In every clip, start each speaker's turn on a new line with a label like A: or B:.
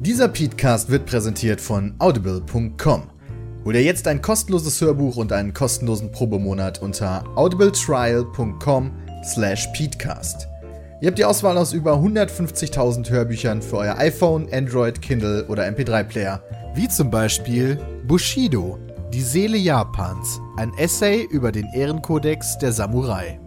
A: Dieser Podcast wird präsentiert von audible.com. Hol dir jetzt ein kostenloses Hörbuch und einen kostenlosen Probemonat unter audibletrial.com slash peatcast. Ihr habt die Auswahl aus über 150.000 Hörbüchern für euer iPhone, Android, Kindle oder MP3-Player. Wie zum Beispiel Bushido, die Seele Japans, ein Essay über den Ehrenkodex der Samurai.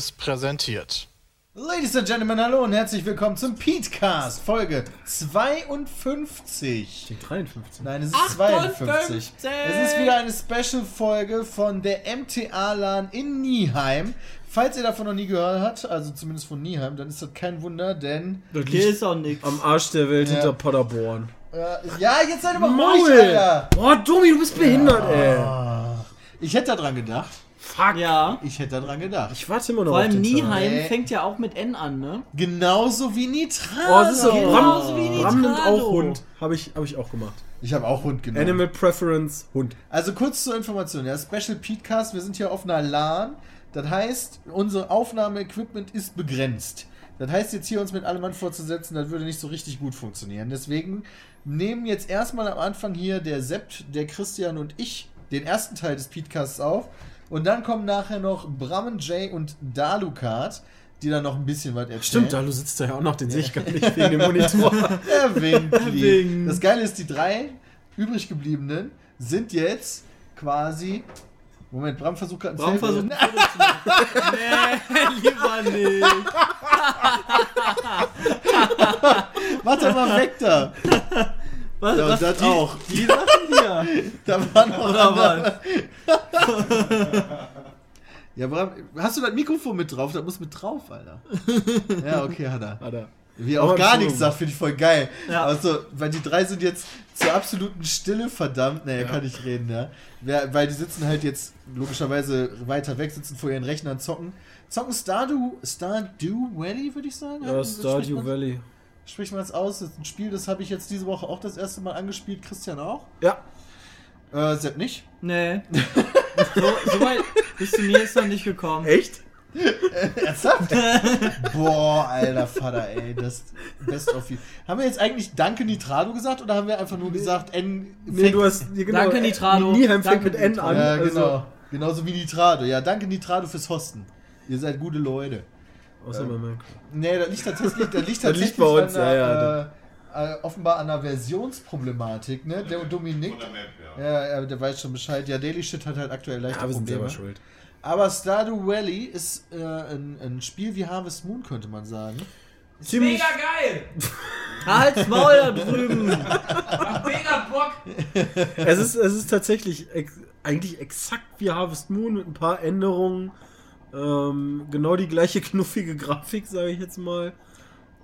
B: Seriös präsentiert.
A: Ladies and Gentlemen, hallo und herzlich willkommen zum Peatcast, Folge 52.
C: Die 53.
A: Nein, es ist 52. Es ist wieder eine Special-Folge von der MTA-LAN in Nieheim. Falls ihr davon noch nie gehört habt, also zumindest von Nieheim, dann ist das kein Wunder, denn...
C: Das
D: ist auch nix.
C: am Arsch der Welt
A: Ja.
C: hinter Paderborn.
A: Ja, jetzt seid ihr mal ruhig, Alter!
C: Boah, Domi, du bist behindert, ey.
A: Ich hätte da dran gedacht.
C: Fuck.
D: Ja.
A: Ich hätte da dran gedacht.
C: Ich warte immer noch
D: Vor
C: auf
D: allem
C: den Tag.
D: Nieheim
A: Nee.
D: fängt ja auch mit N an, ne?
A: Genauso wie Nitrado.
C: Oh, das ist so.
D: Genauso
C: Bram,
D: wie
C: Bram nimmt
D: Nitrado.
C: auch Hund. Habe ich, hab ich auch gemacht.
A: Ich habe auch Hund genommen.
C: Animal Preference, Hund.
A: Also kurz zur Information, ja, Special Petecast, wir sind hier auf einer LAN. Das heißt, unser Aufnahmeequipment ist begrenzt. Das heißt, jetzt hier uns mit allem Mann vorzusetzen, das würde nicht so richtig gut funktionieren. Deswegen nehmen jetzt erstmal am Anfang hier der Sept, der Christian und ich den ersten Teil des Petcasts auf. Und dann kommen nachher noch Brammen Jay und Dalukat, die dann noch ein bisschen was erzählen.
C: Stimmt, Dalu sitzt da ja auch noch, den sehe ich gar nicht wegen dem Monitor.
D: Wink.
A: Das Geile ist, die drei übrig gebliebenen sind jetzt quasi. Moment, Bram versucht gerade ein
D: Bram versucht Nee, lieber nicht.
A: Doch mal weg da.
D: Was,
A: Ja, und
D: was,
A: das
D: die,
A: auch.
D: Die Sachen hier.
A: Da war noch
D: Oder was?
A: Ja, hast du das Mikrofon mit drauf? Das muss mit drauf, Alter. Ja, okay, hat er. Wie er auch
C: Aber
A: gar nichts sagt, finde ich voll geil.
D: Ja.
A: Also, weil die drei sind jetzt zur absoluten Stille, verdammt. Naja, kann ich reden, ja. Wer- Weil die sitzen halt jetzt logischerweise weiter weg, sitzen vor ihren Rechnern, zocken. Zocken Stardew, Stardew Valley, würde ich sagen.
C: Ja, Stardew Valley.
A: Spricht man das aus? Das ist ein Spiel, das habe ich jetzt diese Woche auch das erste Mal angespielt. Christian auch.
C: Ja.
A: Äh, Sepp nicht.
D: Nee. So, so weit bis zu mir ist noch nicht gekommen.
C: Echt?
A: Ernsthaft? Boah, alter Vater, ey. Das Best of you. Haben wir jetzt eigentlich Danke Nitrado gesagt oder haben wir einfach nur gesagt N.
C: Nee, du hast. Genau,
D: Danke, Nitrado.
C: Nieheim fängt
D: Danke,
C: mit N an.
A: Ja,
C: also-
A: genau. Genauso wie Nitrado. Ja, danke Nitrado fürs Hosten. Ihr seid gute Leute.
C: Außer bei Minecraft.
A: Nee, das liegt tatsächlich, das liegt
C: Das liegt
A: tatsächlich
C: bei uns,
A: an der,
C: ja,
A: Äh, äh, offenbar an der Versionsproblematik, ne? Der Dominik. Ja, ja, der weiß schon Bescheid. Ja, Daily Shit hat halt aktuell leichte
C: Ja, wir sind
A: Probleme.
C: selber schuld.
A: Aber Stardew Valley ist äh, ein, ein Spiel wie Harvest Moon, könnte man sagen.
C: Ziemlich.
E: geil!
D: Halt's Maul da drüben.
E: Macht mega Bock!
C: Es ist, es ist tatsächlich ex eigentlich exakt wie Harvest Moon mit ein paar Änderungen. Ähm, genau die gleiche knuffige Grafik, sage ich jetzt mal.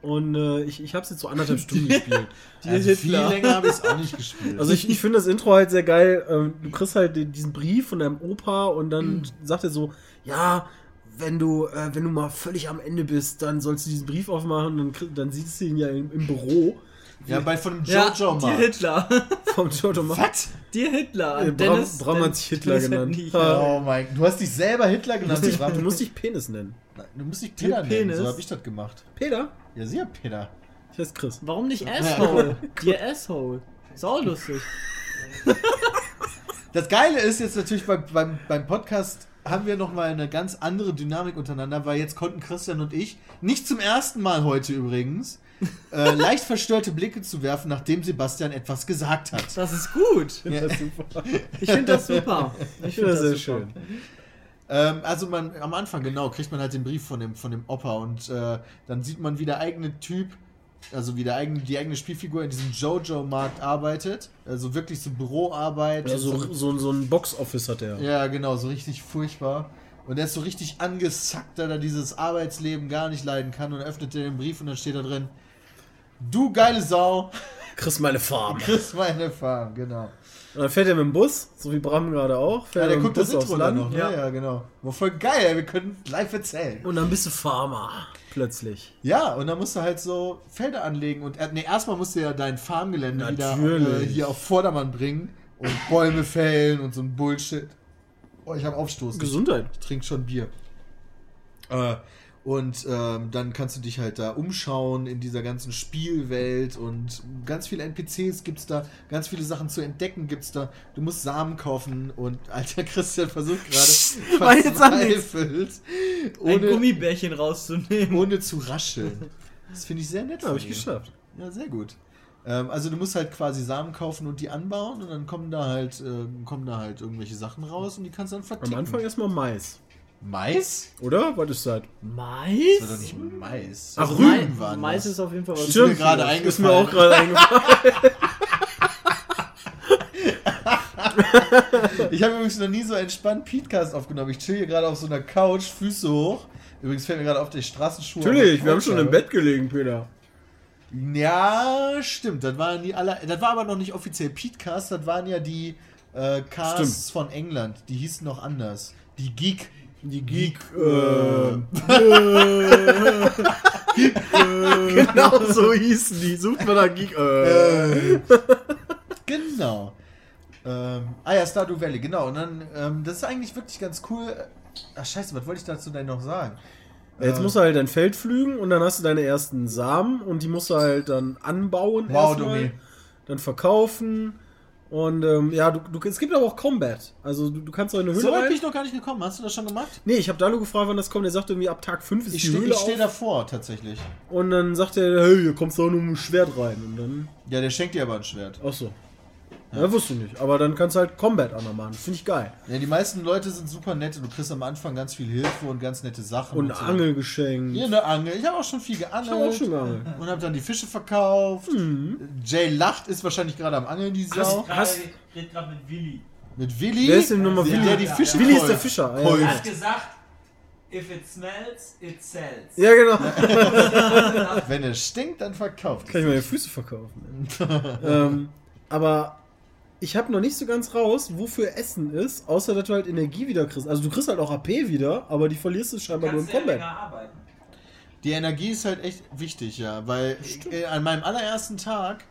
C: Und äh, ich, ich habe es jetzt so anderthalb Stunden gespielt.
A: Also viel länger habe ich es auch nicht gespielt.
C: Also ich, ich finde das Intro halt sehr geil. Ähm, du kriegst halt den- diesen Brief von deinem Opa und dann
A: Mhm.
C: sagt er so, ja, wenn du, äh, wenn du mal völlig am Ende bist, dann sollst du diesen Brief aufmachen, dann, krieg- dann siehst du ihn ja im, im Büro
A: ja, bei von dem
D: Ja,
A: Jojo
D: dir
A: mal.
D: Hitler.
C: Vom Jojo Ma-
A: Was?
D: Dir Hitler.
C: Äh, Bram-
D: Dennis,
C: Bram hat sich Hitler
D: Dennis
C: genannt.
D: nicht.
A: Oh mein Du hast dich selber Hitler
C: Du
A: genannt.
C: musst, dich, du musst dich Penis nennen.
A: Nein, du musst dich Peter nennen.
D: Penis.
A: So habe ich das gemacht.
C: Peter?
A: Ja, sie hat Peter.
C: Ich heiße Chris.
D: Warum nicht Asshole? Dir Asshole. Sau lustig.
A: Das Geile ist jetzt natürlich beim, beim, beim Podcast haben wir nochmal eine ganz andere Dynamik untereinander, weil jetzt konnten Christian und ich, nicht zum ersten Mal heute übrigens, äh, leicht verstörte Blicke zu werfen, nachdem Sebastian etwas gesagt hat.
D: Das ist gut.
C: Ja.
D: Ich finde das super. Ich finde das
C: das sehr
D: super.
C: schön.
A: Ähm, also man am Anfang genau kriegt man halt den Brief von dem von dem Opa und äh, dann sieht man, wie der eigene Typ, also wie der eigene die eigene Spielfigur in diesem Jojo-Markt arbeitet, also wirklich so Büroarbeit.
C: Ja, so, so, so ein Box-Office hat er.
A: Ja, genau, so richtig furchtbar. Und er ist so richtig angesackt, da er dieses Arbeitsleben gar nicht leiden kann und öffnet den Brief und dann steht da drin: Du geile Sau,
C: Chris meine Farm.
A: Das war eine Farm, genau.
C: Und dann fährt er mit dem Bus, so wie Bram gerade auch. Fährt
A: Ja,
C: er
A: der guckt das
C: Bus aufs
A: Intro dann noch, ne?
C: Ja.
A: Ja, genau. War voll geil, wir können live erzählen.
C: Und dann bist du Farmer. Plötzlich.
A: Ja, und dann musst du halt so Felder anlegen und nee, erstmal musst du ja dein Farmgelände wieder äh,
C: Natürlich.
A: hier auf Vordermann bringen und Bäume fällen und so ein Bullshit. Oh, ich habe Aufstoß.
C: Gesundheit.
A: Ich trinke schon Bier. Äh, und ähm, dann kannst du dich halt da umschauen in dieser ganzen Spielwelt und ganz viele NPCs gibt's da, ganz viele Sachen zu entdecken gibt's da. Du musst Samen kaufen und alter Christian versucht gerade verzweifelt,
D: Ein
A: ohne,
D: Gummibärchen rauszunehmen.
A: ohne zu rascheln. Das finde ich sehr nett.
C: Ja, habe ich geschafft.
A: Ja, sehr gut. Ähm, also du musst halt quasi Samen kaufen und die anbauen und dann kommen da halt äh, kommen da halt irgendwelche Sachen raus und die kannst du dann
C: Am
A: verticken.
C: Anfang erstmal Mais.
A: Mais?
C: Oder? Was ist das?
D: Mais?
A: Das war doch nicht Mais.
C: Ach,
A: Rüben
C: Rüben
A: waren
D: Mais
A: das.
D: ist auf jeden Fall was.
A: Ist mir gerade
C: Ist mir
A: eingefallen.
C: auch gerade eingefallen.
A: Ich habe übrigens noch nie so entspannt Podcast aufgenommen. Ich chill hier gerade auf so einer Couch, Füße hoch. Übrigens fällt mir gerade auf die Straßenschuhe.
C: Natürlich, wir haben schon im. Bett gelegen, Peter.
A: Ja, stimmt. Das waren die alle. Das war aber noch nicht offiziell Petecast. Das waren ja die äh, Casts von England. Die hießen noch anders. Die Geek.
C: Die Geek.
A: Äh,
C: genau so hießen die. Sucht man da Geek. Äh.
A: Genau. Ähm, ah ja, Stardew Valley, genau. Und dann, ähm, das ist eigentlich wirklich ganz cool. Ach scheiße, was wollte ich dazu denn noch sagen?
C: Jetzt
A: Äh,
C: musst du halt dein Feld pflügen und dann hast du deine ersten Samen und die musst du halt dann anbauen.
A: Wow,
C: erstmal,
A: Domi.
C: Dann verkaufen. Und ähm, ja, du, du, es gibt aber auch Combat. Also du, du kannst auch in eine Höhle
A: So weit bin ich noch gar nicht gekommen. Hast du das schon gemacht?
C: Nee, ich habe Dalu gefragt, wann das kommt. Er sagt irgendwie ab Tag 5 ist
A: Ich
C: die
A: stehe
C: Höhle
A: steh
C: auf.
A: davor, tatsächlich.
C: Und dann sagt er, hey, hier kommst du auch nur mit dem Schwert rein. Und dann,
A: Ja, der schenkt dir aber ein Schwert.
C: ach so. Ja, wusste ich nicht. Aber dann kannst du halt Combat auch noch machen. Finde ich geil.
A: Ja, die meisten Leute sind super nett und du kriegst am Anfang ganz viel Hilfe und ganz nette Sachen.
C: Und
A: so.
C: Angelgeschenk.
A: Hier eine Angel. Ich habe auch schon viel geangelt.
C: Ich habe auch schon geangelt.
A: Und habe dann die Fische verkauft. Jay lacht, ist wahrscheinlich gerade am Angeln, die Sau.
C: Hast-
E: Ich rede gerade mit Willi.
A: Mit Willi.
C: Wer ist denn nochmal
A: der,
C: Willi?
A: Der die Fische
C: Willi ist der Fischer. Ja.
E: Er hat gesagt, if it smells, it sells.
C: ja genau.
A: Wenn es stinkt, dann verkauft.
C: Kann ich meine Füße verkaufen. ähm, aber ich habe noch nicht so ganz raus, wofür Essen ist, außer dass du halt Energie wieder kriegst. Also du kriegst halt auch AP wieder, aber die verlierst du scheinbar nur im
E: ja
C: Combat.
A: Die Energie ist halt echt wichtig, ja, weil äh, an meinem allerersten Tag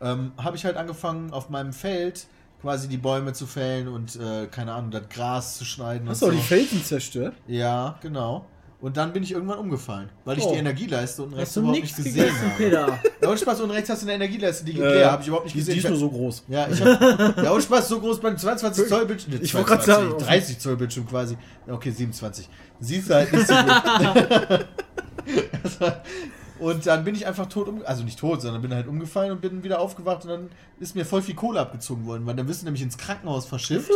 A: ähm, habe ich halt angefangen, auf meinem Feld quasi die Bäume zu fällen und, äh, keine Ahnung, das Gras zu schneiden.
C: Hast du auch
A: so.
C: die Felsen zerstört?
A: Ja, genau. Und dann bin ich irgendwann umgefallen, weil ich
C: Oh.
A: die Energieleiste unten rechts überhaupt nicht gesehen habe.
D: Peter?
A: Ja, und Spaß, unten rechts hast du eine Energieleiste, die geht
C: Äh,
A: leer, habe ich überhaupt nicht
C: die,
A: gesehen.
C: die ist nur so groß.
A: Ja, ich hab, ja, und Spaß, so groß beim 22 Zoll Bildschirm. nee,
C: Ich wollte grad
A: 22,
C: sagen,
A: 30 Zoll Bildschirm quasi. Okay, 27. Siehst du halt nicht so gut. und dann bin ich einfach tot um, also nicht tot, sondern bin halt umgefallen und bin wieder aufgewacht und dann ist mir voll viel Kohle abgezogen worden, weil dann wirst du nämlich ins Krankenhaus verschifft.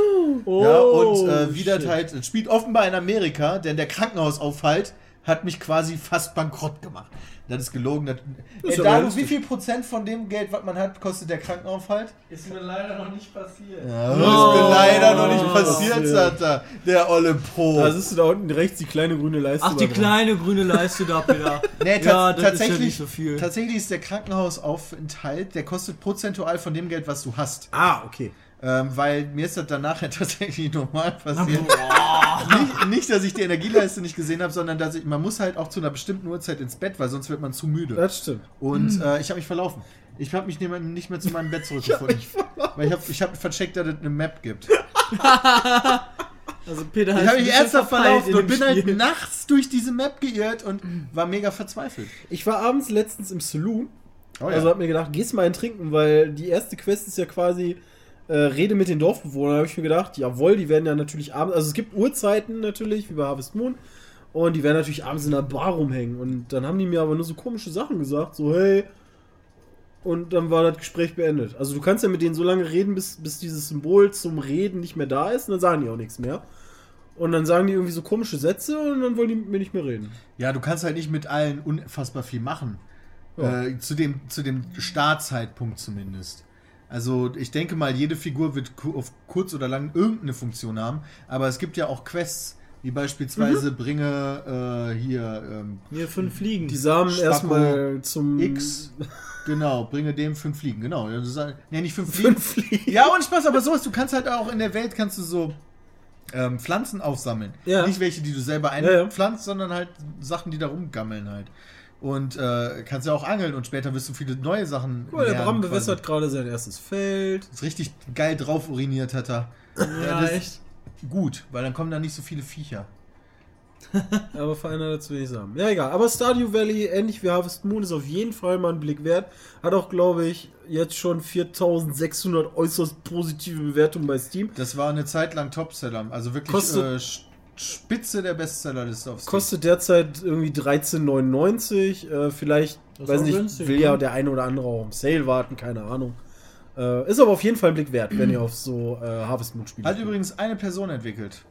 C: Oh,
A: ja, und äh, wie das halt, spielt offenbar in Amerika, denn der Krankenhausaufhalt hat mich quasi fast bankrott gemacht. Das ist gelogen. Das,
C: Das ist
A: Ey,
C: ja
A: Dalu,
C: realistisch.
A: wie viel Prozent von dem Geld, was man hat, kostet der Krankenaufhalt?
E: Ist mir leider noch nicht passiert.
A: Ja, das ist mir leider noch nicht passiert, sagt er, der olle Pro.
C: Da siehst du da unten rechts die kleine grüne Leiste.
D: Ach, die
C: da dran.
D: kleine grüne Leiste da, Peter.
A: Nee, ta
D: ja, das ist ja
A: tatsächlich,
D: nicht so viel.
A: tatsächlich ist der Krankenhausaufenthalt, der kostet prozentual von dem Geld, was du hast.
C: Ah, okay.
A: Ähm, weil mir ist das danach ja tatsächlich normal passiert. nicht, nicht, dass ich die Energieleiste nicht gesehen habe, sondern dass ich, man muss halt auch zu einer bestimmten Uhrzeit ins Bett, weil sonst wird man zu müde.
C: Das stimmt.
A: Und äh, ich habe mich verlaufen. Ich habe mich nicht mehr, zu meinem Bett zurückgefunden. weil ich habe ich hab vercheckt, dass es eine Map gibt.
D: Also Peter
A: Ich habe mich ernsthaft verlaufen und bin halt
D: Spiel.
A: nachts durch diese Map geirrt und war mega verzweifelt.
C: Ich war abends letztens im Saloon.
A: Oh
C: Also hab mir gedacht, gehst mal ein Trinken, weil die erste Quest ist ja quasi äh, Rede mit den Dorfbewohnern. Habe ich mir gedacht, jawohl, die werden ja natürlich abends, also es gibt Uhrzeiten natürlich, wie bei Harvest Moon. Und die werden natürlich abends in der Bar rumhängen. Und dann haben die mir aber nur so komische Sachen gesagt, so hey. Und dann war das Gespräch beendet. Also du kannst ja mit denen so lange reden, bis, bis dieses Symbol zum Reden nicht mehr da ist. Und dann sagen die auch nichts mehr. Und dann sagen die irgendwie so komische Sätze und dann wollen die mit mir nicht mehr reden.
A: Ja, du kannst halt nicht mit allen unfassbar viel machen.
C: Ja.
A: Äh, zu, dem, zu dem Startzeitpunkt zumindest. Also ich denke mal, jede Figur wird auf kurz oder lang irgendeine Funktion haben, aber es gibt ja auch Quests, Wie beispielsweise bringe äh, hier ähm,
D: Mir fünf Fliegen.
C: Die Samen
A: Spacko
C: erstmal zum
A: X. Genau, bringe dem fünf Fliegen, genau. Ja, Nee, nicht fünf Fliegen.
C: fünf Fliegen.
A: Ja, und Spaß, aber sowas, du kannst halt auch in der Welt kannst du so ähm, Pflanzen aufsammeln.
C: Ja.
A: Nicht welche, die du selber
C: Ja, ja.
A: einpflanzt, sondern halt Sachen, die da rumgammeln halt. Und äh, kannst ja auch angeln und später wirst du viele neue Sachen.
C: Guck mal, der
A: lernen
C: Bram bewässert gerade sein erstes Feld.
A: Ist richtig geil drauf uriniert hat er.
D: ja,
A: das-
D: echt.
A: Gut, weil dann kommen da nicht so viele Viecher.
C: Aber für einer dazu wenig Samen. Ja, egal. Aber Stardew Valley, ähnlich wie Harvest Moon, ist auf jeden Fall mal ein Blick wert. Hat auch, glaube ich, jetzt schon 4600 äußerst positive Bewertungen bei Steam.
A: Das war eine Zeit lang Topseller. Also wirklich
C: Kostet-
A: äh, Spitze der Bestsellerliste auf Steam.
C: Kostet derzeit irgendwie 13,99. Äh, vielleicht, weiß nicht,
D: günstig,
C: will
D: ne?
C: ja der eine oder andere auch im Sale warten, keine Ahnung. Äh, ist aber auf jeden Fall ein Blick wert, wenn ihr auf so äh, Harvest Moon spielt.
A: Hat übrigens eine Person entwickelt.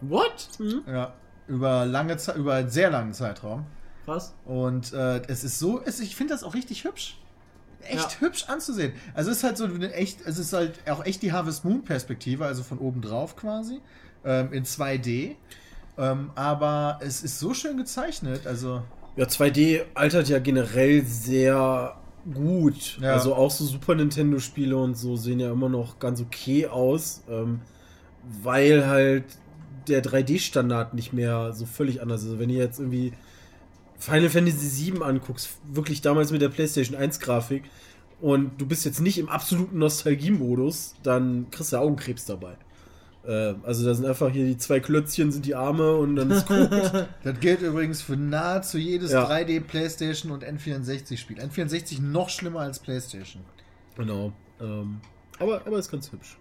D: What?
A: Ja. Über lange Zeit, über einen sehr langen Zeitraum.
D: Was?
A: Und äh, es ist so, es, ich finde das auch richtig hübsch. Echt
D: Ja.
A: hübsch anzusehen. Also es ist halt so eine echt, es ist halt auch echt die Harvest Moon Perspektive, also von oben drauf quasi, ähm, in 2D. Ähm, aber es ist so schön gezeichnet, also
C: Ja, 2D altert ja generell sehr gut.
A: Ja.
C: Also auch so Super Nintendo-Spiele und so sehen ja immer noch ganz okay aus, ähm, weil halt der 3D-Standard nicht mehr so völlig anders ist. Also wenn ihr jetzt irgendwie Final Fantasy VII anguckst, wirklich damals mit der PlayStation 1-Grafik, und du bist jetzt nicht im absoluten Nostalgie-Modus, dann kriegst du Augenkrebs dabei. Äh, also da sind einfach hier die zwei Klötzchen, sind die Arme und dann ist gut.
A: das gilt übrigens für nahezu jedes
C: Ja.
A: 3D PlayStation und N64 Spiel. N64 noch schlimmer als PlayStation.
C: Genau. Ähm, aber, aber ist ganz hübsch.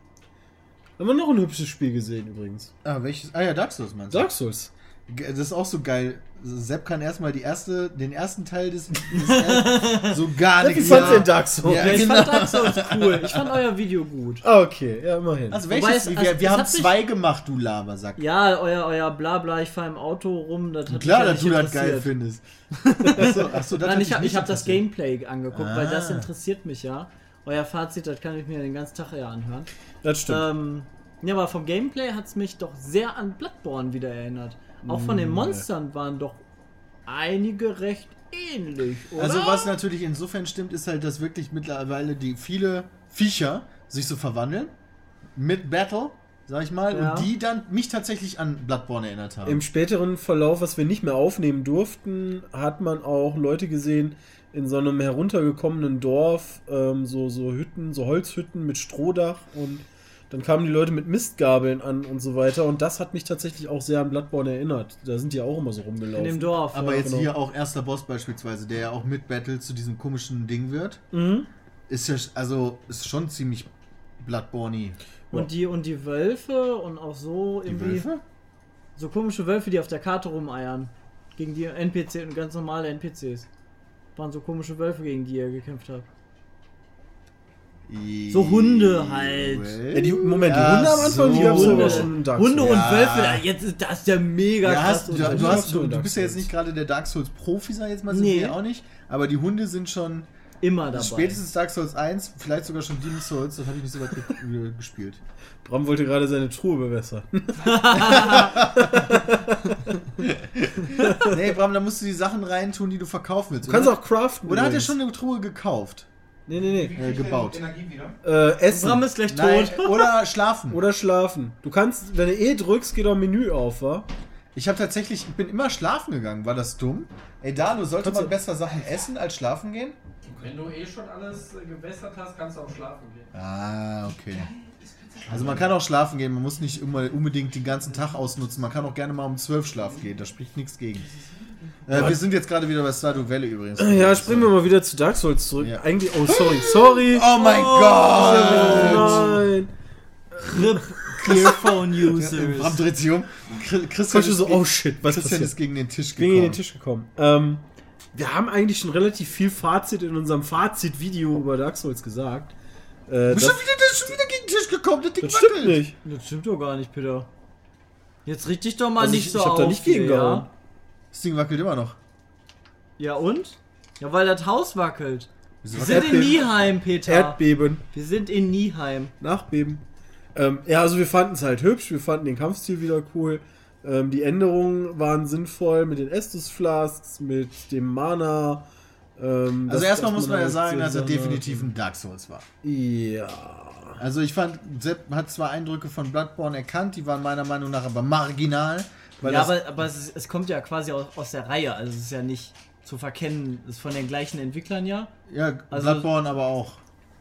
C: Haben wir noch ein hübsches Spiel gesehen übrigens.
A: Ah, welches? Ah ja, Dark Souls meinst du?
C: Dark Souls.
A: Das ist auch so geil. Sepp kann erstmal die erste, den ersten Teil des, des so gar nichts
C: fandst du
A: sagen.
C: den Dark Souls?
A: Ja,
D: Ja, ich
A: genau.
D: fand Dark Souls cool. Ich fand euer Video gut.
C: Ah, okay. Ja, immerhin.
A: Also
D: Wobei
A: welches?
D: es-
A: wir
D: also,
A: wir haben zwei gemacht, du Labersack.
D: Ja, euer, euer Blabla, ich fahre im Auto rum, das hat
A: Klar,
D: ja
A: dass
D: nicht
A: du das geil findest. Achso, achso, das
D: Nein,
A: hat
D: ich habe
A: nicht
D: hab das. Gameplay angeguckt, weil das
A: Ah.
D: interessiert mich ja. Euer Fazit, das kann ich mir den ganzen Tag ja anhören.
C: das stimmt.
D: Ähm, ja, aber vom Gameplay hat es mich doch sehr an Bloodborne wieder erinnert. Auch von den Monstern waren doch einige recht ähnlich, oder?
A: Also was natürlich insofern stimmt, ist halt, dass wirklich mittlerweile die viele Viecher sich so verwandeln mit Battle, sag ich mal,
D: Ja.
A: und die dann mich tatsächlich an Bloodborne erinnert haben.
C: Im späteren Verlauf, was wir nicht mehr aufnehmen durften, hat man auch Leute gesehen in so einem heruntergekommenen Dorf, ähm, so, so Hütten, so Holzhütten mit Strohdach und dann kamen die Leute mit Mistgabeln an und so weiter und das hat mich tatsächlich auch sehr an Bloodborne erinnert. Da sind die ja auch immer so
D: in
C: rumgelaufen.
D: dem Dorf.
A: Aber
D: ja.
A: jetzt
C: genau.
A: hier auch erster Boss beispielsweise, der ja auch mit Battle zu diesem komischen Ding wird,
C: Mhm.
A: ist ja, also ist schon ziemlich Bloodborne.
D: Und die, und die Wölfe und auch so
A: Die
D: irgendwie.
A: Wölfe?
D: So komische Wölfe, die auf der Karte rumeiern. Gegen die NPC und ganz normale NPCs. Waren so komische Wölfe, gegen die ihr gekämpft habt. So Hunde halt.
C: Ja, die, Moment, die
A: Ja,
C: Hunde am Anfang, die
A: so.
C: gab es aber
D: Hunde,
C: schon in Dark
D: Hunde
C: Souls.
D: und
A: Ja.
D: Wölfe, jetzt ist das der mega
A: Ja,
D: krass.
A: hast, du, du, hast, du, bist ja jetzt nicht gerade der Dark Souls Profi, sag ich jetzt mal, sind
D: Nee.
A: wir auch nicht. Aber die Hunde sind schon
D: immer dabei.
A: spätestens Dark Souls 1, vielleicht sogar schon Demon Souls, das habe ich nicht so weit ge gespielt.
C: Bram wollte gerade seine Truhe bewässern.
A: nee, Bram, da musst du die Sachen reintun, die du verkaufen willst.
C: Du kannst
A: oder?
C: auch craften.
A: Oder hat er
C: übrigens.
A: schon eine Truhe gekauft?
C: Nee, nee, nee.
A: Äh, gebaut.
E: Energie wieder.
C: Äh, essen.
D: Bram ist gleich
A: Nein,
D: tot.
A: oder schlafen.
C: Oder schlafen. Du kannst, wenn du E drückst, geht auch ein Menü auf, wa?
A: Ich habe tatsächlich, ich bin immer schlafen gegangen. War das dumm? Ey, Danu, sollte
C: Kannst
A: man
C: du-
A: besser Sachen essen als schlafen gehen?
E: Wenn du eh schon alles äh, gewässert hast, kannst du auch schlafen gehen.
A: Ah, okay. Also man kann auch schlafen gehen, man muss nicht immer unbedingt den ganzen Tag ausnutzen. Man kann auch gerne mal um 12 schlafen gehen, da spricht nichts gegen. Äh, wir sind jetzt gerade wieder bei Stardew Valley übrigens.
C: Ja, springen wir mal wieder zu Dark Souls zurück.
A: Ja.
C: Eigentlich, oh, sorry, sorry.
A: Oh mein Gott!
C: Nein.
D: RIP Clearphone
A: Bram
D: Users.
A: dreht sich um. Chri- Christian, ist,
C: so,
A: gegen-
C: oh shit, was
A: Christian
C: passiert?
A: ist gegen den Tisch
C: Gegen
A: gekommen.
C: den Tisch gekommen. Ähm, wir haben eigentlich schon relativ viel Fazit in unserem Fazit-Video über Dark Souls gesagt. Äh,
A: Du bist
C: das,
A: schon wieder, der ist schon wieder gegen den Tisch gekommen, das Ding
C: das stimmt
A: wackelt.
C: nicht.
D: Das stimmt doch gar nicht, Peter. Jetzt richt dich doch mal
C: Also
D: nicht
C: ich,
D: so
C: ich hab
D: auf.
C: da nicht gegen
D: ja?
A: Das Ding wackelt immer noch.
D: ja und? Ja, weil das Haus wackelt.
A: Wieso
D: Wir sind in Nieheim, Peter.
C: Erdbeben,
D: Wir sind in Nieheim.
C: Nachbeben. Ähm, ja, also wir fanden es halt hübsch, wir fanden den Kampfstil wieder cool. Ähm, die Änderungen waren sinnvoll mit den Estus Flasks, mit dem Mana. Ähm,
A: Also erstmal muss man ja
C: halt
A: sagen, dass er definitiv ein Dark Souls war.
C: Ja.
A: Also ich fand, Sepp hat zwar Eindrücke von Bloodborne erkannt, die waren meiner Meinung nach aber marginal. Weil
D: ja,
A: das,
D: aber, aber es, ist, es kommt ja quasi aus, aus der Reihe, also es ist ja nicht zu verkennen, es ist von den gleichen Entwicklern ja.
A: ja,
D: also-
A: Bloodborne aber auch.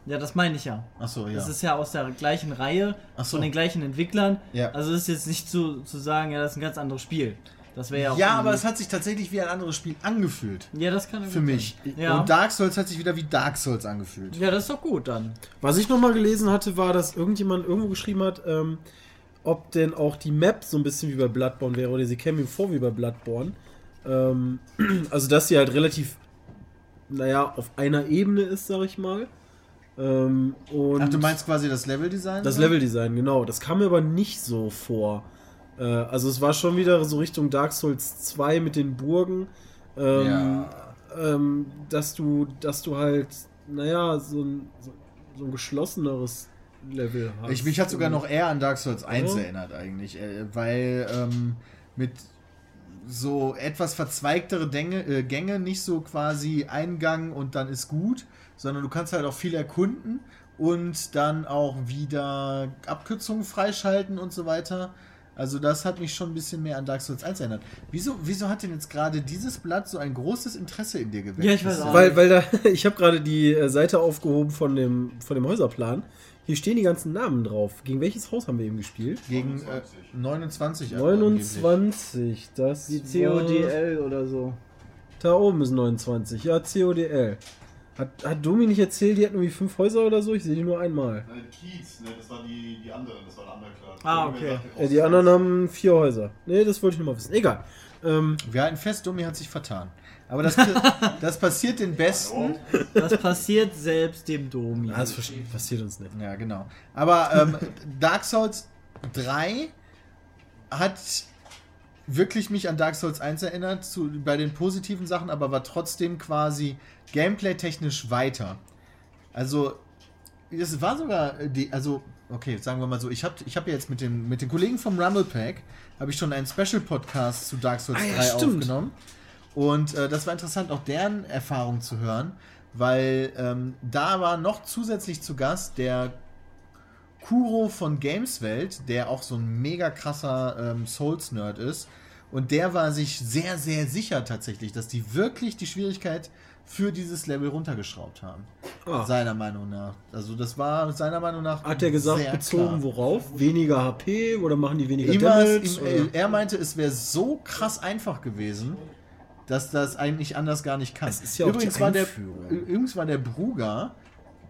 D: Ja, das meine ich ja.
A: Achso, ja.
D: Es ist ja aus der gleichen Reihe,
A: Ach so.
D: von den gleichen Entwicklern.
A: Ja.
D: Also es ist jetzt nicht zu, zu sagen, ja, das ist ein ganz anderes Spiel. Das wäre ja auch.
A: Ja, aber es hat sich tatsächlich wie ein anderes Spiel angefühlt.
D: Ja, das kann
A: Für mich.
D: Ja.
A: Und Dark Souls hat sich wieder wie Dark Souls angefühlt.
D: Ja, das ist doch gut dann.
C: Was ich nochmal gelesen hatte, war, dass irgendjemand irgendwo geschrieben hat, ähm, ob denn auch die Map so ein bisschen wie bei Bloodborne wäre, oder sie käme ihm vor wie bei Bloodborne. Ähm, also, dass sie halt relativ, naja, auf einer Ebene ist, sag ich mal. Ähm, und
A: Ach, du meinst quasi das Leveldesign?
C: das Leveldesign, genau. Das kam mir aber nicht so vor. Äh, also, es war schon wieder so Richtung Dark Souls 2 mit den Burgen. Ähm,
A: Ja.
C: ähm, dass du, dass du halt, naja, so ein, so, so ein geschlosseneres Level hast.
A: Ich, mich hat sogar noch eher an Dark Souls 1
C: Ja.
A: erinnert eigentlich, äh, weil ähm, mit so etwas verzweigtere Dänge, äh, Gänge, nicht so quasi Eingang und dann ist gut, sondern du kannst halt auch viel erkunden und dann auch wieder Abkürzungen freischalten und so weiter. Also das hat mich schon ein bisschen mehr an Dark Souls 1 erinnert. Wieso, wieso hat denn jetzt gerade dieses Blatt so ein großes Interesse in dir geweckt?
D: Ja, ich weiß auch.
C: Weil, weil da, ich habe gerade die äh, Seite aufgehoben von dem, von dem Häuserplan. Hier stehen die ganzen Namen drauf. Gegen welches Haus haben wir eben gespielt?
A: Gegen äh, 29. aber angeblich.
C: 29. Das
D: Die CODL oder so.
C: Da oben ist 29. Ja, CODL. Hat, hat Domi nicht erzählt, die hatten irgendwie fünf Häuser oder so? Ich sehe die nur einmal.
F: Nein, Kiez, ne, das war die, die andere, das war der andere Clan.
D: Ah, okay.
F: sagte,
C: Äh, die anderen haben vier Häuser. Nee, das wollte ich nur mal wissen. Egal. Ähm,
A: Wir halten fest, Domi hat sich vertan. Aber das, das passiert den Besten.
D: Das passiert selbst dem Domi.
C: das passiert uns nicht.
A: Ja, genau. Aber ähm, Dark Souls 3 hat wirklich mich an Dark Souls 1 erinnert, zu, bei den positiven Sachen, aber war trotzdem quasi gameplay-technisch weiter. Also, es war sogar die, also, okay, sagen wir mal so, ich habe ich hab ja jetzt mit, dem, mit den Kollegen vom Rumble Pack, habe ich schon einen Special-Podcast zu Dark Souls
C: Ah ja,
A: 3
C: stimmt.
A: aufgenommen. Und äh, das war interessant, auch deren Erfahrung zu hören, weil ähm, da war noch zusätzlich zu Gast der Kuro von Gameswelt, der auch so ein mega krasser ähm, Souls-Nerd ist. Und der war sich sehr, sehr sicher tatsächlich, dass die wirklich die Schwierigkeit für dieses Level runtergeschraubt haben.
C: Ah.
A: Seiner Meinung nach. Also das war seiner Meinung nach
C: Hat er gesagt, bezogen
A: klar.
C: worauf? Weniger HP oder machen die weniger
A: Ihm war
C: Damage?
A: ihm, äh, er meinte, es wäre so krass einfach gewesen, dass das eigentlich anders gar nicht kann.
C: Es ist ja auch
A: übrigens,
C: die
A: war der, übrigens war der Bruger,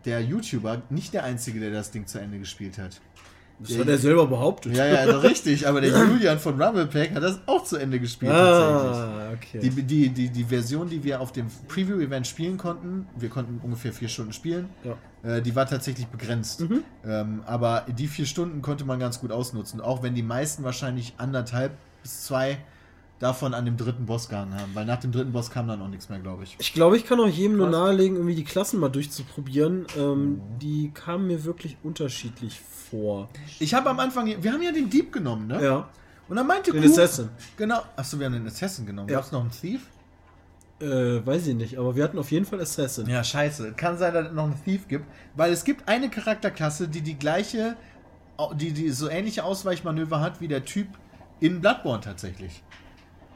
A: der YouTuber, nicht der Einzige, der das Ding zu Ende gespielt hat.
C: das hat er selber behauptet.
A: Ja, ja, also richtig, aber der Julian von Rumblepack hat das auch zu Ende gespielt tatsächlich.
C: Ah, okay.
A: Die, die, die, die Version, die wir auf dem Preview-Event spielen konnten, wir konnten ungefähr vier Stunden spielen,
C: Ja.
A: äh, die war tatsächlich begrenzt.
C: Mhm.
A: Ähm, aber die vier Stunden konnte man ganz gut ausnutzen, auch wenn die meisten wahrscheinlich anderthalb bis zwei davon an dem dritten Boss gehangen haben, weil nach dem dritten Boss kam dann auch nichts mehr, glaube ich.
C: Ich glaube, ich kann auch jedem nur
D: Krass.
C: nahelegen, irgendwie die Klassen mal durchzuprobieren. Ähm,
A: Mhm.
C: Die kamen mir wirklich unterschiedlich vor.
A: Ich habe am Anfang, wir haben ja den Dieb genommen, ne?
C: Ja.
A: Und dann meinte
C: Den
A: Kuh-
C: Assassin.
A: Genau. Achso, wir haben den Assassin genommen.
C: Ja.
A: Gab's noch einen Thief?
C: Äh, weiß ich nicht, aber wir hatten auf jeden Fall Assassin.
A: Ja, scheiße. Kann sein, dass es noch einen Thief gibt. Weil es gibt eine Charakterklasse, die die gleiche, die, die so ähnliche Ausweichmanöver hat wie der Typ in Bloodborne tatsächlich.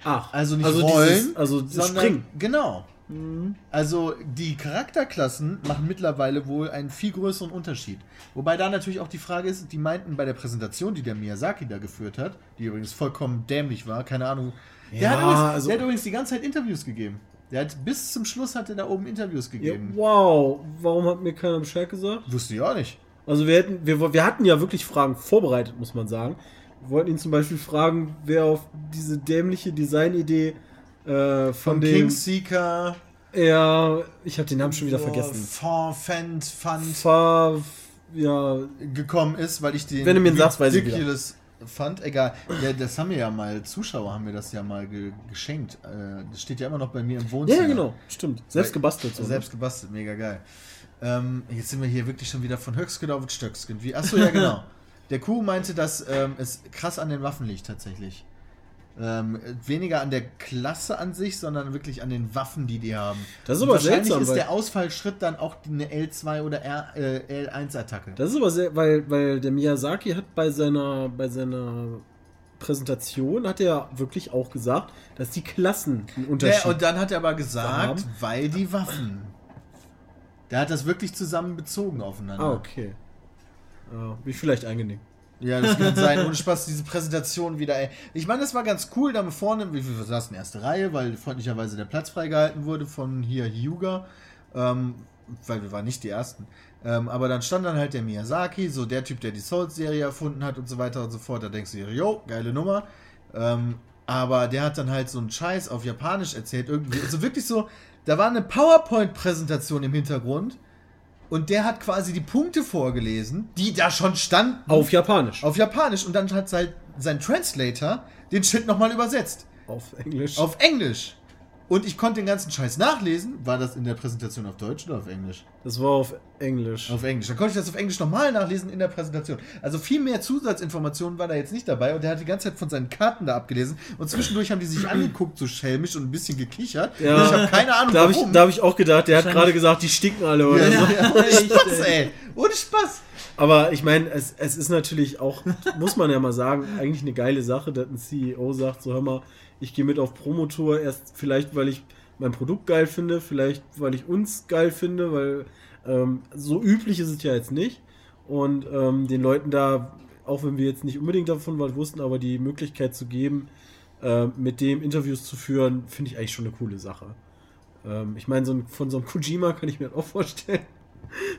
C: Ach,
A: Also nicht
C: also
A: rollen,
C: dieses- also dieses
A: sondern
C: Springen.
A: genau. Also die Charakterklassen machen mittlerweile wohl einen viel größeren Unterschied. Wobei da natürlich auch die Frage ist, die meinten bei der Präsentation, die der Miyazaki da geführt hat, die übrigens vollkommen dämlich war, keine Ahnung. Der,
C: Ja,
A: hat, übrigens,
C: also-
A: der hat übrigens die ganze Zeit Interviews gegeben. Der hat bis zum Schluss hat er da oben Interviews
C: Ja,
A: gegeben.
C: wow, warum hat mir keiner Bescheid gesagt?
A: Wusste ich auch nicht.
C: Also wir hätten, wir, wir hatten ja wirklich Fragen vorbereitet, muss man sagen. Wollten ihn zum Beispiel fragen, wer auf diese dämliche Designidee äh, von,
A: Von
C: dem.
A: Kingseeker,
C: Ja, ich habe den Namen schon wieder vergessen.
A: Fond, Fend, Fund
C: Fa, ja,
A: gekommen ist, weil ich den
C: Wenn du mir sagst, weiß ich
A: ridiculous fand. Egal. Ja, das haben wir ja mal, Zuschauer haben mir das ja mal ge geschenkt. Äh, das steht ja immer noch bei mir im Wohnzimmer.
C: ja, genau, stimmt. Selbst gebastelt. So, ne?
A: Selbst gebastelt, mega geil. Ähm, jetzt sind wir hier wirklich schon wieder von Höchstgen auf Stöcksken. Wie, achso, ja, genau. Der Kuh meinte, dass ähm, es krass an den Waffen liegt tatsächlich. Ähm, weniger an der Klasse an sich, sondern wirklich an den Waffen, die die haben.
C: Das ist aber
A: wahrscheinlich
C: seltsam,
A: ist der Ausfallschritt dann auch eine L2 oder R, äh, L1-Attacke.
C: Das ist aber sehr, weil, weil der Miyazaki hat bei seiner, bei seiner Präsentation hat er wirklich auch gesagt, dass die Klassen einen Unterschied
A: Ja, und dann hat er aber gesagt,
C: haben.
A: weil die Waffen. Der hat das wirklich zusammen bezogen aufeinander.
C: Ah, okay. Ja, bin ich vielleicht eingenickt.
A: Ja, das kann sein. Ohne Spaß, diese Präsentation wieder, ey. Ich meine, das war ganz cool, da vorne, wie wir saßen erste Reihe, weil freundlicherweise der Platz freigehalten wurde von hier Hyuga. Ähm, weil wir waren nicht die Ersten. Ähm, aber dann stand dann halt der Miyazaki, so der Typ, der die Souls-Serie erfunden hat und so weiter und so fort. Da denkst du dir, jo, geile Nummer. Ähm, aber der hat dann halt so einen Scheiß auf Japanisch erzählt, irgendwie. Also wirklich so, da war eine PowerPoint-Präsentation im Hintergrund und der hat quasi die Punkte vorgelesen, die da schon standen.
C: Auf Japanisch.
A: Auf Japanisch und dann hat halt sein Translator den Shit nochmal übersetzt.
C: Auf Englisch.
A: Auf Englisch. Und ich konnte den ganzen Scheiß nachlesen. War das in der Präsentation auf Deutsch oder auf Englisch?
C: das war auf Englisch.
A: Auf Englisch. Dann konnte ich das auf Englisch nochmal nachlesen in der Präsentation. Also viel mehr Zusatzinformationen war da jetzt nicht dabei und der hat die ganze Zeit von seinen Karten da abgelesen. Und zwischendurch haben die sich angeguckt, so schelmisch und ein bisschen gekichert.
C: Ja.
A: Und ich habe keine Ahnung,
C: da habe ich,
A: warum.
C: da hab ich auch gedacht, der hat gerade gesagt, die stinken alle oder
A: ja,
C: so.
A: ja, ohne Spaß, ey. Ohne Spaß.
C: Aber ich meine, es, es ist natürlich auch, muss man ja mal sagen, eigentlich eine geile Sache, dass ein CEO sagt, so hör mal, ich gehe mit auf Promotour, erst vielleicht, weil ich mein Produkt geil finde, vielleicht, weil ich uns geil finde, weil ähm, so üblich ist es ja jetzt nicht. Und ähm, den Leuten da, auch wenn wir jetzt nicht unbedingt davon was wussten, aber die Möglichkeit zu geben, äh, mit dem Interviews zu führen, finde ich eigentlich schon eine coole Sache. Ähm, ich meine, so von so einem Kojima kann ich mir auch vorstellen.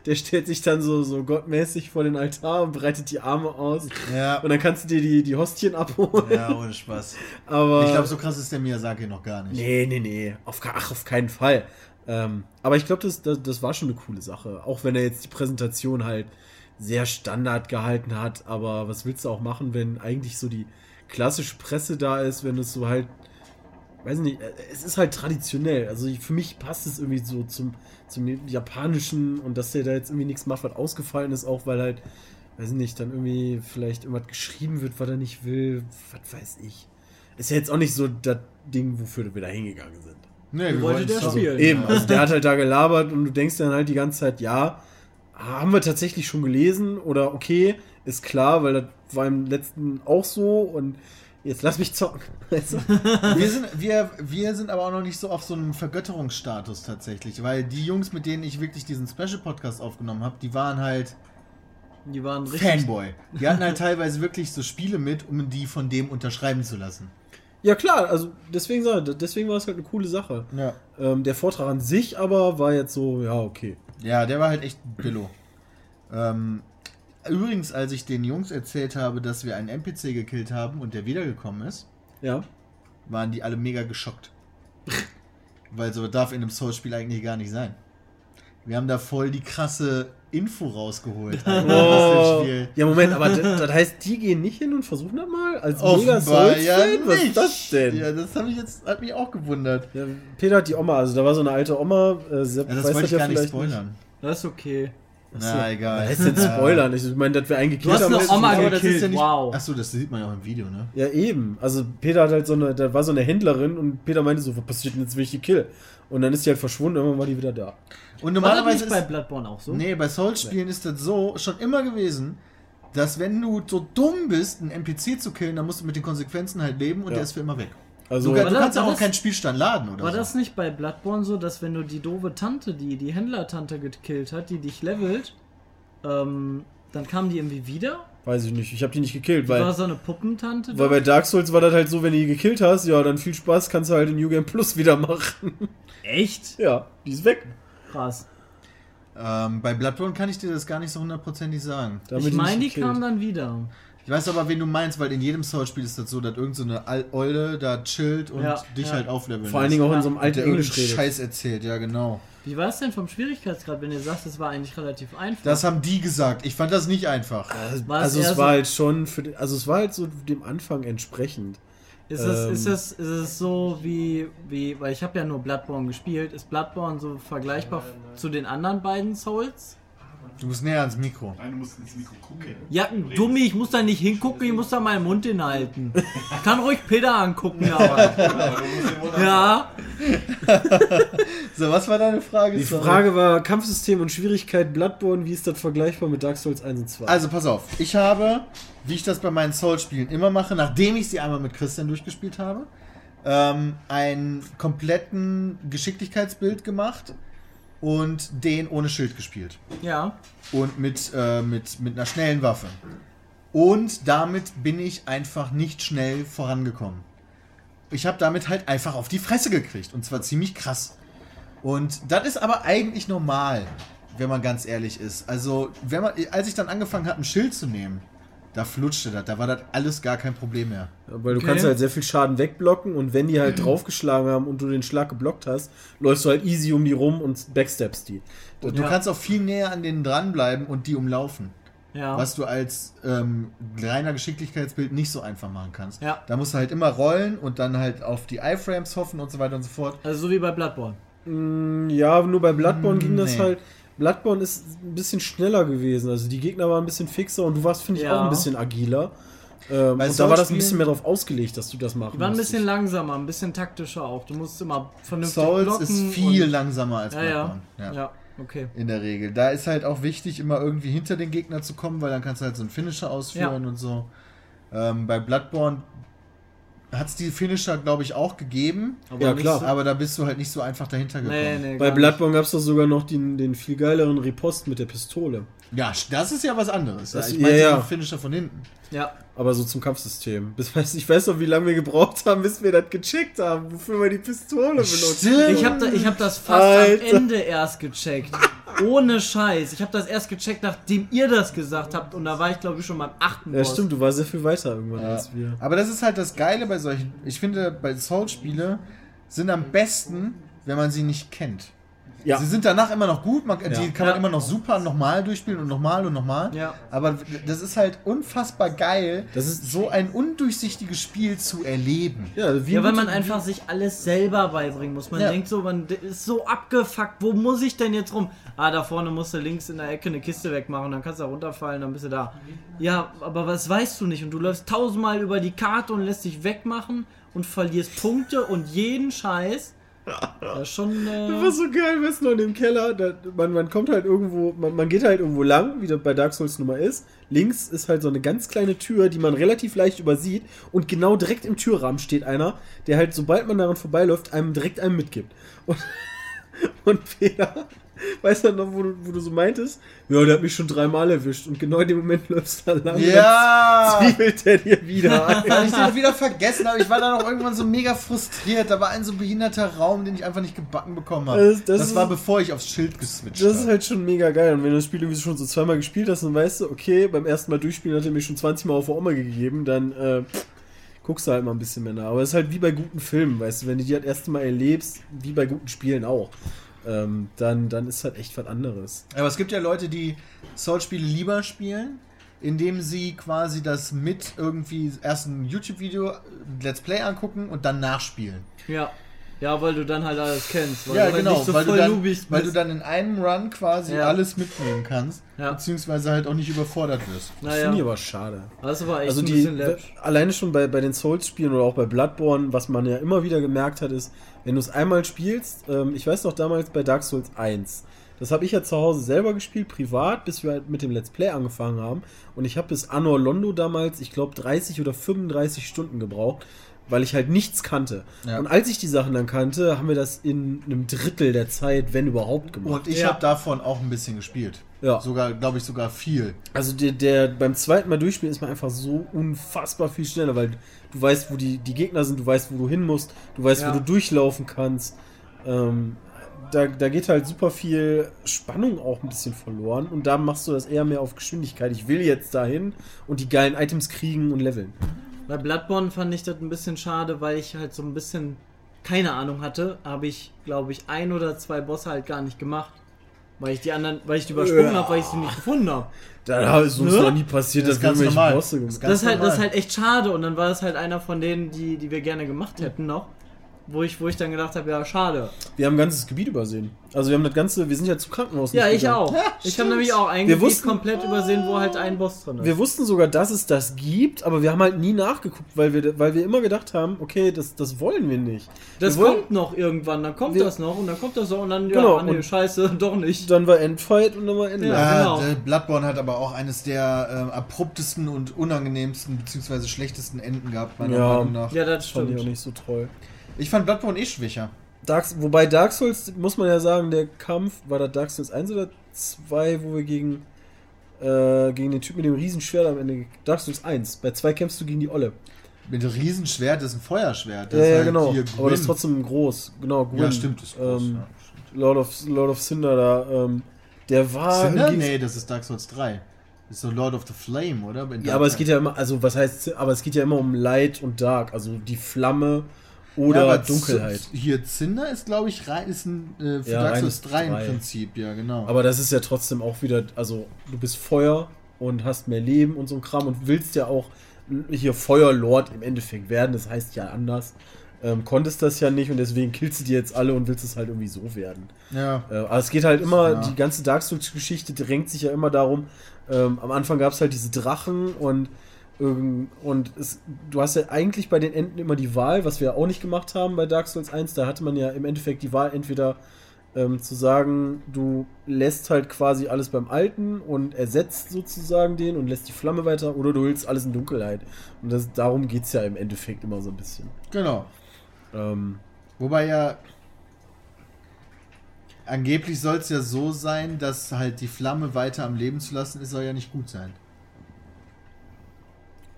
C: Der stellt sich dann so, so gottmäßig vor den Altar und breitet die Arme aus.
A: Ja.
C: Und dann kannst du dir die, die Hostien abholen.
A: Ja, ohne Spaß.
C: Aber.
A: Ich glaube, so krass ist der Miyazaki noch gar nicht.
C: Nee, nee, nee. Auf, ach, auf keinen Fall. Ähm, aber ich glaube, das, das, das war schon eine coole Sache. Auch wenn er jetzt die Präsentation halt sehr Standard gehalten hat. Aber was willst du auch machen, wenn eigentlich so die klassische Presse da ist, wenn es so halt. Weiß nicht, äh, es ist halt traditionell. Also ich, für mich passt es irgendwie so zum, zum Japanischen und dass der da jetzt irgendwie nichts macht, was ausgefallen ist, auch weil halt, weiß nicht, dann irgendwie vielleicht irgendwas geschrieben wird, was er nicht will. Was weiß ich. Ist ja jetzt auch nicht so das Ding, wofür wir da hingegangen sind.
A: Nee,
D: Wollte
A: wollten
D: der
A: doch-
D: spielen.
C: Eben, also der hat halt da gelabert und du denkst dann halt die ganze Zeit, ja, haben wir tatsächlich schon gelesen oder okay, ist klar, weil das war im letzten auch so und jetzt lass mich zocken. Du?
A: Wir sind, wir, wir sind aber auch noch nicht so auf so einem Vergötterungsstatus tatsächlich, weil die Jungs, mit denen ich wirklich diesen Special-Podcast aufgenommen habe, die waren halt
D: Die waren richtig.
A: Fanboy. Die hatten halt teilweise wirklich so Spiele mit, um die von dem unterschreiben zu lassen.
C: Ja klar, also deswegen, deswegen war es halt eine coole Sache.
A: Ja.
C: Ähm, der Vortrag an sich aber war jetzt so, ja, okay.
A: Ja, der war halt echt Billo. Ähm, übrigens, als ich den Jungs erzählt habe, dass wir einen NPC gekillt haben und der wiedergekommen ist,
C: Ja.
A: waren die alle mega geschockt. Weil so darf in einem Souls-Spiel eigentlich gar nicht sein. Wir haben da voll die krasse Info rausgeholt. eigentlich aus dem Spiel.
C: Ja, Moment, aber das, das heißt, die gehen nicht hin und versuchen das mal als mega
A: Offenbar
C: Souls-Fan?
A: ja
C: Was
A: nicht.
C: ist das denn?
A: Ja, das habe ich jetzt, hat mich auch gewundert.
C: Ja, Peter hat die Oma, also da war so eine alte Oma, äh, Sepp
A: Ja, das
C: weiß
A: wollte ich
C: ja
A: gar nicht spoilern.
D: Das ist okay.
A: Na, egal.
C: Was heißt denn Spoilern? Ich meine, dass wir einen
D: Du
C: gekillt
D: hast eine Oma
A: aber das ist
D: gekillt,
A: ja nicht-
D: wow.
A: Achso, das sieht man ja auch im Video, ne?
C: Ja, eben. Also Peter hat halt so eine, da war so eine Händlerin und Peter meinte so, was passiert denn jetzt, wenn ich die kill? Und dann ist die halt verschwunden, irgendwann war die wieder da.
A: Und
D: War das
A: normalerweise
D: nicht bei
A: ist,
D: Bloodborne auch so?
A: Nee, bei Souls-Spielen ist das so schon immer gewesen, dass wenn du so dumm bist, einen NPC zu killen, dann musst du mit den Konsequenzen halt leben und
C: Ja.
A: der ist für immer weg.
C: Also,
A: du, du
D: das-
A: kannst
D: war
A: auch
D: das-
A: keinen Spielstand laden oder
D: War
A: so.
D: das nicht bei Bloodborne so, dass wenn du die doofe Tante, die die Händlertante gekillt hat, die dich levelt, ähm, dann kam die irgendwie wieder?
C: weiß ich nicht, ich habe die nicht gekillt,
D: Die war
C: weil,
D: so eine Puppentante?
C: weil
D: da?
C: bei Dark Souls war das halt so, wenn du die gekillt hast, ja, dann viel Spaß, kannst du halt in New Game Plus wieder machen.
D: Echt?
C: ja, die ist weg.
D: Krass.
A: Ähm, bei Bloodborne kann ich dir das gar nicht so hundertprozentig sagen.
C: Da
D: Ich meine, die kam dann wieder.
A: Ich weiß aber, wen du meinst, weil in jedem Souls-Spiel ist das so, dass irgend so eine Al- Eule da chillt und
D: Ja,
A: dich
D: ja.
A: halt aufleveln
C: Vor allen Dingen auch
D: Ja.
C: in so einem alten Englisch.
A: Scheiß erzählt, ja genau.
D: Wie war es denn vom Schwierigkeitsgrad, wenn ihr sagt, es war eigentlich relativ einfach?
A: Das haben die gesagt. Ich fand das nicht einfach.
C: Also
D: eher
C: es
D: so-
C: war halt schon für, den- also es war halt so dem Anfang entsprechend.
D: Ist es,
C: Ähm.
D: ist es, ist es so wie, wie, weil ich habe ja nur Bloodborne gespielt, ist Bloodborne so vergleichbar f- zu den anderen beiden Souls?
A: Du musst näher ans Mikro.
F: Nein, du musst ins Mikro gucken.
D: Ja, Dummi, ich muss da nicht hingucken, ich muss da meinen Mund hinhalten. Ich kann ruhig Peter angucken, aber. Ja,
A: So, was war deine Frage?
C: Die. Frage war Kampfsystem und Schwierigkeit Bloodborne, wie ist das vergleichbar mit Dark Souls 1 und 2?
A: Also pass auf, ich habe, wie ich das bei meinen Souls-Spielen immer mache, nachdem ich sie einmal mit Christian durchgespielt habe, ähm, einen kompletten Geschicklichkeitsbild gemacht und den ohne Schild gespielt.
D: ja.
A: Und mit, äh, mit, mit einer schnellen Waffe. Und damit bin ich einfach nicht schnell vorangekommen. Ich habe damit halt einfach auf die Fresse gekriegt. Und zwar ziemlich krass. Und das ist aber eigentlich normal, wenn man ganz ehrlich ist. Also, wenn man, als ich dann angefangen habe, ein Schild zu nehmen, da flutschte das. Da war das alles gar kein Problem mehr.
C: Weil du
D: Okay.
C: kannst halt sehr viel Schaden wegblocken und wenn die halt draufgeschlagen haben und du den Schlag geblockt hast, läufst du halt easy um die rum und backsteps die.
A: Und du
D: Ja.
A: kannst auch viel näher an denen dranbleiben und die umlaufen.
D: Ja.
A: Was du als ähm, reiner Geschicklichkeitsbild nicht so einfach machen kannst.
D: Ja.
A: Da musst du halt immer rollen und dann halt auf die Iframes hoffen und so weiter und so fort.
D: Also so wie bei Bloodborne.
C: Mm, Ja, nur bei Bloodborne ging das
A: nee.
C: halt. Bloodborne ist ein bisschen schneller gewesen. Also die Gegner waren ein bisschen fixer und du warst, finde ich,
D: Ja.
C: auch ein bisschen agiler. Ähm, und da war das ein bisschen mehr darauf ausgelegt, dass du das machen
D: Die waren ein
C: musstest.
D: bisschen langsamer, ein bisschen taktischer auch. Du musst immer vernünftig
A: Souls
D: blocken.
A: ist viel langsamer als
D: Ja, ja.
A: Bloodborne.
D: ja.
A: Ja.
D: okay.
A: In der Regel. Da ist halt auch wichtig, immer irgendwie hinter den Gegner zu kommen, weil dann kannst du halt so einen Finisher ausführen
D: Ja.
A: und so. Ähm, bei Bloodborne hat es die Finisher, glaube ich, auch gegeben.
D: Aber
C: Ja,
D: nicht
C: klar.
D: So,
A: Aber da bist du halt nicht so einfach dahinter gekommen.
D: nee, nee,
C: Bei Bloodborne gab es doch sogar noch den, den viel geileren Ripost mit der Pistole.
A: Ja, das ist ja was anderes.
C: Das-
A: ja, ich
C: ja,
A: meine
C: ja.
A: den Finisher von hinten.
D: Ja.
C: Aber so zum Kampfsystem. Ich weiß noch, wie lange wir gebraucht haben, bis wir das gecheckt haben, wofür wir die Pistole benutzen.
A: Stimmt.
D: Ich habe da, ich hab das fast
C: Alter.
D: am Ende erst gecheckt. Ohne Scheiß. Ich habe das erst gecheckt, nachdem ihr das gesagt habt. Und da war ich, glaube ich, schon beim achten
C: Ja,
D: Boss.
C: stimmt, du warst sehr viel weiter irgendwann
A: Ja.
C: als wir.
A: Aber das ist halt das Geile bei solchen. Ich finde, bei Souls-Spiele sind am besten, wenn man sie nicht kennt.
C: Ja.
A: Sie sind danach immer noch gut, man, die
C: Ja.
A: kann man immer noch super nochmal durchspielen und nochmal und nochmal.
D: Ja.
A: Aber das ist halt unfassbar geil,
C: Das ist-
A: so ein undurchsichtiges Spiel zu erleben.
C: Ja, wie
D: Ja, weil man einfach sich alles selber beibringen muss. Man
A: Ja.
D: denkt so, man ist so abgefuckt. Wo muss ich denn jetzt rum? Ah, da vorne musst du links in der Ecke eine Kiste wegmachen, dann kannst du da runterfallen, dann bist du da. Ja, aber was weißt du nicht? Und du läufst tausendmal über die Karte und lässt dich wegmachen und verlierst Punkte und jeden Scheiß. Das ist schon.
C: Das
D: Äh,
C: war so geil, weißt du in dem Keller, da, man, man kommt halt irgendwo, man, man geht halt irgendwo lang, wie das bei Dark Souls Nummer ist. Links ist halt so eine ganz kleine Tür, die man relativ leicht übersieht. Und genau direkt im Türrahmen steht einer, der halt, sobald man daran vorbeiläuft, einem direkt einem mitgibt. Und, und Peter, weißt du noch, wo du, wo du so meintest? Ja, der hat mich schon dreimal erwischt. Und genau in dem Moment läufst du da lang.
A: Ja!
C: zwiebelt der dir wieder ein.
A: Weil ich den wieder vergessen habe. Ich war dann auch irgendwann so mega frustriert. Da war ein so behinderter Raum, den ich einfach nicht gebacken bekommen habe.
C: Das-
A: Das,
C: das ist-
A: war bevor ich aufs Schild geswitcht
C: Das ist
A: habe.
C: halt schon mega geil. Und wenn du das Spiel irgendwie schon so zweimal gespielt hast, dann weißt du, okay, beim ersten Mal durchspielen hat er mir schon 20 Mal auf Oma gegeben, dann äh, guckst du halt mal ein bisschen mehr nach. Aber es ist halt wie bei guten Filmen, weißt du, wenn du die halt das erste Mal erlebst, wie bei guten Spielen auch, ähm, dann, dann ist halt echt was anderes.
A: Aber es gibt ja Leute, die Souls-Spiele lieber spielen, indem sie quasi das mit irgendwie erst ein YouTube-Video, Let's Play angucken und dann nachspielen.
D: ja. Ja, weil du dann halt alles kennst. Weil
A: ja,
D: du halt
A: genau,
D: nicht so
A: weil, du
D: voll
A: dann,
D: noobig
A: weil du
D: bist.
A: dann in einem Run quasi
D: Ja.
A: alles mitnehmen kannst,
D: Ja.
A: beziehungsweise halt auch nicht überfordert wirst.
C: Das finde ich
D: Naja,
C: aber schade.
D: das aber echt
C: Also
D: ein
C: die,
D: bisschen läppisch.
C: alleine schon bei, bei den Souls-Spielen oder auch bei Bloodborne, was man ja immer wieder gemerkt hat, ist, wenn du es einmal spielst, ähm, ich weiß noch damals bei Dark Souls 1, das habe ich ja zu Hause selber gespielt, privat, bis wir halt mit dem Let's Play angefangen haben. Und ich habe bis Anor Londo damals, ich glaube, 30 oder 35 Stunden gebraucht, weil ich halt nichts kannte.
A: Ja.
C: Und als ich die Sachen dann kannte, haben wir das in einem Drittel der Zeit, wenn überhaupt, gemacht.
A: Und ich
D: Ja.
A: habe davon auch ein bisschen gespielt.
C: Ja.
A: Sogar, glaube ich, sogar viel.
C: Also der, der beim zweiten Mal durchspielen ist man einfach so unfassbar viel schneller, weil du weißt, wo die, die Gegner sind, du weißt, wo du hin musst, du weißt,
D: Ja.
C: wo du durchlaufen kannst. Ähm, da, da geht halt super viel Spannung auch ein bisschen verloren und da machst du das eher mehr auf Geschwindigkeit. Ich will jetzt dahin und die geilen Items kriegen und leveln.
D: Bei Bloodborne fand ich das ein bisschen schade, weil ich halt so ein bisschen keine Ahnung hatte. Habe ich, glaube ich, ein oder zwei Bosse halt gar nicht gemacht. Weil ich die anderen, weil ich die übersprungen
C: Ja.
D: habe, weil ich sie nicht gefunden habe.
C: Da ist uns
D: Ne?
C: noch nie passiert,
A: Das
C: dass wir
A: ganz
C: irgendwelche. Bosse
A: Das ist
C: gemacht
A: ganz
D: Das ist, halt, das ist halt echt schade und dann war das halt einer von denen, die, die wir gerne gemacht hätten noch. Wo ich, wo ich dann gedacht habe, ja, schade.
C: Wir haben ein ganzes Gebiet übersehen. Also wir haben das ganze, wir sind ja zum Krankenhaus.
D: Ja, ich
C: gegangen.
D: auch. ich habe nämlich auch ein
C: Wir
D: Gebiet
C: wussten-
D: komplett übersehen, wo halt ein Boss drin ist.
C: Wir wussten sogar, dass es das gibt, aber wir haben halt nie nachgeguckt, weil wir, weil wir immer gedacht haben, okay, das, das wollen wir nicht.
D: das
C: wir wollen-
D: kommt noch irgendwann, dann kommt
C: Wir-
D: das noch und dann kommt das noch und dann, ja,
C: Genau,
D: ah, nee,
C: und-
D: scheiße, doch nicht.
C: Dann war Endfight und dann war Ende.
D: Ja.
A: Ja,
D: genau.
A: der Bloodborne hat aber auch eines der ähm, abruptesten und unangenehmsten bzw. schlechtesten Enden gehabt, meiner
C: Ja.
A: Meinung nach.
D: Ja, das
C: Das fand ich auch
D: stimmt.
C: nicht so toll.
A: Ich fand Bloodborne eh schwächer.
C: Dark, wobei Dark Souls, muss man ja sagen, der Kampf, war das Dark Souls 1 oder 2, wo wir gegen, äh, gegen den Typ mit dem Riesenschwert am Ende. Dark Souls 1. Bei 2 kämpfst du gegen die Olle.
A: Mit dem Riesenschwert, das ist ein Feuerschwert. Das
C: Ja,
A: ist
C: ja,
A: halt
C: genau. Aber das ist trotzdem groß. Genau, Gwyn.
A: Ja, stimmt, das ist groß.
C: Ähm,
A: ja, stimmt.
C: Lord, of, Lord of Cinder da, ähm, der war.
A: Cinder? Nee, das ist Dark Souls 3. Das ist so Lord of the Flame, oder?
C: Ja, aber es geht ja immer, also was heißt, aber es geht ja immer um Light und Dark, also die Flamme oder
A: Ja,
C: Dunkelheit.
A: Hier, Cinder ist, glaube ich, rein, ist ein, äh, für
C: Ja,
A: Dark
C: reines
A: Souls 3 im. Prinzip, ja, genau.
C: Aber das ist ja trotzdem auch wieder, also du bist Feuer und hast mehr Leben und so ein Kram und willst ja auch hier Feuerlord im Endeffekt werden, das heißt ja anders. Ähm, konntest das ja nicht und deswegen killst du die jetzt alle und willst es halt irgendwie so werden.
A: ja.
C: Äh, aber es geht halt immer,
A: Ja.
C: die ganze Dark Souls-Geschichte drängt sich ja immer darum, ähm, am Anfang gab es halt diese Drachen und, und es, du hast ja eigentlich bei den Enden immer die Wahl, was wir auch nicht gemacht haben bei Dark Souls 1, da hatte man ja im Endeffekt die Wahl, entweder ähm, zu sagen, du lässt halt quasi alles beim Alten und ersetzt sozusagen den und lässt die Flamme weiter oder du willst alles in Dunkelheit. Und das, darum geht es ja im Endeffekt immer so ein bisschen.
A: Genau.
C: Ähm,
A: Wobei ja angeblich soll es ja so sein, dass halt die Flamme weiter am Leben zu lassen, ist soll ja nicht gut sein.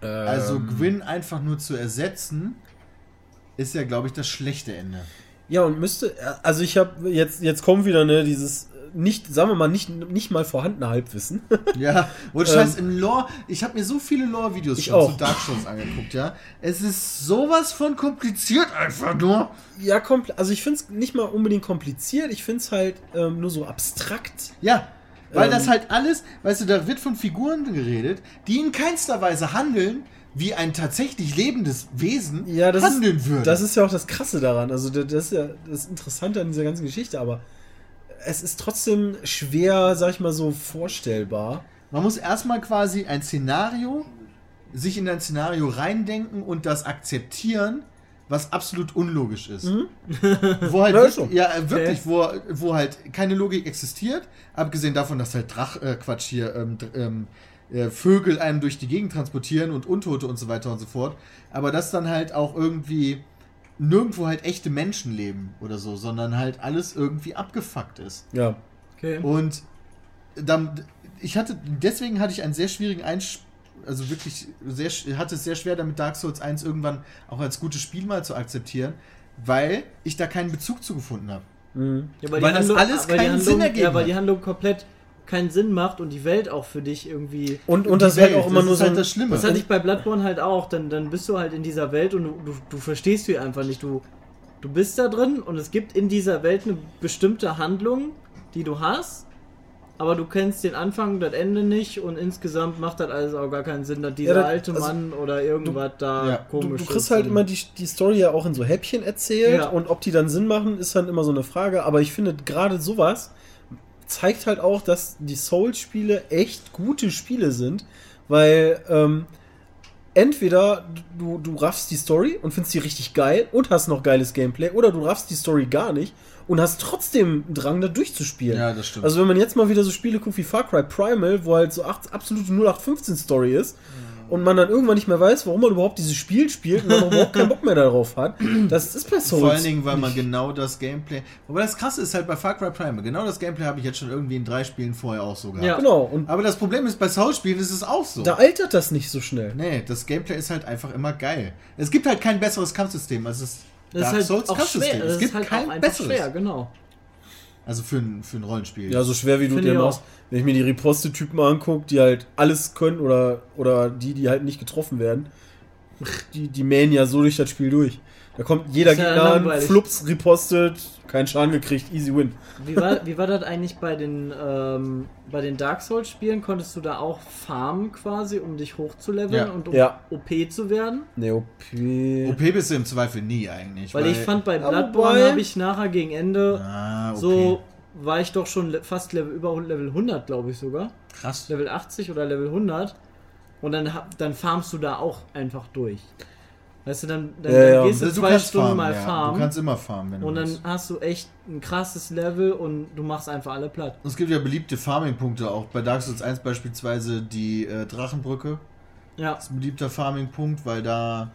A: Also
C: ähm,
A: Gwyn einfach nur zu ersetzen, ist ja, glaube ich, das schlechte Ende.
C: Ja, und müsste, also ich habe jetzt, jetzt kommt wieder, ne, dieses nicht, sagen wir mal, nicht, nicht mal vorhandene Halbwissen.
A: Ja, und
C: Ähm,
A: scheiß im Lore, ich habe mir so viele Lore-Videos schon
C: auch.
A: zu Dark Souls angeguckt, ja. Es ist sowas von kompliziert einfach nur.
C: ja, kompl also ich finde es nicht mal unbedingt kompliziert, ich finde es halt ähm, nur so abstrakt.
A: Ja, weil
C: Ähm.
A: das halt alles, weißt du, da wird von Figuren geredet, die in keinster Weise handeln, wie ein tatsächlich lebendes Wesen
C: Ja, das
A: handeln
C: ist,
A: würde.
C: Das ist ja auch das Krasse daran. Also das das ist ja das Interessante an dieser ganzen Geschichte, aber es ist trotzdem schwer, sag ich mal so, vorstellbar.
A: Man muss erstmal quasi ein Szenario, sich in ein Szenario reindenken und das akzeptieren, was absolut unlogisch ist. Wo halt
C: Ja,
A: wirklich,
C: so.
A: ja, äh, wirklich, wo, wo halt keine Logik existiert, abgesehen davon, dass halt Drach, äh, Quatsch hier, ähm, ähm, äh, Vögel einem durch die Gegend transportieren und Untote und so weiter und so fort. Aber dass dann halt auch irgendwie nirgendwo halt echte Menschen leben oder so, sondern halt alles irgendwie abgefuckt ist.
C: Ja.
D: Okay.
A: Und dann, ich hatte, deswegen hatte ich einen sehr schwierigen Einsch also wirklich sehr, sch- hatte es sehr schwer damit Dark Souls 1 irgendwann auch als gutes Spiel mal zu akzeptieren, weil ich da keinen Bezug zu gefunden habe.
C: Mhm.
D: Ja,
A: Weil das alles
D: weil die
A: keinen
D: Handlung,
A: Sinn ergeben
D: Ja, weil die Handlung komplett keinen Sinn macht und die Welt auch für dich irgendwie.
C: Und, und das ist halt auch immer
A: das
C: nur
A: ist
C: so
A: halt das Schlimme.
D: Das hatte ich bei Bloodborne halt auch. Dann, dann bist du halt in dieser Welt und du, du, du verstehst sie einfach nicht. Du, du bist da drin und es gibt in dieser Welt eine bestimmte Handlung, die du hast. Aber du kennst den Anfang, das Ende nicht und insgesamt macht das alles auch gar keinen Sinn, dass dieser
C: das-
D: alte
C: also,
D: Mann oder irgendwas da
A: ja,
C: Du,
D: komisch
C: du kriegst
D: ist
C: halt immer die, die Story ja auch in so Häppchen erzählt
D: Ja.
C: und ob die dann Sinn machen, ist dann immer so eine Frage. Aber ich finde gerade sowas zeigt halt auch, dass die Souls-Spiele echt gute Spiele sind, weil ähm, entweder du, du raffst die Story und findest die richtig geil und hast noch geiles Gameplay oder du raffst die Story gar nicht und hast trotzdem einen Drang, da durchzuspielen.
A: Ja, das stimmt.
C: Also wenn man jetzt mal wieder so Spiele guckt wie Far Cry Primal, wo halt so acht, absolute 0815-Story ist und man dann irgendwann nicht mehr weiß, warum man überhaupt dieses Spiel spielt und dann auch überhaupt keinen Bock mehr darauf hat, das ist bei Souls.
A: Vor allen Dingen, weil man
C: nicht.
A: genau das Gameplay. Wobei das krasse ist halt bei Far Cry Primal. Genau das Gameplay habe ich jetzt schon irgendwie in drei Spielen vorher auch so gehabt.
D: Ja.
C: Genau, und
A: Aber das Problem ist, bei Souls-Spielen ist es auch so.
C: da altert das nicht so schnell.
A: Nee, das Gameplay ist halt einfach immer geil. Es gibt halt kein besseres Kampfsystem als das
D: Das
A: Dark
D: ist halt
A: Souls
D: auch schwer. Das
A: Es
D: ist
A: gibt
D: halt
A: kein besseres.
D: schwer, genau.
A: Also für ein, für ein Rollenspiel.
C: Ja, so schwer wie du dir machst, wenn ich mir die Riposte-Typen angucke, die halt alles können oder, oder die, die halt nicht getroffen werden. die, die mähen ja so durch das Spiel durch. Da kommt jeder
D: ja
C: Gegner an, flups, ripostet, keinen Schaden gekriegt, easy win.
D: Wie war, wie war das eigentlich bei den, ähm, bei den Dark Souls Spielen? Konntest du da auch farmen quasi, um dich hochzuleveln
A: Ja.
D: und um
C: Ja.
D: OP zu werden?
C: Ne, OP.
A: OP bist du im Zweifel nie eigentlich.
D: Weil, ich fand bei Bloodborne habe ich nachher gegen Ende
A: Ah, okay.
D: so war ich doch schon fast Level über Level 100, glaube ich sogar.
A: krass.
D: Level 80 oder Level 100 und dann hab- dann farmst du da auch einfach durch. Weißt du, dann, dann,
C: Ja,
D: dann
C: ja.
D: gehst du zwei Stunden mal
A: ja.
D: farmen
A: Du kannst immer farmen, wenn du
D: und dann
A: willst.
D: hast du echt ein krasses Level und du machst einfach alle platt.
A: Und es gibt ja beliebte Farming-Punkte, auch bei Dark Souls 1 beispielsweise die äh, Drachenbrücke.
D: Ja.
A: Das ist ein beliebter Farming-Punkt, weil da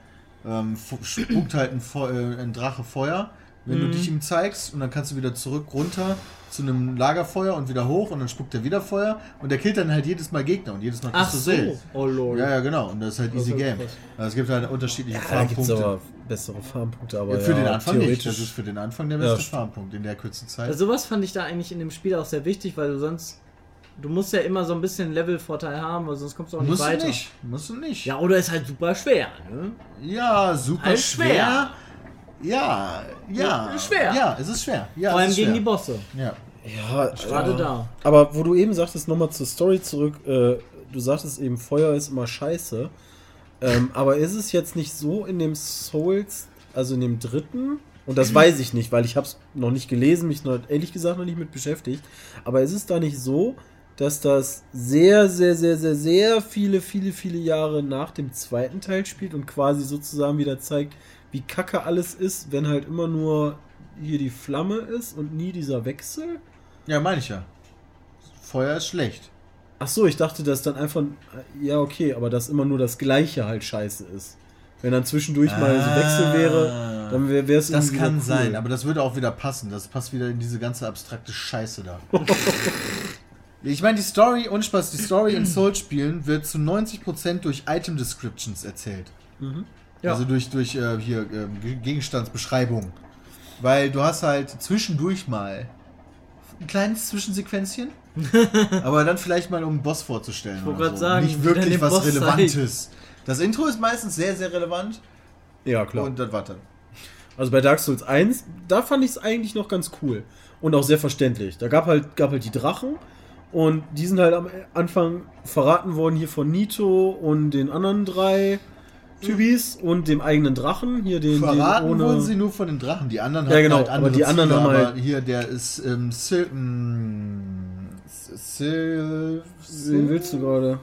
A: ähm, spuckt halt ein, Feu äh, ein Drache Feuer, wenn du
D: Mhm.
A: dich ihm zeigst und dann kannst du wieder zurück runter zu einem Lagerfeuer und wieder hoch und dann spuckt er wieder Feuer und der killt dann halt jedes Mal Gegner und jedes Mal
D: Ach
A: kriegst du
D: so.
A: Seelen.
D: Oh lord.
A: Ja, ja, genau. Und das ist halt
D: Das
A: easy game. Also es gibt halt unterschiedliche
C: Ja, da gibt's
A: Farmpunkte.
C: aber bessere Farmpunkte, aber
A: Ja, für
C: ja,
A: den Anfang nicht.
C: theoretisch.
A: Das ist für den Anfang der beste. Farmpunkt in der kurzen Zeit.
D: Also sowas fand ich da eigentlich in dem Spiel auch sehr wichtig, weil du sonst du musst ja immer so ein bisschen Levelvorteil haben, weil sonst kommst du auch nicht
A: musst
D: weiter.
A: du nicht. Musst du nicht.
D: Ja, oder ist halt super schwer, ne?
A: Ja, super
D: Halt
A: schwer.
D: schwer.
A: Ja, ja.
D: Ist schwer.
A: Ja, es ist schwer. Ja,
D: Vor allem gegen die Bosse.
A: Ja.
C: Ja,
D: Gerade
C: ja.
D: da.
C: Aber wo du eben sagtest, nochmal zur Story zurück, äh, du sagtest eben, Feuer ist immer scheiße. Ähm, aber ist es jetzt nicht so in dem Souls, also in dem dritten, und das weiß ich nicht, weil ich habe es noch nicht gelesen, mich noch, ehrlich gesagt noch nicht mit beschäftigt, aber ist es da nicht so, dass das sehr, sehr, sehr, sehr, sehr viele, viele, viele Jahre nach dem zweiten Teil spielt und quasi sozusagen wieder zeigt, wie kacke alles ist, wenn halt immer nur hier die Flamme ist und nie dieser Wechsel?
A: Ja, meine ich ja. Feuer ist schlecht.
C: Ach so, ich dachte, dass dann einfach. Ja, okay, aber dass immer nur das Gleiche halt scheiße ist. Wenn dann zwischendurch mal so Wechsel wäre, dann wäre es
A: Ah. Das kann sein, aber das würde auch wieder passen. Das passt wieder in diese ganze abstrakte Scheiße da. ich meine, die Story, und Spaß, die Story in Souls-Spielen wird zu 90% durch Item Descriptions erzählt.
D: Ja.
A: Also durch, durch äh, hier Ge- Gegenstandsbeschreibung. Weil du hast halt zwischendurch mal ein kleines Zwischensequenzchen, aber dann vielleicht mal, um einen Boss vorzustellen.
D: wollte
A: oder
D: grad sagen,
A: Nicht wirklich was
D: Boss
A: Relevantes. Das Intro ist meistens sehr, sehr relevant
C: Ja, klar.
A: und das war's dann.
C: also bei Dark Souls 1, da fand ich es eigentlich noch ganz cool. Und auch sehr verständlich. Da gab halt, gab halt die Drachen. Und die sind halt am Anfang verraten worden hier von Nito und den anderen drei Typis und dem eigenen Drachen. Hier den,
A: Verraten
C: den ohne.
A: wurden sie nur von den Drachen. Die anderen
C: Ja,
A: hatten
C: genau,
A: halt
C: aber
A: andere
C: die anderen
A: Ziele,
C: haben
A: aber
C: halt-
A: hier der ist ähm, Sil mm, Sil
C: Wen willst du gerade?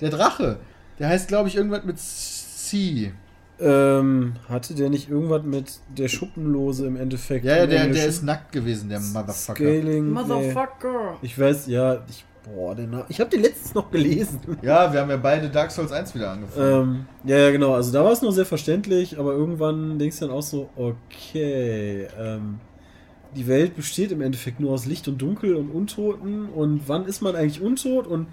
A: Der Drache. Der heißt, glaube ich, irgendwas mit C.
C: Ähm, hatte der nicht irgendwas mit der Schuppenlose im Endeffekt?
A: Ja, ja,
C: im
A: der, der ist nackt gewesen, der Motherfucker.
C: Scaling. Nee.
D: Motherfucker!
C: Ich weiß, ja, ich, boah, der Na ich habe den letztens noch gelesen.
A: Ja, wir haben ja beide Dark Souls 1 wieder angefangen.
C: ähm, ja, ja, genau, also da war es noch sehr verständlich, aber irgendwann denkst du dann auch so, okay, ähm, die Welt besteht im Endeffekt nur aus Licht und Dunkel und Untoten und wann ist man eigentlich untot und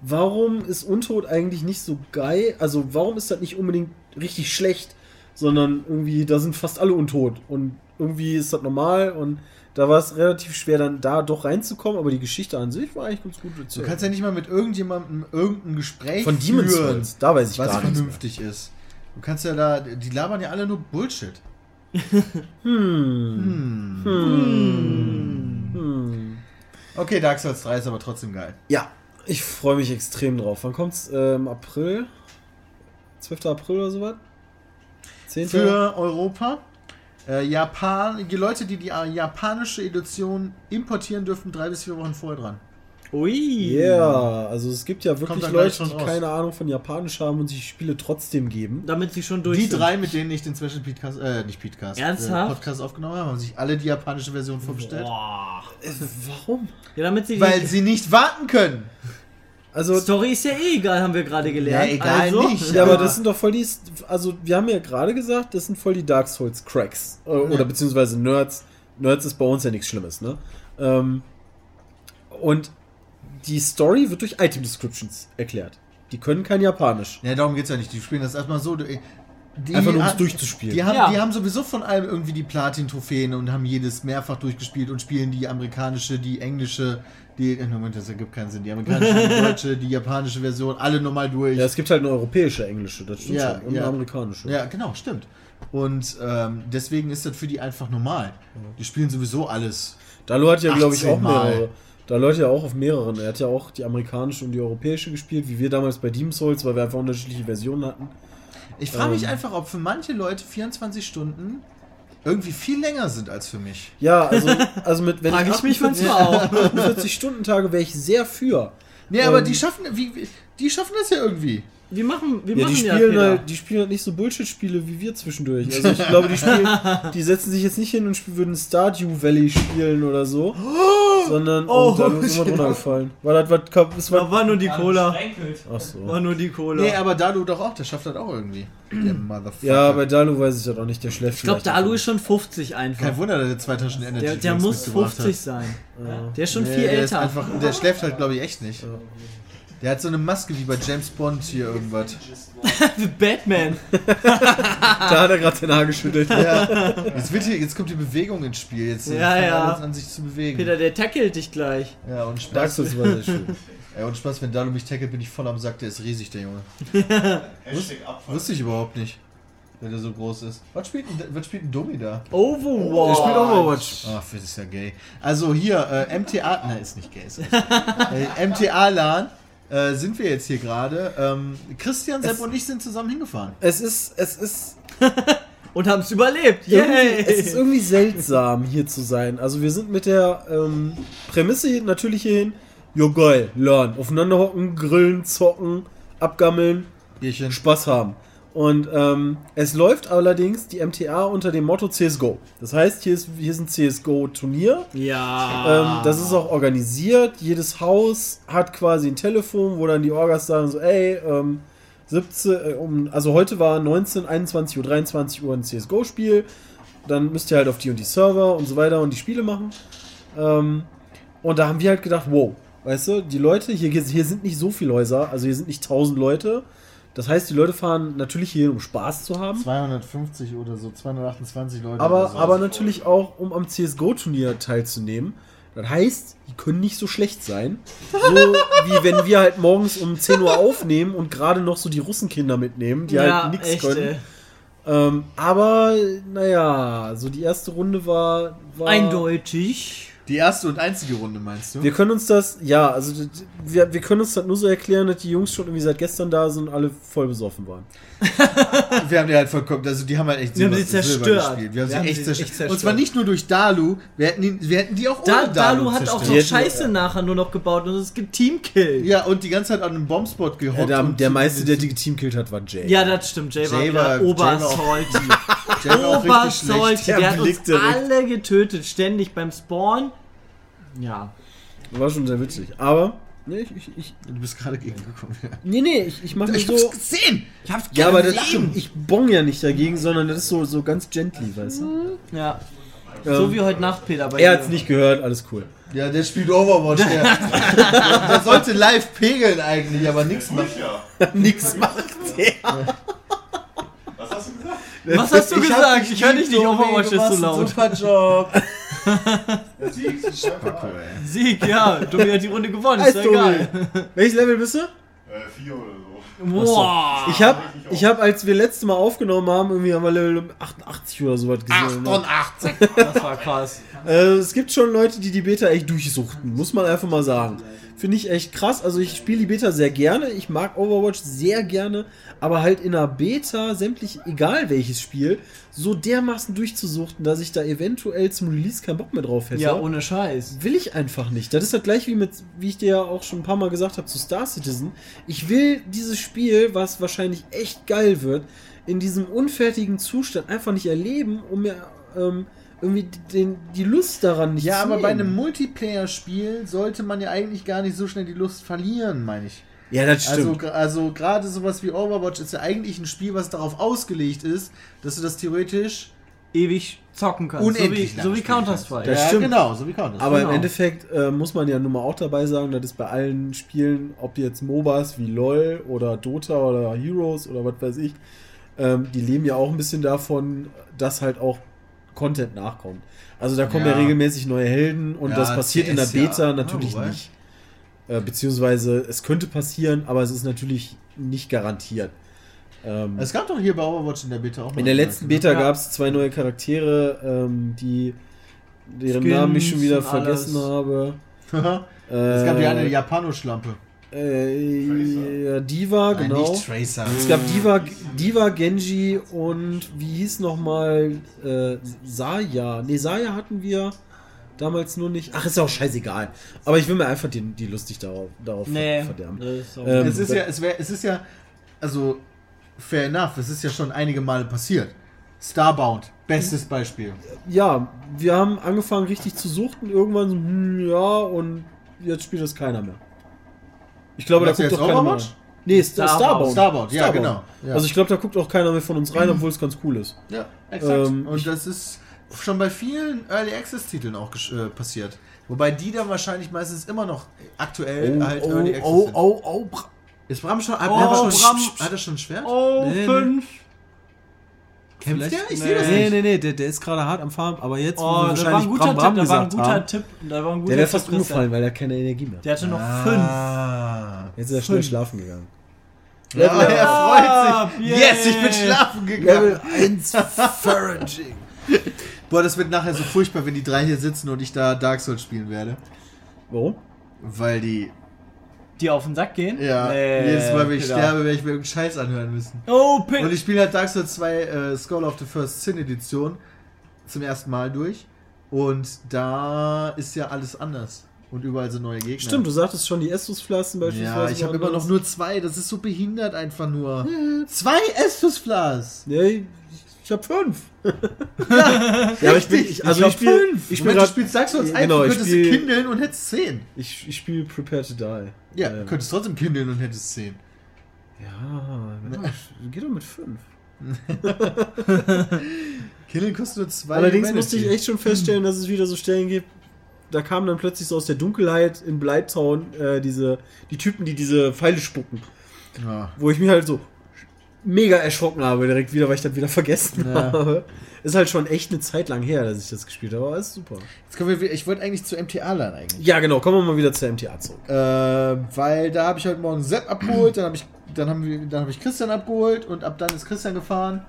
C: warum ist Untot eigentlich nicht so geil? Also warum ist das nicht unbedingt richtig schlecht, sondern irgendwie, da sind fast alle untot und irgendwie ist das normal und da war es relativ schwer dann da doch reinzukommen, aber die Geschichte an sich war eigentlich ganz gut
A: du
C: erzählt.
A: kannst ja nicht mal mit irgendjemandem irgendein Gespräch
C: Von Demon's
A: führen,
C: Souls, da weiß ich
A: was
C: gar nichts mehr.
A: vernünftig ist. Du kannst ja da, die labern ja alle nur Bullshit.
C: Hm.
A: Hm.
C: Hm.
A: Okay, Dark Souls 3 ist aber trotzdem geil.
C: Ja, ich freue mich extrem drauf. Wann kommt's? Ähm, April? 12. April oder sowas? 10.
A: Für Europa. Äh, Japan, die Leute, die die äh, japanische Edition importieren, dürfen drei bis vier Wochen vorher dran.
D: Ui!
C: Ja, also es gibt ja wirklich Leute, die
A: raus.
C: keine Ahnung von Japanisch haben und sich Spiele trotzdem geben.
D: Damit sie schon durch
A: Die
D: sind.
A: drei, mit denen ich den Special Podcast, äh, nicht Podcast,
D: Ernsthaft?
A: Äh, Podcast aufgenommen habe, haben sich alle die japanische Version vorbestellt.
D: Boah.
C: Äh, warum?
D: Ja, damit sie
A: Weil sie nicht warten können.
C: Also,
D: Story ist ja eh egal, haben wir gerade gelernt.
A: Ja, egal
D: also,
A: nicht.
C: ja, aber das sind doch voll die. Also, wir haben ja gerade gesagt, das sind voll die Dark Souls Cracks. Äh, Oder beziehungsweise Nerds. Nerds ist bei uns ja nichts Schlimmes, ne? Ähm, und die Story wird durch Item Descriptions erklärt. Die können kein Japanisch.
A: Ja, darum geht's ja nicht. Die spielen das erstmal so. Die,
C: Einfach nur, um es durchzuspielen.
A: Die haben,
D: Ja.
A: die haben sowieso von allem irgendwie die Platin-Trophäen und haben jedes mehrfach durchgespielt und spielen die amerikanische, die englische, die. äh, Moment, das ergibt keinen Sinn. Die amerikanische, die deutsche, die japanische Version, alle nochmal durch.
C: ja, es gibt halt eine europäische Englische, das stimmt
A: Ja,
C: schon. Und
A: ja.
C: eine amerikanische.
A: Ja, genau, stimmt. Und ähm, deswegen ist das für die einfach normal. Die spielen sowieso alles.
C: Dalo hat ja, glaube ich,
A: 18
C: auch
A: Mal.
C: mehrere. Dalo hat ja auch auf mehreren. Er hat ja auch die amerikanische und die europäische gespielt, wie wir damals bei Demon's Souls, weil wir einfach unterschiedliche Versionen hatten.
A: Ich frage mich
C: Ähm.
A: einfach, ob für manche Leute 24 Stunden irgendwie viel länger sind als für mich.
C: Ja, also, also mit wenn
D: Frag ich mich
C: 48
D: manchmal auch.
C: 48 Stunden Tage wäre ich sehr für.
A: Nee, aber
C: Ähm.
A: die schaffen, wie, wie- die schaffen das ja irgendwie.
D: Wir machen, wir
C: Ja,
D: machen
C: die
D: ja,
C: spielen
D: Peter.
C: halt, die spielen halt nicht so Bullshit-Spiele wie wir zwischendurch. Also ich glaube, die spielen, die setzen sich jetzt nicht hin und würden Stardew Valley spielen oder so, sondern
D: Oh,
C: und dann ist immer drunter gefallen. Weil das was kap- es
D: Da
C: war.
D: war nur die Cola.
C: Ach so.
D: War nur die Cola.
A: Nee, aber Dalu doch auch, der schafft das auch irgendwie. Der Motherfucker.
C: Ja, bei Dalu weiß ich das auch nicht, der schläft
D: ich glaube, Dalu ist schon 50 einfach.
A: Kein Wunder, dass der zwei Taschen Energy
D: Der, der muss
A: mitgebracht
D: 50
A: hat.
D: sein. Der ist schon
A: Nee,
D: viel
A: der Ist
D: älter.
A: einfach, der schläft halt, glaube ich, echt nicht. Der hat so eine Maske wie bei James Bond hier irgendwas.
D: Batman.
C: Da hat er gerade den Haar geschüttelt.
A: Ja. Jetzt, wird hier, jetzt kommt die Bewegung ins Spiel. Jetzt
D: Ja,
A: fangen
D: ja.
A: alle an, sich zu bewegen.
D: Peter, der tackelt dich gleich.
A: Ja, und Spaß.
C: Souls war sehr schön.
A: Ja, und Spaß, wenn Dalu mich tackelt, bin ich voll am Sack. Der ist riesig, der Junge.
F: Hashtag Abfall.
A: Wusste ich überhaupt nicht, wenn der so groß ist. Was spielt ein, was spielt ein Dummy da?
D: Overwatch.
C: Der spielt Overwatch.
A: Ach, das ist ja gay. Also hier, äh, MTA, nein, ist nicht gay. Ist nicht. äh, MTA-LAN äh, sind wir jetzt hier gerade. Ähm, Christian, Sepp
C: Es-
A: und ich sind zusammen hingefahren.
C: Es ist, es ist
D: Und haben es überlebt. Yay.
C: es ist irgendwie seltsam, hier zu sein. Also wir sind mit der ähm, Prämisse natürlich hierhin, jo geil, lernen, aufeinander hocken, grillen, zocken, abgammeln,
A: Bierchen.
C: Spaß haben. Und ähm, es läuft allerdings die MTA unter dem Motto CSGO. Das heißt, hier ist, hier ist ein CSGO-Turnier.
D: ja.
C: Ähm, das ist auch organisiert. Jedes Haus hat quasi ein Telefon, wo dann die Orgas sagen so, ey, ähm, 17, äh, um, also heute war 19, 21 Uhr, 23 Uhr ein CSGO-Spiel. Dann müsst ihr halt auf die und die Server und so weiter und die Spiele machen. Ähm, und da haben wir halt gedacht, wow, weißt du, die Leute, hier, hier sind nicht so viele Häuser, also hier sind nicht 1000 Leute. Das heißt, die Leute fahren natürlich hier, um Spaß zu haben.
A: 250 oder so, 228 Leute. oder
C: Aber,
A: so.
C: aber natürlich auch, um am CSGO-Turnier teilzunehmen. Das heißt, die können nicht so schlecht sein. So wie wenn wir halt morgens um 10 Uhr aufnehmen und gerade noch so die Russenkinder mitnehmen, die
D: ja,
C: halt nichts können. Ähm, aber, naja, so die erste Runde war. war
D: Eindeutig.
A: Die erste und einzige Runde, meinst du?
C: Wir können uns das, ja, also wir, wir können uns das nur so erklären, dass die Jungs schon irgendwie seit gestern da sind und alle voll besoffen waren.
A: Wir haben die halt vollkommen, also die haben halt echt
D: Wir haben
A: Silber-
D: sie
A: Silber
D: zerstört.
A: gespielt. Wir haben
D: Wir
A: sie
D: haben
A: echt,
D: sie
A: zerstört.
D: echt zerstört.
A: Und zwar nicht nur durch Dalu, wir hätten, ihn, wir hätten die auch
D: Da,
A: ohne
D: Dalu hat auch
A: zerstört.
D: noch
C: hätten-
D: Scheiße nachher nur noch gebaut und es gibt Teamkill.
A: Ja, und die ganze Zeit an einem Bombspot gehockt.
C: Ja, der, der meiste, der die geteamkillt hat, war Jay.
D: Ja, das stimmt. Jay, war
A: Jay war- Jay war
D: obersalty.
A: Auch.
D: Obersalty.
C: Der
D: Der hat uns
C: direkt.
D: alle getötet. Ständig beim Spawn. Ja.
C: War schon sehr witzig. Aber, nee, ich, ich, ich
A: Du bist gerade gegengekommen. Ja.
C: nee, nee, ich, ich mache mir
A: Ich
C: so.
A: hab's gesehen!
D: Ich hab's
C: Ja, aber das
A: gesehen.
C: stimmt. Ich bong ja nicht dagegen, sondern das ist so, so ganz gently, weißt du?
D: Ja.
C: Ähm,
D: So wie heute Nacht, Peter. Bei
C: er hat's nicht gehört, alles cool.
A: Ja, der spielt Overwatch. Der, der, sollte live pegeln eigentlich, aber nichts macht.
F: Ja.
C: Nix macht der.
F: Was hast du gesagt?
D: Was hast du
A: Ich
D: gesagt? Ich höre dich nicht. Overwatch
A: du
D: ist
A: machst
D: so laut.
A: Super Job.
F: Der Sieg ist Scheiße.
D: Sieg, ja. Domi hat die Runde gewonnen. Ist ja egal.
C: Welches Level bist du?
F: Äh, vier oder so.
D: Boah.
C: Ich hab, ich hab, als wir letzte Mal aufgenommen haben, irgendwie haben wir Level 88 oder sowas gesehen. ne?
A: 88.
D: Das war krass.
C: Äh, es gibt schon Leute, die die Beta echt durchsuchten, muss man einfach mal sagen. Finde ich echt krass. Also ich spiele die Beta sehr gerne. Ich mag Overwatch sehr gerne. Aber halt in einer Beta, sämtlich, egal welches Spiel, so dermaßen durchzusuchten, dass ich da eventuell zum Release keinen Bock mehr drauf hätte.
D: Ja, ohne Scheiß.
C: Will ich einfach nicht. Das ist halt gleich wie mit, wie ich dir ja auch schon ein paar Mal gesagt habe, zu Star Citizen. Ich will dieses Spiel, was wahrscheinlich echt geil wird, in diesem unfertigen Zustand einfach nicht erleben, um mir ähm, irgendwie den, die Lust daran nicht
A: Ja,
C: zu
A: aber bei
C: nehmen.
A: einem Multiplayer-Spiel sollte man ja eigentlich gar nicht so schnell die Lust verlieren, meine ich.
C: Ja, das
A: Also,
C: stimmt.
A: gra- also gerade sowas wie Overwatch ist ja eigentlich ein Spiel, was darauf ausgelegt ist, dass du das theoretisch
D: Ewig zocken kannst.
A: unendlich
D: so wie, so wie Counter-Strike.
C: Das
A: ja,
C: stimmt.
A: genau, so wie Counter.
C: aber
D: genau.
C: im Endeffekt äh, muss man ja nun mal auch dabei sagen, das ist bei allen Spielen, ob die jetzt MOBAs wie LOL oder Dota oder Heroes oder was weiß ich, ähm, die leben ja auch ein bisschen davon, dass halt auch Content nachkommt. Also da kommen ja,
A: Ja.
C: regelmäßig neue Helden und
A: Ja,
C: das passiert in der
A: CS.
C: Beta
A: Ja,
C: natürlich
A: wobei.
C: nicht. Äh, beziehungsweise es könnte passieren, aber es ist natürlich nicht garantiert. Ähm,
A: Es gab doch hier bei Overwatch in der Beta auch mal
C: in der letzten
A: Seite,
C: Beta gab es zwei neue Charaktere, ähm, die deren
D: Skins
C: Namen ich schon wieder vergessen
D: alles.
C: habe.
A: ne? es gab ja eine
C: Äh,
A: Japanoschlampe.
C: äh, ja, Diva,
A: Nein,
C: genau.
A: nicht Tracer.
C: Es gab Diva, Diva, Genji und wie hieß nochmal äh, Saya. Ne, Saya hatten wir damals nur nicht. Ach, ist ja auch scheißegal. Aber ich will mir einfach die, die lustig darauf, darauf
D: Nee.
C: verderben.
D: Das ist
C: Ähm,
A: es ist ja, es, wär, es ist ja, also fair enough, es ist ja schon einige Male passiert. Starbound, bestes Beispiel.
C: Ja, wir haben angefangen richtig zu suchten. Irgendwann so, hm, ja, und jetzt spielt das keiner mehr. Ich glaube, da guckt
A: jetzt
C: doch keiner mehr. Nee, Star
D: Starbound.
C: Starbound.
A: Starbound, ja, genau. Ja.
C: Also ich glaube, da guckt auch keiner mehr von uns rein, obwohl es ganz cool ist.
A: Ja, exakt.
C: Ähm,
A: und das ist schon bei vielen Early Access Titeln auch gesch- äh, passiert. Wobei die dann wahrscheinlich meistens immer noch aktuell halt Early Access
C: oh,
A: sind.
C: oh, oh, Bra-
A: Ist Bram schon, hat,
D: Oh,
A: er schon,
D: Bram-
A: hat er schon ein Schwert?
D: Oh,
C: Nee, nee.
D: fünf.
A: Kämpft der? Ich sehe das
C: Nee,
A: nicht.
C: nee, nee, der, der ist gerade hart am Farm, aber jetzt, wo
D: Oh,
C: wir
D: da war
C: wahrscheinlich
D: ein guter
C: Bram Bram
D: Tipp, da war ein guter
C: haben,
D: Tipp. Da war ein guter
C: der wäre
D: Tipp,
C: fast umgefallen, weil er keine Energie mehr hat.
D: Der hatte noch fünf.
A: Ah.
C: Jetzt ist er schnell
D: Fünf.
C: schlafen gegangen.
A: Ja, er freut sich.
D: yay.
A: Yes, ich bin schlafen gegangen.
C: 1 Faraging.
A: Boah, das wird nachher so furchtbar, wenn die drei hier sitzen und ich da Dark Souls spielen werde.
C: Warum?
A: Weil die,
D: Die auf den Sack gehen?
A: ja,
D: Nee,
A: jedes Mal, wenn ich
D: Peter.
A: sterbe, werde ich mir irgendeinen Scheiß anhören müssen.
D: Oh,
A: Und
D: Pin.
A: ich spiele halt Dark Souls 2 äh, Skull of the First Sin Edition zum ersten Mal durch. Und da ist ja alles anders. Und überall sind neue Gegner.
C: Stimmt, du sagtest schon, die Estus-Flaschen beispielsweise.
A: Ja, ich habe immer noch nur zwei. Das ist so behindert einfach nur. Zwei Estus Flas.
C: Nee, ich, ich habe fünf. ja, aber ich bin, ich, also
A: hab
C: ich spiele,
A: fünf.
C: ich
A: Moment,
C: spiele
A: du spielst Dark Souls 1,
C: Genau,
A: du
C: ich
A: könntest
C: spiel-
A: kindeln und hättest 10.
C: ich, ich spiele Prepare to Die.
A: Ja,
C: Ähm,
A: du könntest trotzdem kindeln und hättest 10.
C: Ja, Mensch, geht doch mit fünf.
A: Killen kostet nur 2.
C: Allerdings musste ich echt schon feststellen, dass es wieder so Stellen gibt. Da kamen dann plötzlich so aus der Dunkelheit in Blighttown äh, diese, die Typen, die diese Pfeile spucken.
A: Ja.
C: Wo ich mich halt so mega erschrocken habe direkt wieder, weil ich das wieder vergessen
A: Ja.
C: habe. Ist halt schon echt eine Zeit lang her, dass ich das gespielt habe, aber ist super.
A: Jetzt kommen wir, ich wollte eigentlich zu MTA lernen eigentlich.
C: Ja, genau, kommen wir mal wieder zur MTA zurück.
A: Äh, weil da habe ich heute Morgen Sepp abgeholt, dann habe ich, dann haben wir, dann habe ich Christian abgeholt und ab dann ist Christian gefahren.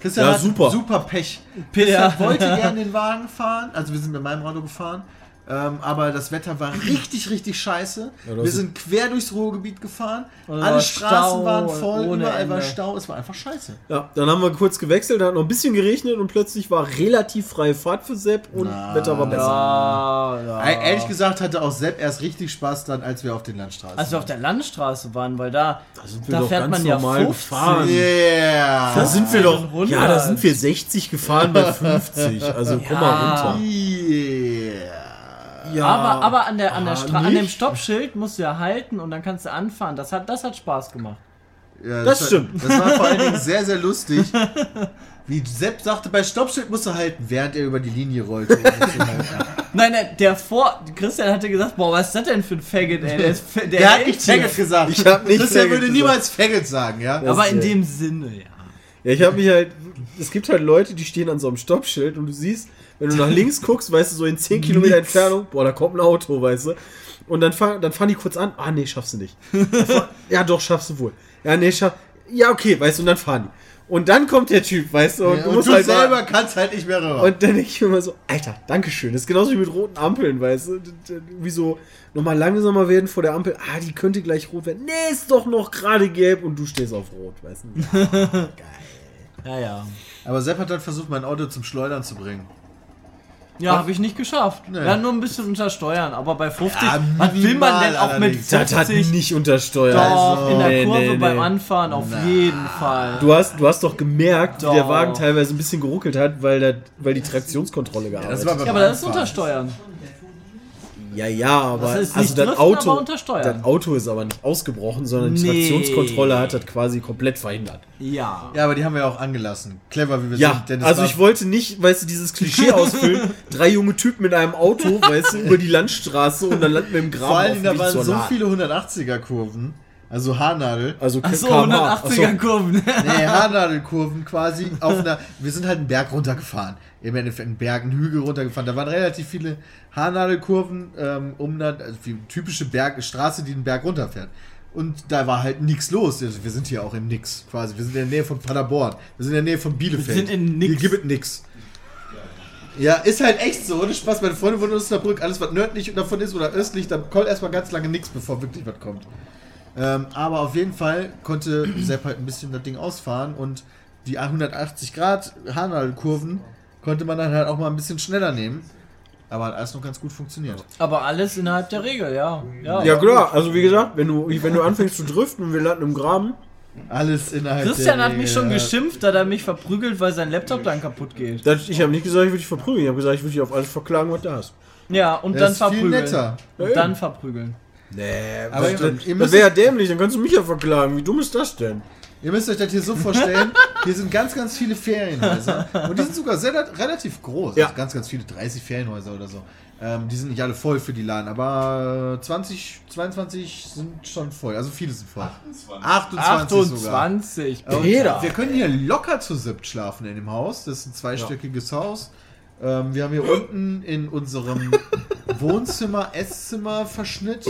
A: Christian
C: Ja,
A: hat
C: super.
A: super Pech. Christian wollte gerne den Wagen fahren, also wir sind mit meinem Auto gefahren, ähm, aber das Wetter war richtig, richtig scheiße.
C: Ja,
A: wir sind quer durchs Ruhrgebiet gefahren, alle
D: war
A: Straßen
D: Stau
A: waren voll, überall war
D: Ende.
A: Stau, es war einfach scheiße.
C: Ja, dann haben wir kurz gewechselt, da hat noch ein bisschen geregnet und plötzlich war relativ freie Fahrt für Sepp und
A: Na,
C: Wetter war besser.
D: Ja, ja.
A: E- Ehrlich gesagt hatte auch Sepp erst richtig Spaß dann, als wir auf den Landstraßen
D: Als wir auf der Landstraße waren, weil da,
C: sind wir
D: da
C: doch
D: fährt
C: ganz
D: man ja
C: normal
D: 50.
C: gefahren.
A: Yeah!
C: Da sind wir doch.
D: 100.
C: Ja, da sind wir 60 gefahren bei 50. Also komm mal runter.
A: Yeah.
C: Ja,
D: aber, aber an, der, an, der
C: Ah,
D: Stra an dem? Stoppschild musst du ja halten und dann kannst du anfahren. Das hat, das hat Spaß gemacht.
A: Ja,
C: Das
A: war-
C: stimmt.
A: Das war vor allen Dingen sehr, sehr lustig. Wie Sepp sagte, bei Stoppschild musst du halten, während er über die Linie rollte. um halten.
D: Nein, nein, der vor. Christian hatte gesagt, boah, was ist das denn für ein Faggot, ey? Der, ist, fa- der,
A: Der hat nicht. Faggot gesagt.
C: Ich hab nicht
A: Christian
C: Faggot
A: würde
C: gesagt.
A: niemals Faggot sagen, ja?
C: Ja.
D: Aber
C: Das,
D: in dem Sinne, ja.
C: Ja, ich habe mich halt. Es gibt halt Leute, die stehen an so einem Stoppschild und du siehst, wenn du nach links guckst, weißt du, so in 10 Kilometer Entfernung, boah, da kommt ein Auto, weißt du. Und dann, fahr, dann fahren die kurz an, ah, nee, schaffst du nicht. Ja, doch, schaffst du wohl. Ja, nee, schaff. Ja, okay, weißt du, und dann fahren die. Und dann kommt der Typ, weißt du, und
A: Ja,
C: du
A: und
C: musst
A: du
C: halt
A: selber kannst halt nicht mehr rüber.
C: Und dann denke ich mir immer so, Alter, Dankeschön. Das ist genauso wie mit roten Ampeln, weißt du? Wie so nochmal langsamer werden vor der Ampel. Ah, die könnte gleich rot werden. Nee, ist doch noch gerade gelb und du stehst auf rot, weißt du?
D: Ja, ja.
A: Aber Sepp hat dann versucht, mein Auto zum Schleudern zu bringen.
D: Ja, habe ich nicht geschafft.
A: Nee.
D: Ja, nur ein bisschen untersteuern, aber bei 50,
A: Ja,
D: was will man denn auch mit
A: allerdings.
D: 50?
C: Das hat nicht untersteuert.
D: Doch,
A: Also,
D: in der
C: nee,
D: Kurve
C: nee,
D: beim
C: nee.
D: Anfahren auf
A: Na.
D: jeden Fall.
C: Du hast, du hast doch gemerkt, wie der
D: Doch.
C: Wagen teilweise ein bisschen geruckelt hat, weil, der, weil die Traktionskontrolle gearbeitet hat.
A: beim
D: ja, aber das ist untersteuern.
C: Ja, ja, aber
D: Das ist
C: also das Auto, das Auto ist aber nicht ausgebrochen, sondern die
D: Nee.
C: Traktionskontrolle hat das quasi komplett verhindert.
D: Ja.
A: Ja, aber die haben wir auch angelassen. Clever, wie wir
C: Ja,
A: sind. denn es
C: also ich wollte nicht, weißt du, dieses Klischee ausfüllen, drei junge Typen mit einem Auto, weißt du, über die Landstraße und dann landen wir im Graben
A: Vor allem, da waren so viele 180er-Kurven. Also Haarnadel.
C: Also
D: Achso,
C: kmh.
D: 180er Kurven.
A: Nee, Haarnadelkurven quasi auf einer. Wir sind halt einen Berg runtergefahren. Im Endeffekt einen Berg, einen Hügel runtergefahren. Da waren relativ viele Haarnadelkurven, ähm, um dann, also die typische Berg, Straße, die den Berg runterfährt. Und da war halt nichts los. Also wir sind hier auch im Nix quasi. Wir sind in der Nähe von Paderborn. Wir sind in der Nähe von Bielefeld.
D: Wir sind in Nix.
A: Hier gibt es nix. Ja, ist halt echt so, ohne Spaß. Meine Freunde wohnen in Osnabrück, alles was nördlich davon ist oder östlich, dann kommt erstmal ganz lange nichts, bevor wirklich was kommt. Ähm, aber auf jeden Fall konnte Sepp halt ein bisschen das Ding ausfahren und die 180 Grad Haarnadelkurven konnte man dann halt auch mal ein bisschen schneller nehmen. Aber hat alles noch ganz gut funktioniert.
D: Aber alles innerhalb der Regel, ja. Ja,
C: Ja klar, also wie gesagt, wenn du, wenn du anfängst zu driften und wir landen im Graben,
A: Alles innerhalb
D: Christian
A: der
D: hat mich schon geschimpft, da er mich verprügelt, weil sein Laptop dann kaputt geht.
C: das, ich habe nicht gesagt, ich würde dich verprügeln, ich habe gesagt, ich würde dich auf alles verklagen, was da ist.
D: Ja, und
A: Das
D: dann
A: ist viel
D: verprügeln.
A: netter.
C: Ja,
D: Und dann verprügeln.
C: Nee,
A: Aber
C: das, das, wäre ja dämlich, dann kannst du mich ja verklagen. Wie dumm ist das denn?
A: Ihr müsst euch das hier so vorstellen, hier sind ganz, ganz viele Ferienhäuser. Und die sind sogar sehr, relativ groß.
C: Ja.
A: Also ganz, ganz viele, 30 Ferienhäuser oder so. Ähm, die sind nicht alle voll für die Laden, aber 20, 22 sind schon voll. Also viele sind voll. 28, sogar.
D: 28.
A: Und
C: Peter.
A: wir können hier locker zu siebt schlafen in dem Haus. Das ist ein zweistöckiges Haus. Ähm, wir haben hier unten in unserem Wohnzimmer, Esszimmer Verschnitt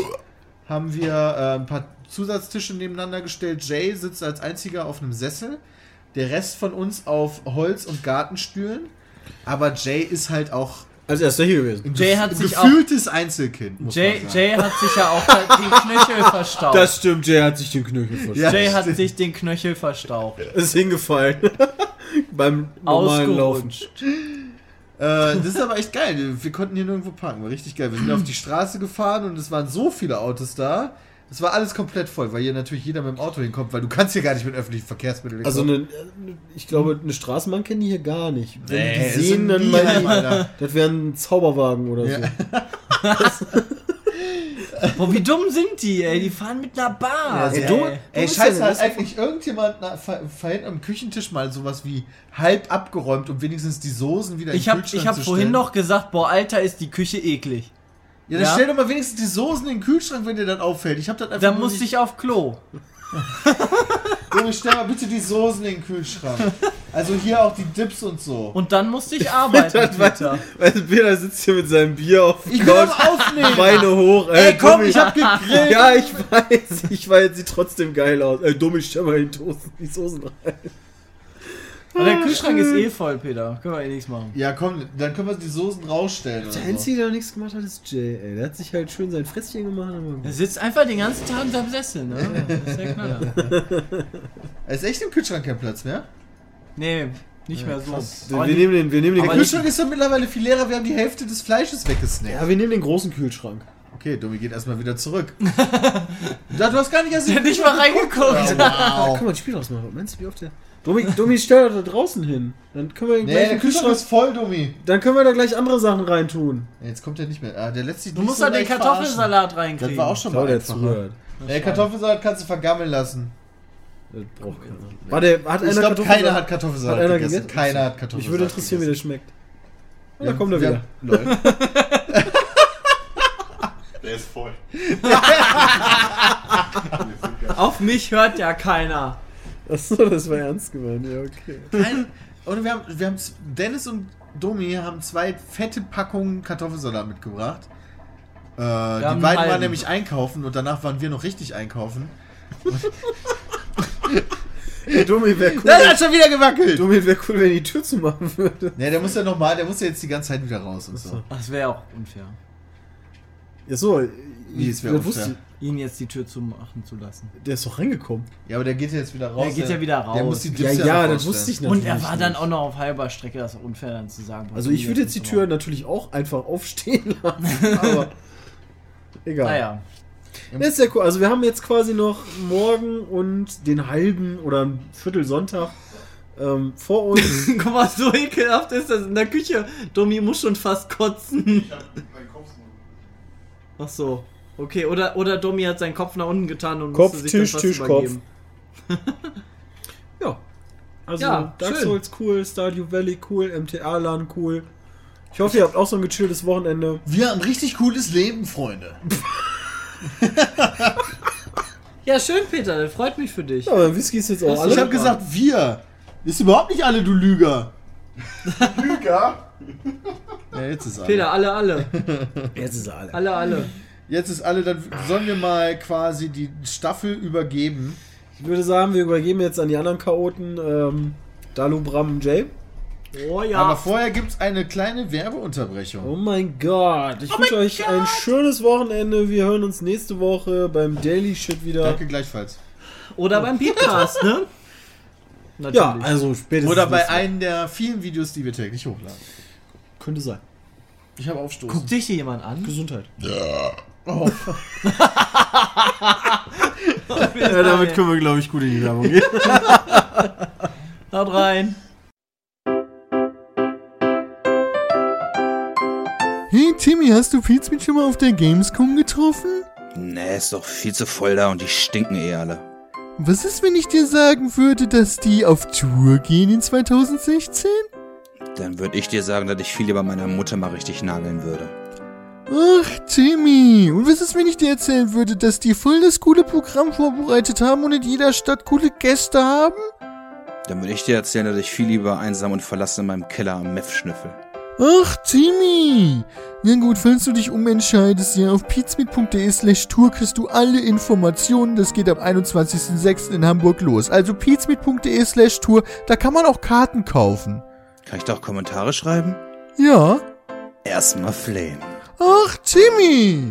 A: haben wir äh, ein paar Zusatztische nebeneinander gestellt. Jay sitzt als einziger auf einem Sessel. Der Rest von uns auf Holz- und Gartenstühlen. Aber Jay ist halt auch
C: Als erster hier gewesen.
A: ein,
D: Jay hat sich
A: gefühltes Einzelkind. Muss
D: Jay,
A: man sagen.
D: Jay hat sich ja auch den Knöchel verstaucht.
C: Das stimmt, Jay hat sich den Knöchel verstanden.
A: Ja,
D: Jay hat
A: stimmt.
D: sich den Knöchel verstaucht.
C: Ist hingefallen. Beim normalen Laufen.
A: Äh, das ist aber echt geil. Wir konnten hier nirgendwo parken. War richtig geil. Wir sind auf die Straße gefahren und es waren so viele Autos da. Es war alles komplett voll, weil hier natürlich jeder mit dem Auto hinkommt, weil du kannst hier gar nicht mit öffentlichen Verkehrsmitteln
C: Also eine, ich glaube, eine Straßenbahn kennen die hier gar nicht. Wenn
A: Nee,
C: die sehen, dann meinen die,
A: Alter.
C: das wäre ein Zauberwagen oder
A: Ja.
C: so.
D: Boah, wie dumm sind die, ey? Die fahren mit einer Bar.
A: Ja,
C: ey,
A: ey,
C: du-
A: du,
C: du
A: ey,
C: bist
A: scheiße,
C: ja-
A: hat eigentlich irgendjemand na, am Küchentisch mal sowas wie halb abgeräumt, um wenigstens die Soßen wieder
D: Ich
A: in den
D: habe
A: Kühlschrank
D: ich hab
A: zu
D: vorhin
A: stellen?
D: noch gesagt, boah, Alter, ist die Küche eklig.
A: Ja, dann
D: Ja.
A: stell doch mal wenigstens die Soßen in den Kühlschrank, wenn dir das auffällt. Ich hab das einfach
D: Da
A: nur
D: musste
A: nicht-
D: ich auf Klo.
A: Junge, stell mal bitte die Soßen in den Kühlschrank. Also hier auch die Dips und so.
D: Und dann musste ich arbeiten, Peter.
C: Weißt du, Peter sitzt hier mit seinem Bier auf dem
A: Ich
C: Couch,
A: das aufnehmen.
C: Beine hoch.
A: Ey, komm,
C: Dummi.
A: ich hab gegrillt.
C: Ja, ich weiß. Ich weiß, sieht trotzdem geil aus. Ey, dumm, ich stell mal die Soßen rein.
D: Und der Kühlschrank ist eh voll, Peter. Können wir eh nichts machen.
A: Ja, komm, dann können wir die Soßen rausstellen. Oder
C: Der. Einzige, der noch nichts gemacht hat, ist Jay. Ey, der hat sich halt schön sein Fresschen gemacht. aber-
D: Er sitzt einfach den ganzen Tag in seinem Sessel, ne? Das ist Knaller.
A: Es ist echt im Kühlschrank kein Platz mehr.
D: Nee, nicht mehr so.
C: Wir,
D: Aber
C: wir nehmen den, wir nehmen den,
A: Der
D: Aber
C: Kühlschrank-
A: ist doch mittlerweile viel leerer. Wir haben die Hälfte des Fleisches weggesnackt.
C: ja, wir nehmen den großen Kühlschrank.
A: Okay, Domi geht erstmal wieder zurück. da, du hast gar nicht erst
D: Der hat nicht mal reingeguckt.
C: Da
A: Wow.
C: kann man ein Spiel ausmachen. Was meinst du, wie oft der. Domi, Domi stell das da draußen hin. Dann können wir
A: Nee,
C: gleich
A: der Kühlschrank ist voll, Domi.
C: Dann können wir da gleich andere Sachen reintun.
A: Jetzt kommt er nicht mehr. Ah, der lässt sich
D: Du
A: nicht
D: musst
A: so
D: da den
A: leicht
D: Kartoffelsalat
A: verarschen.
D: reinkriegen.
A: Das war auch schon mal
C: der
A: einfacher.
C: zuhört.
A: Ey, Kartoffelsalat kannst du vergammeln lassen.
C: Das braucht keiner. Warte, hat
A: Ich glaube,
C: Kartoffelsalat?
A: keiner hat Kartoffelsalat
C: Hat einer
A: gegessen.
C: gegessen?
A: Keiner hat Kartoffelsalat
C: Mich würde interessieren, wie der schmeckt. Und
A: Ja,
C: da kommt er wieder.
A: Lol.
F: Der ist voll.
D: Auf mich hört ja keiner.
C: Achso, das war ernst gemeint. Ja, okay.
A: Kein, oder wir haben, wir haben, Dennis und Domi haben zwei fette Packungen Kartoffelsalat mitgebracht. Äh, die
D: einen
A: beiden waren nämlich einkaufen und danach waren wir noch richtig einkaufen.
C: Ey, Domi wäre cool.
A: Das hat schon wieder gewackelt!
C: Domi wäre cool, wenn die Tür zumachen würde.
A: Ne, der muss ja nochmal, der muss ja jetzt die ganze Zeit wieder raus und so.
D: Das wäre auch unfair,
C: Ja, so.
A: Wie, es wär
C: das
A: unfair?
C: wusste-
D: ihn jetzt die Tür zumachen zu lassen.
C: Der ist doch reingekommen.
A: Ja, aber der geht ja jetzt wieder raus.
D: Der geht ja wieder raus.
A: Der muss die
C: Ja,
A: Dips
C: ja,
A: noch
C: das wusste ich natürlich.
D: Und er war dann auch noch auf halber Strecke, das ist unfair dann zu sagen.
C: Also, ich würde jetzt die Tür natürlich auch einfach aufstehen lassen. Aber. Egal.
D: Naja.
C: Das ist sehr cool. Also wir haben jetzt quasi noch morgen und den halben oder ein Viertel Sonntag ähm, vor uns.
D: Guck mal, so ekelhaft ist das in der Küche. Domi muss schon fast kotzen.
F: Ich hab meinen Kopf.
D: Ach so. Okay, oder, oder Domi hat seinen Kopf nach unten getan und
C: Kopf,
D: musste sich
C: Tisch,
D: dann fast
C: Tisch,
D: übergeben.
C: ja. Also
D: Ja,
C: Dark
D: schön.
C: Souls cool, Stardew Valley cool, MTA-Lan cool. Ich hoffe, ihr habt auch so ein gechilltes Wochenende.
A: Wir haben ein richtig cooles Leben, Freunde.
G: Ja, schön, Peter, das freut mich für dich.
C: Ja, aber Whisky ist jetzt auch alle.
A: Ich habe gesagt, wir. Ist überhaupt nicht alle, du Lüger.
F: Lüger?
A: Ja, jetzt ist alle.
G: Peter, alle, alle.
C: Jetzt ist er alle.
G: Alle, alle.
A: Jetzt ist alle, dann sollen wir mal quasi die Staffel übergeben.
C: Ich würde sagen, wir übergeben jetzt an die anderen Chaoten. Ähm, Dalu, Bram, Jay.
G: Oh ja.
A: Aber vorher gibt es eine kleine Werbeunterbrechung.
C: Oh mein Gott. Ich wünsche euch ein schönes Wochenende. Wir hören uns nächste Woche beim Daily Shit wieder.
A: Danke gleichfalls.
G: Oder beim Podcast, ne? Natürlich.
C: Ja, also spätestens.
A: Oder bei einem der vielen Videos, die wir täglich hochladen.
C: Könnte sein.
A: Ich habe Aufstoß.
G: Guckt dich hier jemand an?
C: Gesundheit.
A: Oh.
C: Ja, damit können wir, glaube ich, gut in die Werbung gehen.
G: Haut rein.
A: Hey Timmy, hast du Pizmeet schon mal auf der Gamescom getroffen?
H: Nee, ist doch viel zu voll da und die stinken eh alle.
A: Was ist, wenn ich dir sagen würde, dass die auf Tour gehen in 2016?
H: Dann würde ich dir sagen, dass ich viel lieber meiner Mutter mal richtig nageln würde.
A: Ach, Timmy. Und was ist, wenn ich dir erzählen würde, dass die voll das coole Programm vorbereitet haben und in jeder Stadt coole Gäste haben?
H: Dann würde ich dir erzählen, dass ich viel lieber einsam und verlassen in meinem Keller am Meth schnüffel.
A: Ach, Timmy. Na gut, falls du dich umentscheidest, ja, auf pizmeet.de slash tour kriegst du alle Informationen. Das geht am 21.06. in Hamburg los. Also pizmeet.de slash tour, da kann man auch Karten kaufen.
H: Kann ich da auch Kommentare schreiben?
A: Ja.
H: Erstmal flehen.
A: Ach, Timmy.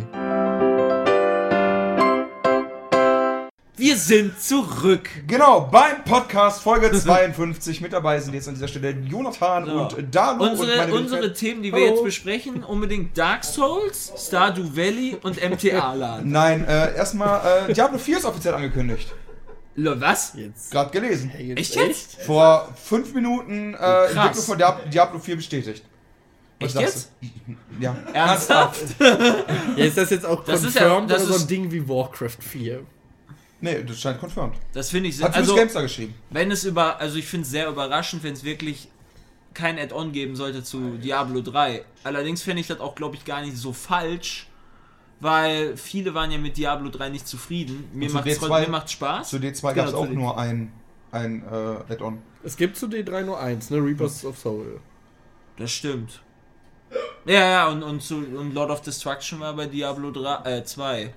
G: Wir sind zurück.
I: Genau, beim Podcast Folge 52. Mit dabei sind jetzt an dieser Stelle Jonathan
G: So.
I: und Dalu. und
G: Unsere,
I: meine
G: unsere. Themen, die wir
C: Hallo.
G: jetzt besprechen, unbedingt Dark Souls, Stardew Valley und MTA-Laden.
I: Nein, äh, erstmal, äh, Diablo 4 ist offiziell angekündigt.
G: Lo, Was?
C: Jetzt.
I: Gerade gelesen.
G: Echt jetzt?
I: Vor fünf Minuten äh,
G: Krass.
I: Entwicklung von Diab Diablo 4 bestätigt.
G: Echt jetzt?
I: Ja.
G: Ernsthaft?
C: Ja, ist das jetzt auch
G: Das ist
C: confirmed
G: ja- das
C: oder so ein Ding wie Warcraft 4?
I: Nee, das scheint confirmed.
G: Das finde ich sehr.
I: Hat also, Gamestar geschrieben.
G: wenn es über. Also, ich finde es sehr überraschend, wenn es wirklich kein Add-on geben sollte zu Diablo 3. Allerdings fände ich das auch, glaube ich, gar nicht so falsch, weil viele waren ja mit Diablo 3 nicht zufrieden. Mir macht es
I: D2
G: mir macht's Spaß.
I: Zu D2 gab es auch
G: D2.
I: nur ein, ein äh, Add-on.
C: Es gibt zu D3 nur eins, ne? Reapers of Soul.
G: Das stimmt. Ja, ja, und, und, zu, und Lord of Destruction war bei Diablo 3, äh, 2.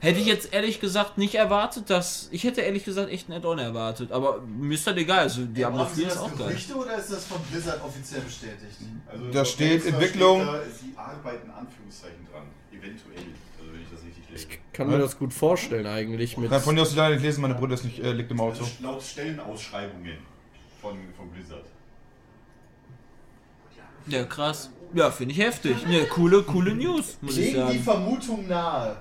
G: Hätte ich jetzt ehrlich gesagt nicht erwartet, dass. Ich hätte ehrlich gesagt echt ein Add-on erwartet, aber mir ist das egal. Also Diablo
F: Haben Sie
G: 4 ist
F: das
G: auch geil.
F: Gerüchte oder ist das von Blizzard offiziell bestätigt? Also
I: Da steht Entwicklung.
F: Steht da, sie arbeiten Anführungszeichen dran. Eventuell. Also wenn ich das richtig lese.
C: Kann mir das gut vorstellen eigentlich mit.
I: Nein, von dir aus leider nicht lesen, meine Brille ist nicht, äh, liegt im Auto.
F: Also laut Stellenausschreibungen von, von Blizzard.
G: Ja, krass. Ja, finde ich heftig. Ne, coole, coole News, muss ich
F: Legen die
G: sagen.
F: Vermutung nahe.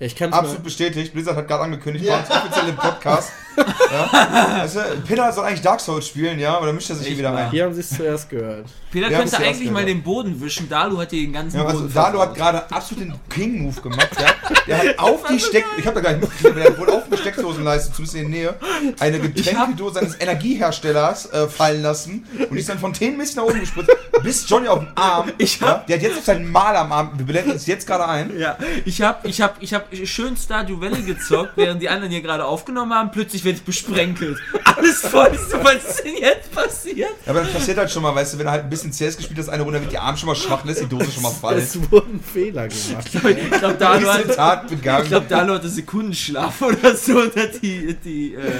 C: Ja, ich kann's
I: Absolut bestätigt. Blizzard hat gerade angekündigt, bei uns offiziell im Podcast. ja. du, Peter soll eigentlich Dark Souls spielen, ja, oder mischt er sich hier wieder ein?
C: hier haben sie es zuerst gehört.
G: Peter
I: Wir
G: könnte
I: ja
G: eigentlich mal den Boden wischen. Dalu hat hier den ganzen
I: Ja, also
G: Boden
I: Dalo hat gerade absolut den King-Move gemacht, ja. Der hat auf die Steck... Ich habe da gar nicht mitgekriegt, aber der hat wohl auf die Steckdosenleiste, zumindest in der Nähe, eine Getränkedose eines Energieherstellers äh, fallen lassen und die ist dann Fontänenmäßig nach oben gespritzt, bis Johnny auf den Arm...
G: Ich
I: ja,
G: hab-
I: der hat jetzt auf seinen Mal am Arm, wir blenden uns jetzt gerade ein.
G: Ja, ich hab, ich hab, ich hab schön Stardew Valley gezockt, während die anderen hier gerade aufgenommen haben. Plötzlich werde besprenkelt. Alles voll. Was ist denn jetzt passiert?
I: Ja, aber das passiert halt schon mal, weißt du, wenn du halt ein bisschen CS gespielt hast, eine Runde wird die Arm schon mal schwach, lässt die Dose schon mal fallen.
C: Es wurden Fehler gemacht.
G: Ich glaube, Dalu
I: Diese
G: hat, ich glaub, Dalu hatte Sekundenschlaf oder so und hat die, die, äh,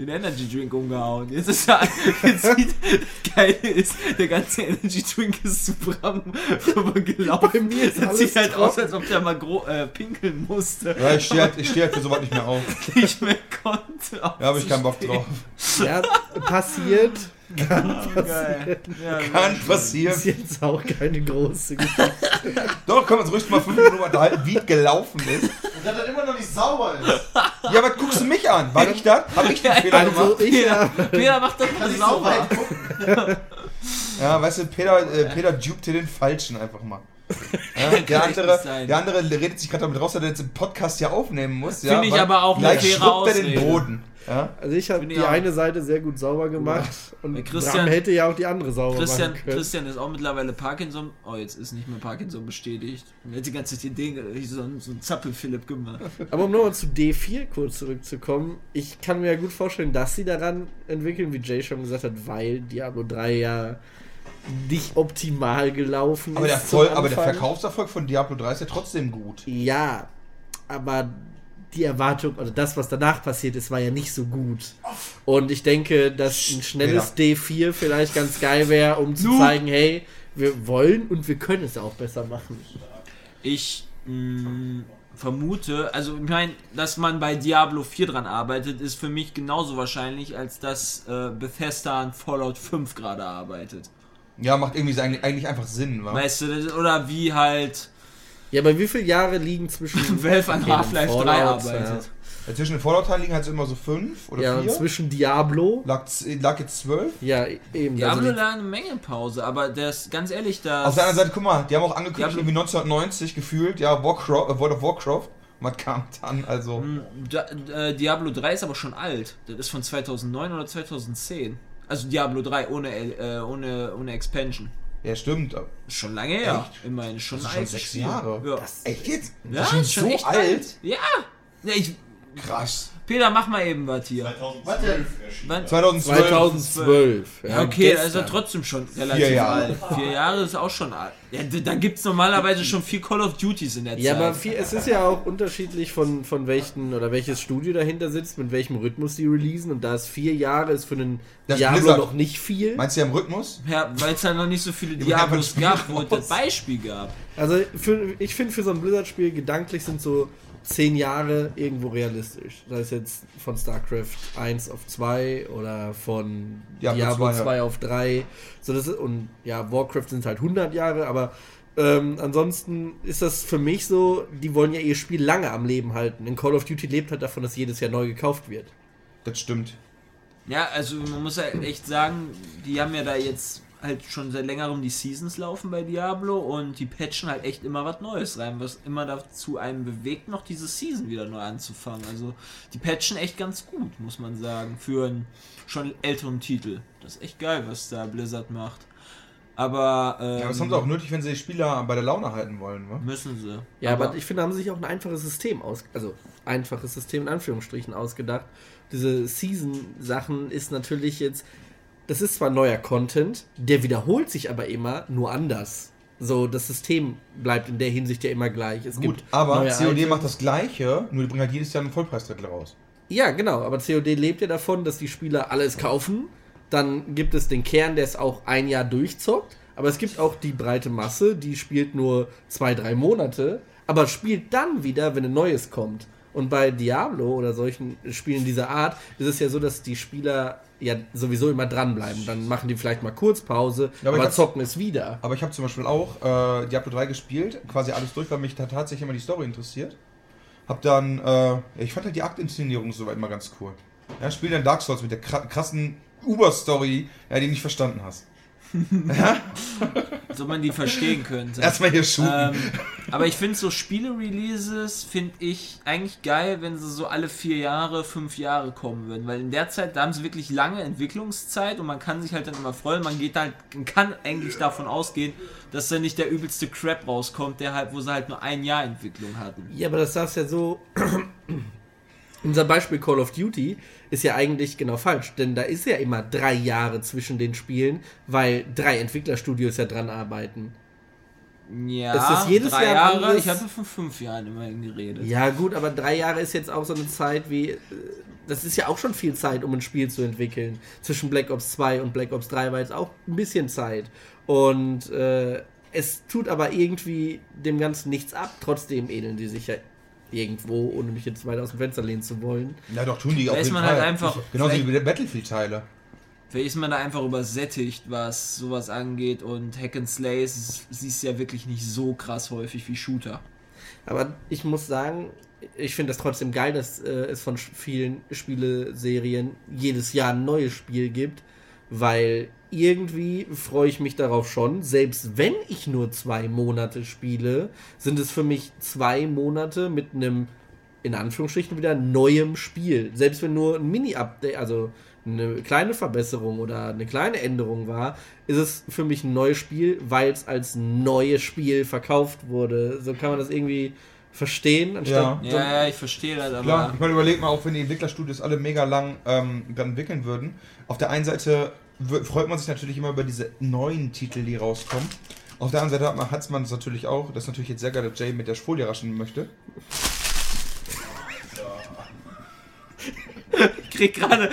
G: den Energy Drink umgehauen. Jetzt ist er, jetzt sieht, das Geile ist, der ganze Energy Drink ist zu Bram rübergelaufen.
C: Bei mir ist
G: Das
C: alles
G: sieht halt aus, als ob der mal gro äh, pinkeln musste.
I: ja, ich stehe halt, ich steh halt für sowas nicht mehr auf.
G: Nicht mehr konnte.
I: Da habe ich keinen Bock drauf.
C: Ja, passiert.
G: Geil. Ja,
I: Kann passieren.
C: Ist jetzt auch keine große Geschichte.
I: Doch, können wir uns ruhig mal fünf Minuten unterhalten, wie es gelaufen ist.
F: Und dass das immer noch nicht sauber ist.
I: Ja, aber guckst du mich an? War ich das? Hab ich den Fehler gemacht?
C: Also ich
G: Peter,
C: ja.
G: Peter macht das
F: Kann
G: mal
F: ich so
G: sauber.
F: gucken.
I: Ja, weißt du, Peter, äh, Peter dupte den Falschen einfach mal. Ja, der,
G: Kann
I: andere, der andere redet sich gerade damit raus, dass er jetzt im Podcast ja aufnehmen muss. ja,
G: Finde ich aber auch eine
I: gleich
G: faire
I: schluckt er den
G: Ausrede.
I: Boden. Ja?
J: Also ich habe die
G: ja-
J: eine Seite sehr gut sauber gemacht und
G: Christian-
J: Bram hätte ja auch die andere sauber
G: Christian,
J: machen können.
G: Christian ist auch mittlerweile Parkinson. Oh, jetzt ist nicht mehr Parkinson bestätigt. Und er hat die ganze Zeit den so, so einen Zappel-Philipp gemacht.
J: Aber um nochmal zu D4 kurz zurückzukommen, ich kann mir ja gut vorstellen, dass sie daran entwickeln, wie Jay schon gesagt hat, weil Diablo 3 ja nicht optimal gelaufen
I: Aber, der
J: ist. zum
I: Erfolg, aber der. Verkaufserfolg von Diablo 3 ist ja trotzdem gut.
J: Ja, aber die Erwartung, oder das, was danach passiert ist, war ja nicht so gut. Und ich denke, dass ein schnelles D4 vielleicht ganz geil wäre, um zu zeigen, hey, wir wollen und wir können es auch besser machen.
G: Ich mh, vermute, also ich meine, dass man bei Diablo 4 dran arbeitet, ist für mich genauso wahrscheinlich, als dass äh, Bethesda an Fallout 5 gerade arbeitet.
I: Ja, macht irgendwie so eigentlich, einfach Sinn, wa?
G: Weißt du, oder wie halt
J: Ja, aber wie viele Jahre liegen zwischen
G: Valve an
J: Okay,
G: Half-Life
J: Fallout,
G: 3 arbeitet.
I: Ja, Zwischen den Fallout-Teilen liegen halt so immer so fünf oder
J: Ja, und
I: vier.
J: zwischen Diablo,
I: Lag, lag jetzt zwölf.
J: ja, eben.
G: Diablo
J: also
G: lag eine Menge Pause, aber das, ganz ehrlich, das...
I: Auf der anderen Seite, guck mal, die haben auch angekündigt,
G: Diablo-
I: irgendwie 1990 gefühlt, ja, Warcraft, äh, World of Warcraft. Was kam dann? Also,
G: Hm, Da, äh, Diablo 3 ist aber schon alt. Das ist von 2009 oder 2010. Also Diablo 3 ohne, äh, ohne, ohne Expansion.
I: Ja, stimmt.
G: Schon lange her. Immerhin ist schon
I: Das ist schon sechs. Jahre.
G: Ja,
I: Echt jetzt?
G: ja
I: Das ist
G: schon
I: so
G: echt
I: alt?
G: Ja. ja ich,
I: Krass.
G: Peter, mach mal eben was hier.
F: 2012 erschienen.
G: Wann-
I: 2012.
J: 2012. Ja,
G: okay, da ist er
J: gestern.
G: trotzdem schon relativ
I: Jahre.
G: alt. Vier Jahre ist auch schon alt. Ja, d- da gibt es normalerweise schon viel Call of Duties in der
J: Ja,
G: Zeit.
J: aber viel, es ist ja auch unterschiedlich von, von welchen oder welches Studio dahinter sitzt, mit welchem Rhythmus die releasen. Und da es vier Jahre ist für einen
I: Das
J: Diablo
I: Blizzard.
J: noch nicht viel.
I: Meinst du ja im Rhythmus?
G: ja, weil es ja noch nicht so viele
I: Ja,
G: Diablos gab, wo es das. Beispiel gab.
J: Also für, ich finde für so ein Blizzard-Spiel gedanklich sind so zehn Jahre irgendwo realistisch. Sei es jetzt von StarCraft 1 auf 2 oder von
I: Diablo
J: Diablo
I: 2,
J: 2,
I: ja.
J: auf 3. So das ist, und ja, Warcraft sind halt 100 Jahre, aber ähm, ansonsten ist das für mich so, die wollen ja ihr Spiel lange am Leben halten. In Call of Duty lebt halt davon, dass jedes Jahr neu gekauft wird.
I: Das stimmt.
G: Ja, also man muss ja echt sagen, die haben ja da jetzt halt schon seit längerem die Seasons laufen bei Diablo und die patchen halt echt immer was Neues rein, was immer dazu einen bewegt, noch diese Season wieder neu anzufangen. Also die patchen echt ganz gut, muss man sagen, für einen schon älteren Titel. Das ist echt geil, was da Blizzard macht. Aber, ähm,
I: Ja, das haben sie auch nötig, wenn sie die Spieler bei der Laune halten wollen, wa?
G: müssen sie.
J: Ja, aber, ich finde, haben sie sich auch ein einfaches System aus, also einfaches System in Anführungsstrichen ausgedacht. Diese Season-Sachen ist natürlich jetzt, das ist zwar neuer Content, der wiederholt sich aber immer nur anders. So, das System bleibt in der Hinsicht ja immer gleich. Es
I: Gut,
J: gibt
I: aber COD
J: Items.
I: macht das Gleiche, nur die bringen halt jedes Jahr einen Vollpreistitel raus.
J: Ja, genau, aber COD lebt ja davon, dass die Spieler alles kaufen. Dann gibt es den Kern, der es auch ein Jahr durchzockt. Aber es gibt auch die breite Masse, die spielt nur zwei, drei Monate, aber spielt dann wieder, wenn ein neues kommt. Und bei Diablo oder solchen Spielen dieser Art ist es ja so, dass die Spieler ja sowieso immer dranbleiben. Dann machen die vielleicht mal kurz Pause,
I: Ja, aber
J: aber zocken es wieder.
I: Aber ich habe zum Beispiel auch äh, Diablo 3 gespielt, quasi alles durch, weil mich da tatsächlich immer die Story interessiert. Hab dann, äh, ich fand halt die Aktinszenierung soweit mal ganz cool. Ja, spiel dann Dark Souls mit der kra- krassen Uber-Story, ja, die du nicht verstanden hast.
G: So man die verstehen könnte.
I: Erstmal hier shooten.
G: Ähm, aber ich finde so Spiele-Releases finde ich eigentlich geil, wenn sie so alle vier Jahre, fünf Jahre kommen würden. Weil in der Zeit, da haben sie wirklich lange Entwicklungszeit und man kann sich halt dann immer freuen. Man geht halt, kann eigentlich davon ausgehen, dass da nicht der übelste Crap rauskommt, der halt, wo sie halt nur ein Jahr Entwicklung hatten.
J: Ja, aber das sagst ja so. Unser Beispiel Call of Duty ist ja eigentlich genau falsch, denn da ist ja immer drei Jahre zwischen den Spielen, weil drei Entwicklerstudios ja dran arbeiten.
G: Ja,
J: Das ist jedes
G: drei
J: Jahr
G: Jahre.
J: anderes-
G: Ich habe von fünf Jahren immerhin geredet.
J: Ja, gut, aber drei Jahre ist jetzt auch so eine Zeit wie. äh, Das ist ja auch schon viel Zeit, um ein Spiel zu entwickeln. Zwischen Black Ops 2 und Black Ops 3 war jetzt auch ein bisschen Zeit. Und äh, es tut aber irgendwie dem Ganzen nichts ab. Trotzdem ähneln die sich ja irgendwo, ohne mich jetzt weiter aus dem Fenster lehnen zu wollen.
I: ja, doch, tun die
G: Da
I: auf
G: ist
I: jeden
G: man
I: Fall.
G: halt einfach-
I: Genauso wie
G: vielleicht-
I: bei der Battlefield-Teile.
G: Vielleicht ist man da einfach übersättigt, was sowas angeht und Hack and Slay ist- siehst ja wirklich nicht so krass häufig wie Shooter.
J: Aber ich muss sagen, ich finde das trotzdem geil, dass äh, es von vielen Spieleserien jedes Jahr ein neues Spiel gibt, weil irgendwie freue ich mich darauf schon. Selbst wenn ich nur zwei Monate spiele, sind es für mich zwei Monate mit einem, in Anführungsstrichen, wieder neuem Spiel. Selbst wenn nur ein Mini-Update, also eine kleine Verbesserung oder eine kleine Änderung war, ist es für mich ein neues Spiel, weil es als neues Spiel verkauft wurde. So kann man das irgendwie verstehen, anstatt
G: Ja, ja, ich verstehe das, aber.
I: Klar, ich meine, überleg mal, auch wenn die Entwicklerstudios alle mega lang ähm, dann entwickeln würden. Auf der einen Seite freut man sich natürlich immer über diese neuen Titel, die rauskommen. Auf der anderen Seite hat man es natürlich auch, das ist natürlich jetzt sehr geil, dass Jay mit der Folie raschen möchte.
G: Ich krieg gerade.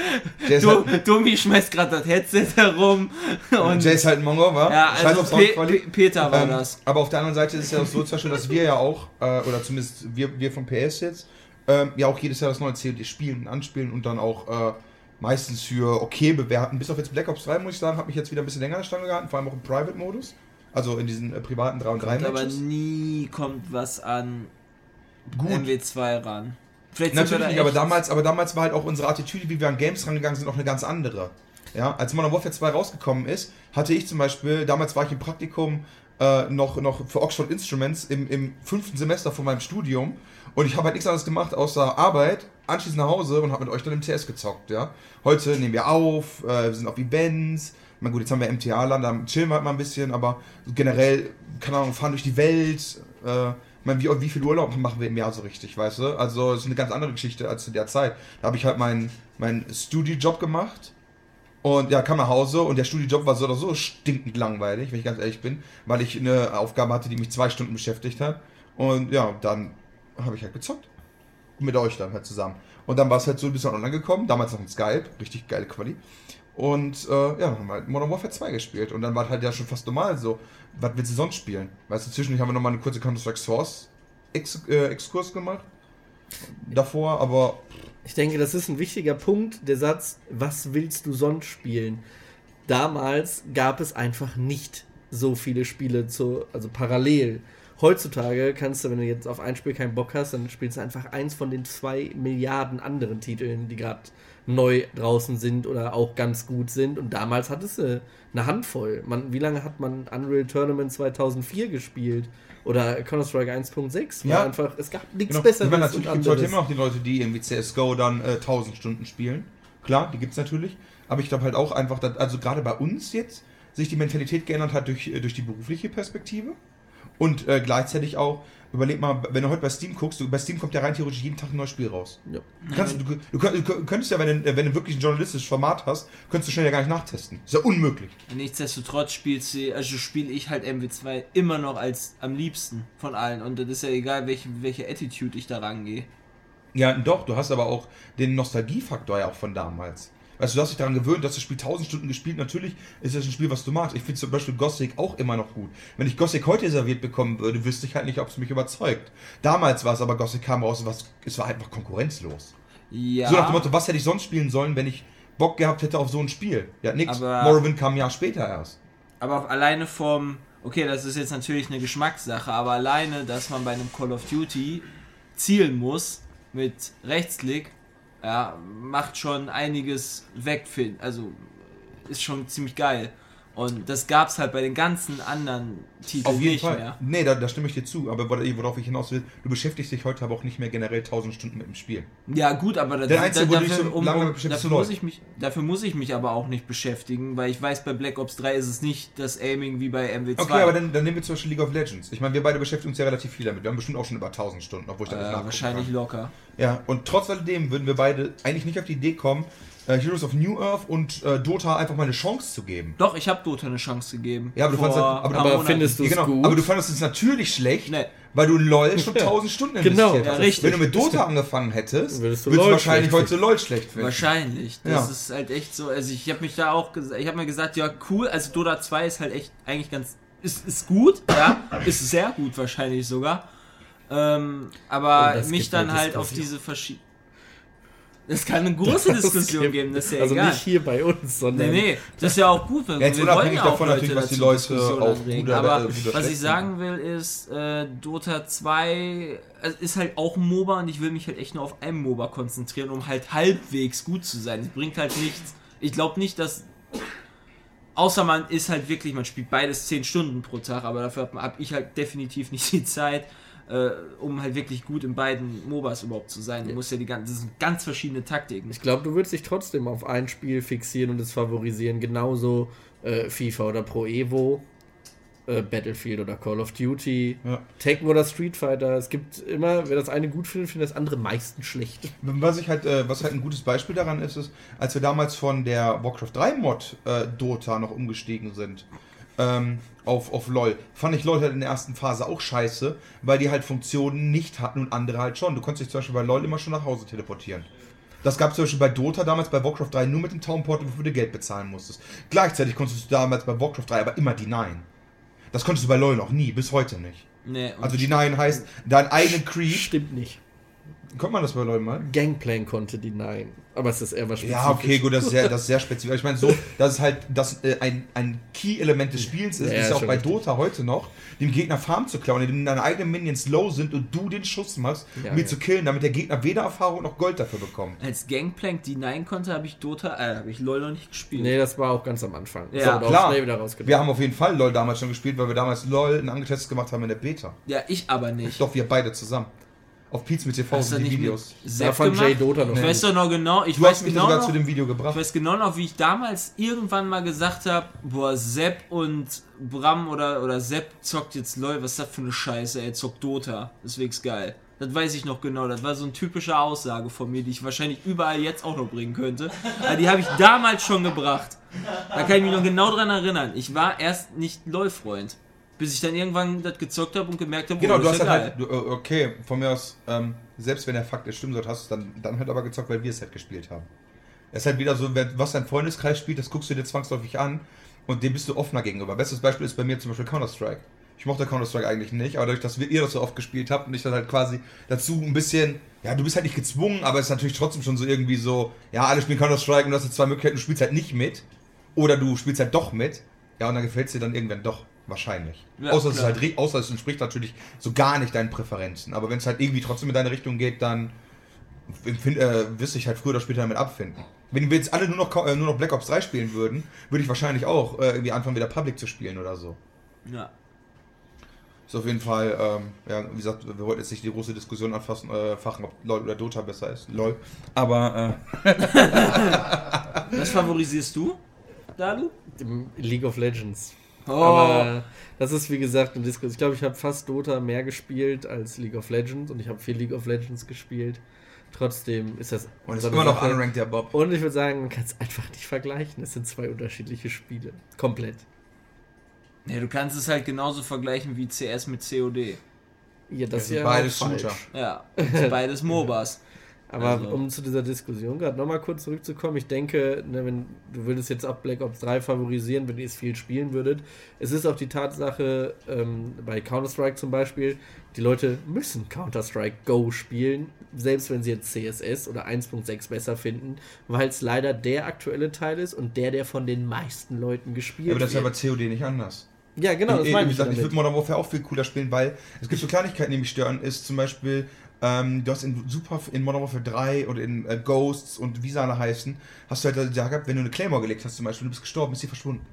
G: Du,
I: halt-
G: Dummi schmeißt gerade das Headset herum. Und
I: Jay ist halt ein Mongo, wa?
G: Ja,
I: Scheiß
G: also
I: auf
G: Pe Peter war
I: Ähm,
G: das.
I: Aber auf der anderen Seite ist es ja auch so zum Beispiel, dass wir ja auch, äh, oder zumindest wir, wir vom PS jetzt, ähm, ja auch jedes Jahr das neue COD spielen und anspielen und dann auch äh, meistens für okay bewerten. Bis auf jetzt Black Ops 3, muss ich sagen, hat mich jetzt wieder ein bisschen länger in der Stange gehalten, vor allem auch im Private-Modus. Also in diesen äh, privaten 3 und 3
G: Kommt aber
I: Matches.
G: nie kommt was an
I: Gut.
G: MW2 ran. Vielleicht
I: Natürlich nicht, aber damals, aber damals war halt auch unsere Attitüde, wie wir an Games rangegangen sind, auch eine ganz andere. Ja, als Modern Warfare 2 rausgekommen ist, hatte ich zum Beispiel, damals war ich im Praktikum äh, noch, noch für Oxford Instruments im, im fünften Semester von meinem Studium und ich habe halt nichts anderes gemacht außer Arbeit, anschließend nach Hause und habe mit euch dann im TS gezockt, ja. Heute nehmen wir auf, äh, wir sind auf Events, na gut, jetzt haben wir MTA-Land, da chillen wir halt mal ein bisschen, aber generell, keine Ahnung, fahren durch die Welt, äh, meine, wie, wie viel Urlaub machen wir im Jahr so richtig, weißt du? Also, es ist eine ganz andere Geschichte als zu der Zeit. Da habe ich halt meinen meinen Studiojob gemacht und ja, kam nach Hause und der Studiojob war so oder so stinkend langweilig, wenn ich ganz ehrlich bin, weil ich eine Aufgabe hatte, die mich zwei Stunden beschäftigt hat. Und ja, dann habe ich halt gezockt. Mit euch dann halt zusammen. Und dann war es halt so ein bisschen online gekommen, damals noch in Skype, richtig geile Quali. Und äh, ja, haben halt Modern Warfare 2 gespielt. Und dann war halt ja schon fast normal so, was willst du sonst spielen? Weißt du, zwischendurch haben wir nochmal eine kurze Counter-Strike Source Ex äh, Exkurs gemacht. Davor, aber
J: Ich denke, das ist ein wichtiger Punkt, der Satz, was willst du sonst spielen? Damals gab es einfach nicht so viele Spiele zu, also parallel. Heutzutage kannst du, wenn du jetzt auf ein Spiel keinen Bock hast, dann spielst du einfach eins von den zwei Milliarden anderen Titeln, die gerade neu draußen sind oder auch ganz gut sind. Und damals hattest du eine Handvoll. Man, wie lange hat man Unreal Tournament 2004 gespielt? Oder Counter-Strike 1.6? War
I: Ja.
J: einfach, es gab nichts
I: Genau.
J: Besseres.
I: Ich meine, natürlich gibt es heute immer noch die Leute, die irgendwie CSGO dann äh, 1000 Stunden spielen. Klar, die gibt es natürlich. Aber ich glaube halt auch einfach, dass, also gerade bei uns jetzt, sich die Mentalität geändert hat durch, äh, durch die berufliche Perspektive. Und äh, gleichzeitig auch, überleg mal, wenn du heute bei Steam guckst, du, bei Steam kommt ja rein theoretisch jeden Tag ein neues Spiel raus.
J: Ja.
I: Du, kannst, du, du, du könntest ja, wenn du, wenn du wirklich ein journalistisches Format hast, könntest du schnell ja gar nicht nachtesten. Ist ja unmöglich.
G: Nichtsdestotrotz spielst du, also spiele ich halt MW2 immer noch als am liebsten von allen. Und das ist ja egal, welche, welche Attitude ich da rangehe.
I: Ja, doch, du hast aber auch den Nostalgiefaktor ja auch von damals. Weißt du, du hast dich daran gewöhnt, dass das Spiel 1000 Stunden gespielt. Natürlich ist das ein Spiel, was du magst. Ich finde zum Beispiel Gothic auch immer noch gut. Wenn ich Gothic heute serviert bekommen würde, wüsste ich halt nicht, ob es mich überzeugt. Damals war es aber, Gothic kam raus, was, es war einfach konkurrenzlos.
G: Ja.
I: So nach dem Motto, was hätte ich sonst spielen sollen, wenn ich Bock gehabt hätte auf so ein Spiel? Ja, nix.
G: Aber-
I: Morrowind kam ein Jahr später erst.
G: Aber auch alleine vom, okay, das ist jetzt natürlich eine Geschmackssache, aber alleine, dass man bei einem Call of Duty zielen muss mit Rechtsklick, ja, macht schon einiges weg, also ist schon ziemlich geil. Und das gab's halt bei den ganzen anderen Titeln
I: Auf jeden
G: nicht
I: Fall.
G: mehr.
I: Nee, da, da stimme ich dir zu. Aber wor- worauf ich hinaus will, du beschäftigst dich heute aber auch nicht mehr generell 1000 Stunden mit dem Spiel.
G: Ja gut, aber
I: Einzige,
G: dafür,
I: so
G: um, um, muss ich mich, dafür muss ich mich aber auch nicht beschäftigen, weil ich weiß, bei Black Ops 3 ist es nicht das Aiming wie bei MW2.
I: Okay, aber dann, dann nehmen wir zum Beispiel League of Legends. Ich meine, wir beide beschäftigen uns ja relativ viel damit. Wir haben bestimmt auch schon über 1000 Stunden, obwohl ich da nicht
G: äh,
I: nachgucken
G: wahrscheinlich
I: kann.
G: locker.
I: Ja, und trotz alledem würden wir beide eigentlich nicht auf die Idee kommen, äh, Heroes of New Earth und äh, Dota einfach mal eine Chance zu geben.
G: Doch, ich habe Dota eine Chance gegeben.
I: Ja, aber du fandest, aber,
J: aber
G: Monaten.
J: findest du
I: ja,
J: es
I: genau,
J: gut?
I: aber du fandest es natürlich schlecht,
G: Nee.
I: weil du LOL schon 1000 Stunden investiert
J: Genau.
I: hast.
G: Ja, richtig.
I: Wenn du mit Dota angefangen hättest,
J: Würdest du
I: würdest du wahrscheinlich
J: schlecht
I: heute LOL schlecht finden.
G: Wahrscheinlich. Das
I: Ja.
G: ist halt echt so. Also ich habe mich da auch gesagt, ich habe mir gesagt, ja cool, also Dota 2 ist halt echt eigentlich ganz ist, ist gut, ja, ist sehr gut wahrscheinlich sogar. Ähm, aber mich
J: gibt
G: dann halt auf diese verschiedenen Es kann eine große Diskussion geben, das ist ja
J: also
G: egal.
J: nicht hier bei uns, sondern.
G: Nee, nee, das ist ja auch gut. weil
I: Ja, jetzt
G: wir wollen ja auch
I: davon
G: Leute
I: natürlich, was die Leute auch gut
G: Aber
I: äh,
G: was ich sagen will, ist, äh, Dota 2 äh, ist halt auch ein MOBA und ich will mich halt echt nur auf einen MOBA konzentrieren, um halt halbwegs gut zu sein. Es bringt halt nichts. Ich glaube nicht, dass Außer man ist halt wirklich, man spielt beides 10 Stunden pro Tag, aber dafür habe hab ich halt definitiv nicht die Zeit, äh, um halt wirklich gut in beiden MOBAs überhaupt zu sein. Du musst ja die ganzen, das sind ganz verschiedene Taktiken.
J: Ich glaube, du würdest dich trotzdem auf ein Spiel fixieren und es favorisieren. Genauso äh, FIFA oder Pro Evo, äh, Battlefield oder Call of Duty,
I: Ja.
J: Tekken oder Street Fighter. Es gibt immer, wer das eine gut findet, findet das andere meistens schlecht.
I: Was ich halt, äh, was halt ein gutes Beispiel daran ist, ist, als wir damals von der Warcraft 3 Mod äh, Dota noch umgestiegen sind ähm, auf, auf LOL, fand ich LOL halt in der ersten Phase auch scheiße, weil die halt Funktionen nicht hatten und andere halt schon. Du konntest dich zum Beispiel bei LOL immer schon nach Hause teleportieren. Das gab es zum Beispiel bei Dota damals bei Warcraft 3 nur mit dem Townport, wofür du Geld bezahlen musstest. Gleichzeitig konntest du damals bei Warcraft 3 aber immer die 9. Das konntest du bei LOL noch nie, bis heute nicht.
G: Nee,
I: Also die 9 heißt, dein eigenen Creep.
J: Stimmt nicht.
I: Kommt man das bei LOL mal?
J: Gangplank konnte die Nein. Aber es ist eher was
I: Ja, okay, gut, das ist sehr, das ist sehr spezifisch. Ich meine, so, das ist halt das, äh, ein, ein Key-Element des Spiels ist,
J: Ja,
I: ist ja auch bei
J: richtig.
I: Dota heute noch, dem Gegner Farm zu klauen, indem deine eigenen Minions low sind und du den Schuss machst,
J: Ja,
I: um ihn
J: ja.
I: zu killen, damit der Gegner weder Erfahrung noch Gold dafür bekommt.
G: als Gangplank die Nein konnte, habe ich Dota, äh, habe ich LOL noch nicht gespielt.
J: Nee, das war auch ganz am Anfang.
G: Ja,
J: auch
I: klar. Wir haben auf jeden Fall LOL damals schon gespielt, weil wir damals LOL ein angetestet gemacht haben in der Beta.
G: Ja, ich aber nicht.
I: Doch, wir beide zusammen. Auf Pizza mit TV sind die Videos.
J: Da fand Jay? Dota noch
G: Ich weiß doch noch genau, ich
I: Du
G: weiß
I: hast mich
G: genau
I: sogar
G: noch,
I: zu dem Video
G: Ich
I: gebracht.
G: weiß genau noch, wie ich damals irgendwann mal gesagt habe, boah, Sepp und Bram oder, oder Sepp zockt jetzt LOL, was ist das für eine Scheiße, ey, zockt Dota. Deswegen ist geil. Das weiß ich noch genau. Das war so eine typische Aussage von mir, die ich wahrscheinlich überall jetzt auch noch bringen könnte. Aber die habe ich damals schon gebracht. Da kann ich mich noch genau dran erinnern. Ich war erst nicht LOL-Freund. Bis ich dann irgendwann das gezockt habe und gemerkt habe,
I: Genau,
G: boah,
I: du hast halt,
G: ja
I: halt du, äh, okay, von mir aus, ähm, selbst wenn der Fakt jetzt stimmen sollte, hast du dann, dann halt aber gezockt, weil wir es halt gespielt haben. Es ist halt wieder so, was dein Freundeskreis spielt, das guckst du dir zwangsläufig an und dem bist du offener gegenüber. Bestes Beispiel ist bei mir zum Beispiel Counter-Strike. Ich mochte Counter-Strike eigentlich nicht, aber dadurch, dass wir, ihr das so oft gespielt habt und ich dann halt quasi dazu ein bisschen, ja, du bist halt nicht gezwungen, aber es ist natürlich trotzdem schon so irgendwie so, ja, alle spielen Counter-Strike und du hast jetzt zwei Möglichkeiten, du spielst halt nicht mit oder du spielst halt doch mit, ja, und dann gefällt es dir dann irgendwann doch. Wahrscheinlich.
G: Ja,
I: außer, es halt, außer es entspricht natürlich so gar nicht deinen Präferenzen. Aber wenn es halt irgendwie trotzdem in deine Richtung geht, dann empfind, äh, wirst du dich halt früher oder später damit abfinden. Wenn wir jetzt alle nur noch, äh, nur noch Black Ops 3 spielen würden, würde ich wahrscheinlich auch äh, irgendwie anfangen, wieder Public zu spielen oder so.
G: Ja.
I: Ist auf jeden Fall, ähm, ja, wie gesagt, wir wollten jetzt nicht die große Diskussion anfassen, äh, fachen, ob LOL oder Dota besser ist. LOL. Aber, äh,
G: Was favorisierst du, Dalu?
J: League of Legends.
G: Oh,
J: Aber das ist wie gesagt eine Diskussion. Ich glaube, ich habe fast Dota mehr gespielt als League of Legends und ich habe viel League of Legends gespielt. Trotzdem ist das
I: und ist immer noch
J: Sache.
I: unranked, der Bob.
J: Und ich würde sagen, man kann es einfach nicht vergleichen. Es sind zwei unterschiedliche Spiele. Komplett.
G: ja, du kannst es halt genauso vergleichen wie CS mit COD.
J: Ja, das ist
I: sind
J: ja
I: beides. Shooter.
G: Ja, und beides MOBAs.
J: Aber
G: Also-
J: um zu dieser Diskussion gerade nochmal kurz zurückzukommen, ich denke, ne, wenn du würdest jetzt auch Black Ops 3 favorisieren, wenn ihr es viel spielen würdet. Es ist auch die Tatsache, ähm, bei Counter-Strike zum Beispiel, die Leute müssen Counter-Strike Go spielen, selbst wenn sie jetzt CSS oder 1.6 besser finden, weil es leider der aktuelle Teil ist und der, der von den meisten Leuten gespielt
I: Ja, aber das ist ja bei
J: wird.
I: COD nicht anders.
J: Ja, genau, das meine
I: wie
J: ich
I: gesagt, ich
J: damit.
I: würde Modern Warfare auch viel cooler spielen, weil es gibt so Kleinigkeiten, die mich stören, ist zum Beispiel, ähm, du hast in Super in Modern Warfare 3 oder in äh, Ghosts und wie sie alle heißen, hast du halt da gehabt, wenn du eine Claymore gelegt hast zum Beispiel, du bist gestorben, ist sie verschwunden.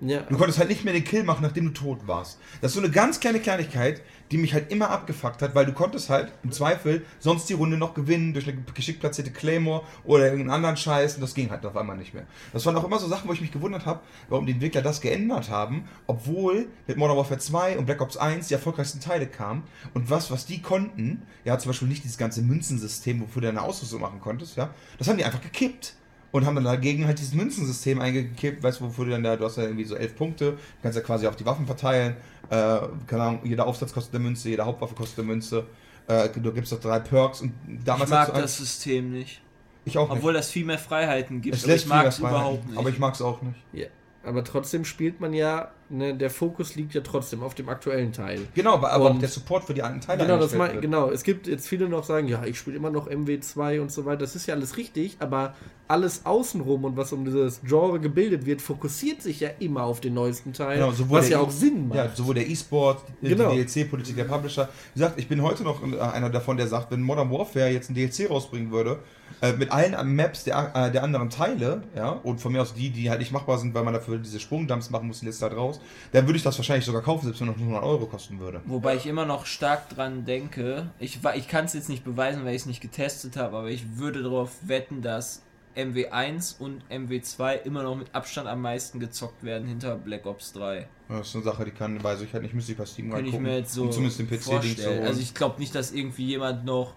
J: Ja,
I: Du konntest halt nicht mehr den Kill machen, nachdem du tot warst. Das ist so eine ganz kleine Kleinigkeit, die mich halt immer abgefuckt hat, weil du konntest halt im Zweifel sonst die Runde noch gewinnen durch eine geschickt platzierte Claymore oder irgendeinen anderen Scheiß und das ging halt auf einmal nicht mehr. Das waren auch immer so Sachen, wo ich mich gewundert habe, warum die Entwickler das geändert haben, obwohl mit Modern Warfare 2 und Black Ops 1 die erfolgreichsten Teile kamen und was, was die konnten, ja zum Beispiel nicht dieses ganze Münzensystem, wofür du deine Ausrüstung machen konntest, ja, das haben die einfach gekippt und haben dann dagegen halt dieses Münzensystem eingekippt, weißt du, wofür du dann da, du hast ja irgendwie so elf Punkte, du kannst ja quasi auf die Waffen verteilen, äh, keine Ahnung, jeder Aufsatz kostet eine Münze, jede Hauptwaffe kostet eine Münze, äh, du gibst doch drei Perks und damals
G: ich mag das System nicht.
I: ich auch
G: Obwohl
I: nicht.
G: das viel mehr Freiheiten gibt.
I: Es
G: aber ich mag es überhaupt nicht.
I: aber ich mag es auch nicht.
J: Ja, aber trotzdem spielt man ja ne, der Fokus liegt ja trotzdem auf dem aktuellen Teil.
I: Genau, aber,
J: Und-
I: der Support für die alten Teile
J: Genau, das mein, genau. Es gibt jetzt viele noch sagen, ja, ich spiele immer noch MW2 und so weiter. Das ist ja alles richtig, aber alles außenrum und was um dieses Genre gebildet wird, fokussiert sich ja immer auf den neuesten Teil,
I: Genau,
J: was ja
I: E-
J: auch Sinn macht.
I: Ja, sowohl der E-Sport, die
J: Genau.
I: DLC-Politik der Publisher. Wie gesagt, ich bin heute noch äh, einer davon, der sagt, wenn Modern Warfare jetzt ein DLC rausbringen würde, äh, mit allen Maps der, äh, der anderen Teile, ja, und von mir aus die, die halt nicht machbar sind, weil man dafür diese Sprungdumps machen muss, die letzte Zeit raus, dann würde ich das wahrscheinlich sogar kaufen, selbst wenn es noch 100 Euro kosten würde.
G: Wobei ich immer noch stark dran denke, ich, ich kann es jetzt nicht beweisen, weil ich es nicht getestet habe, aber ich würde darauf wetten, dass MW1 und MW2 immer noch mit Abstand am meisten gezockt werden hinter Black Ops 3.
I: Das ist eine Sache, die kann, weiß ich halt nicht, müsste ich bei Steam
G: Könnte ich
I: reingucken,
G: mir jetzt so
I: um zumindest den zu
G: vorstellen.
I: holen.
G: Also ich glaube nicht, dass irgendwie jemand noch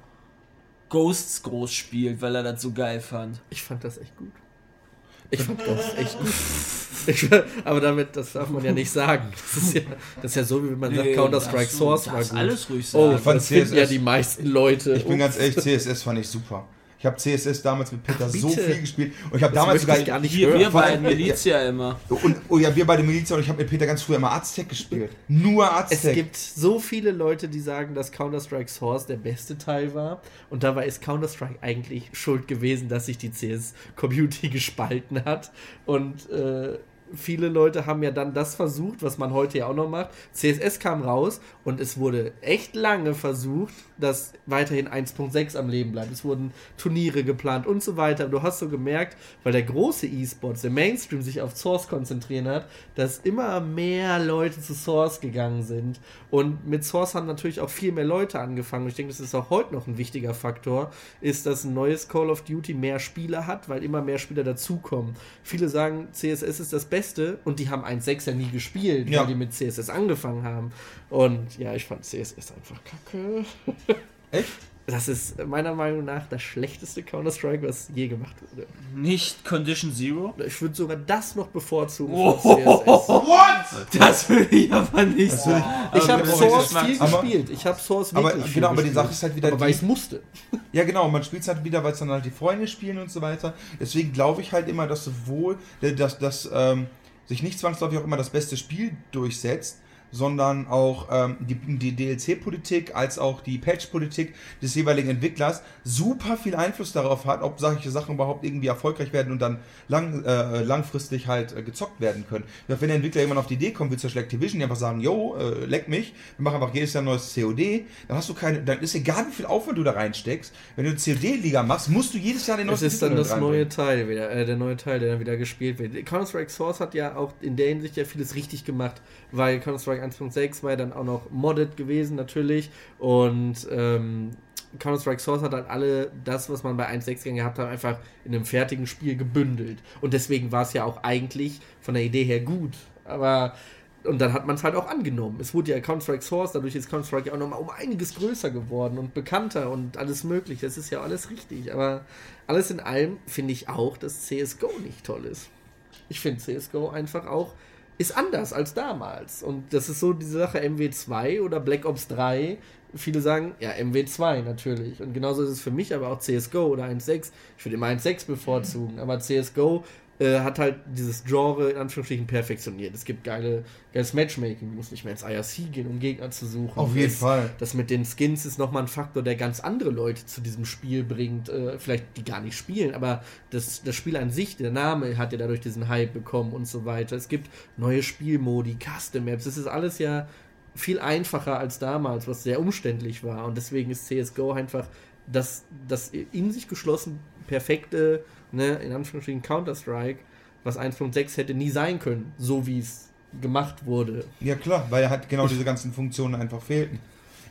G: Ghosts groß spielt, weil er das so geil fand.
J: Ich fand das echt gut. Ich fand das echt gut. Ich, aber damit, das darf man ja nicht sagen. Das ist ja, das ist ja so, wie wenn man sagt,
G: Nee,
J: Counter-Strike Source war gut.
G: alles ruhig
J: Oh,
G: sagen.
I: Ich fand
J: das finden ja
I: CSS
J: die meisten Leute.
I: Ich bin
J: Ups.
I: ganz ehrlich, CSS fand ich super. Ich habe CSS damals mit Peter
J: Ach,
I: so viel gespielt und ich habe damals
J: ich
I: sogar
J: gar nicht
G: Hier, wir
I: allem-
G: Milizia immer.
I: und oh ja, wir beide Milizia und ich habe mit Peter ganz früher immer Aztec gespielt. Nur
J: Es
I: Aztec.
J: gibt so viele Leute, die sagen, dass Counter-Strike Source der beste Teil war. Und dabei ist Counter-Strike eigentlich schuld gewesen, dass sich die CS-Community gespalten hat. Und äh, viele Leute haben ja dann das versucht, was man heute ja auch noch macht. CSS kam raus und es wurde echt lange versucht, dass weiterhin 1.6 am Leben bleibt. Es wurden Turniere geplant und so weiter. Du hast so gemerkt, weil der große E-Sports, der Mainstream sich auf Source konzentrieren hat, dass immer mehr Leute zu Source gegangen sind. Und mit Source haben natürlich auch viel mehr Leute angefangen. Und ich denke, das ist auch heute noch ein wichtiger Faktor, ist, dass ein neues Call of Duty mehr Spieler hat, weil immer mehr Spieler dazukommen. Viele sagen, CSS ist das Beste und die haben 1.6 ja nie gespielt,
I: Ja.
J: weil die mit CSS angefangen haben. Und ja, ich fand CSS einfach kacke.
I: Echt?
J: Das ist meiner Meinung nach das schlechteste Counter-Strike, was je gemacht wurde.
G: Nicht Condition Zero?
J: Ich würde sogar das noch bevorzugen
G: Oh. What? Das will ich aber nicht so.
I: ich-
J: habe
I: Aber
J: Source viel
I: aber-
J: gespielt. Ich habe Source
I: aber
J: wirklich viel
I: genau, aber die
J: gespielt.
I: Sache ist halt wieder
J: aber weil ich es musste.
I: Ja, genau, man spielt es halt wieder, weil es dann halt die Freunde spielen und so weiter. Deswegen glaube ich halt immer, dass sowohl, äh, dass, dass ähm, sich nicht zwangsläufig auch immer das beste Spiel durchsetzt, sondern auch ähm, die, die DLC-Politik als auch die Patch-Politik des jeweiligen Entwicklers super viel Einfluss darauf hat, ob solche Sachen überhaupt irgendwie erfolgreich werden und dann lang, äh, langfristig halt äh, gezockt werden können. Wenn der Entwickler irgendwann auf die Idee kommt, wie zum Beispiel Activision, die einfach sagen, yo, äh, leck mich, wir machen einfach jedes Jahr ein neues COD, dann hast du keine, dann ist egal, wie viel Aufwand du da reinsteckst. Wenn du eine COD-Liga machst, musst du jedes Jahr den
J: Das
I: neuesten
J: ist dann das neue. Teil wieder, äh, der neue Teil, der dann wieder gespielt wird. Counter-Strike Source hat ja auch in der Hinsicht ja vieles richtig gemacht, weil Counter-Strike 1.6 war ja dann auch noch modded gewesen natürlich und ähm, Counter-Strike Source hat halt alle das, was man bei 1.6 gehabt hat, einfach in einem fertigen Spiel gebündelt. Und deswegen war es ja auch eigentlich von der Idee her gut. Aber und dann hat man es halt auch angenommen. Es wurde ja Counter-Strike Source, dadurch ist Counter-Strike auch nochmal um einiges größer geworden und bekannter und alles möglich. Das ist ja alles richtig. Aber alles in allem finde ich auch, dass CSGO nicht toll ist. Ich finde CSGO einfach auch ist anders als damals. Und das ist so diese Sache MW2 oder Black Ops 3. Viele sagen, ja, MW2 natürlich. Und genauso ist es für mich aber auch CSGO oder 1.6. Ich würde immer 1.6 bevorzugen. Aber CSGO äh, hat halt dieses Genre in Anführungsstrichen perfektioniert. Es gibt geile, geiles Matchmaking. Du musst nicht mehr ins IRC gehen, um Gegner zu suchen.
I: Auf jeden
J: das,
I: Fall.
J: Das mit den Skins ist nochmal ein Faktor, der ganz andere Leute zu diesem Spiel bringt. Äh, vielleicht die gar nicht spielen, aber das, das Spiel an sich, der Name hat ja dadurch diesen Hype bekommen und so weiter. Es gibt neue Spielmodi, Custom Maps. Das ist alles ja viel einfacher als damals, was sehr umständlich war. Und deswegen ist CSGO einfach das, das in sich geschlossen perfekte, ne, in Anführungsstrichen Counter-Strike, was 1.6 hätte nie sein können, so wie es gemacht wurde.
I: Ja klar, weil halt genau diese ganzen Funktionen einfach fehlten.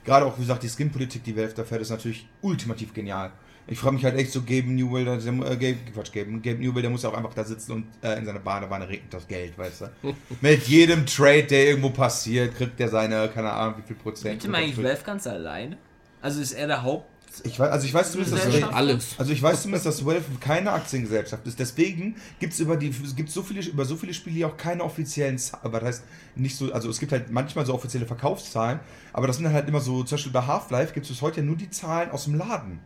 I: Gerade auch, wie gesagt, die Skin-Politik, die Valve da fährt, ist natürlich ultimativ genial. Ich frage mich halt echt so, Gabe Newell, der, äh, Gabe, Quatsch, Gabe, Gabe Newell, der muss ja auch einfach da sitzen und äh, in seiner Badewanne regnet das Geld, weißt du. Mit jedem Trade, der irgendwo passiert, kriegt er seine, keine Ahnung, wie viel Prozent.
G: Gibt ihm eigentlich Valve ganz alleine? Also ist er der Haupt...
I: Ich weiß, also ich weiß zumindest, dass
G: Gesellschaft?
J: Alles.
I: Also ich weiß zumindest, dass Valve keine Aktiengesellschaft ist. Deswegen gibt es über die gibt's so viele über so viele Spiele hier auch keine offiziellen Zahlen. Aber das heißt nicht so, also es gibt halt manchmal so offizielle Verkaufszahlen, aber das sind dann halt immer so, zum Beispiel bei Half-Life gibt es bis heute ja nur die Zahlen aus dem Laden.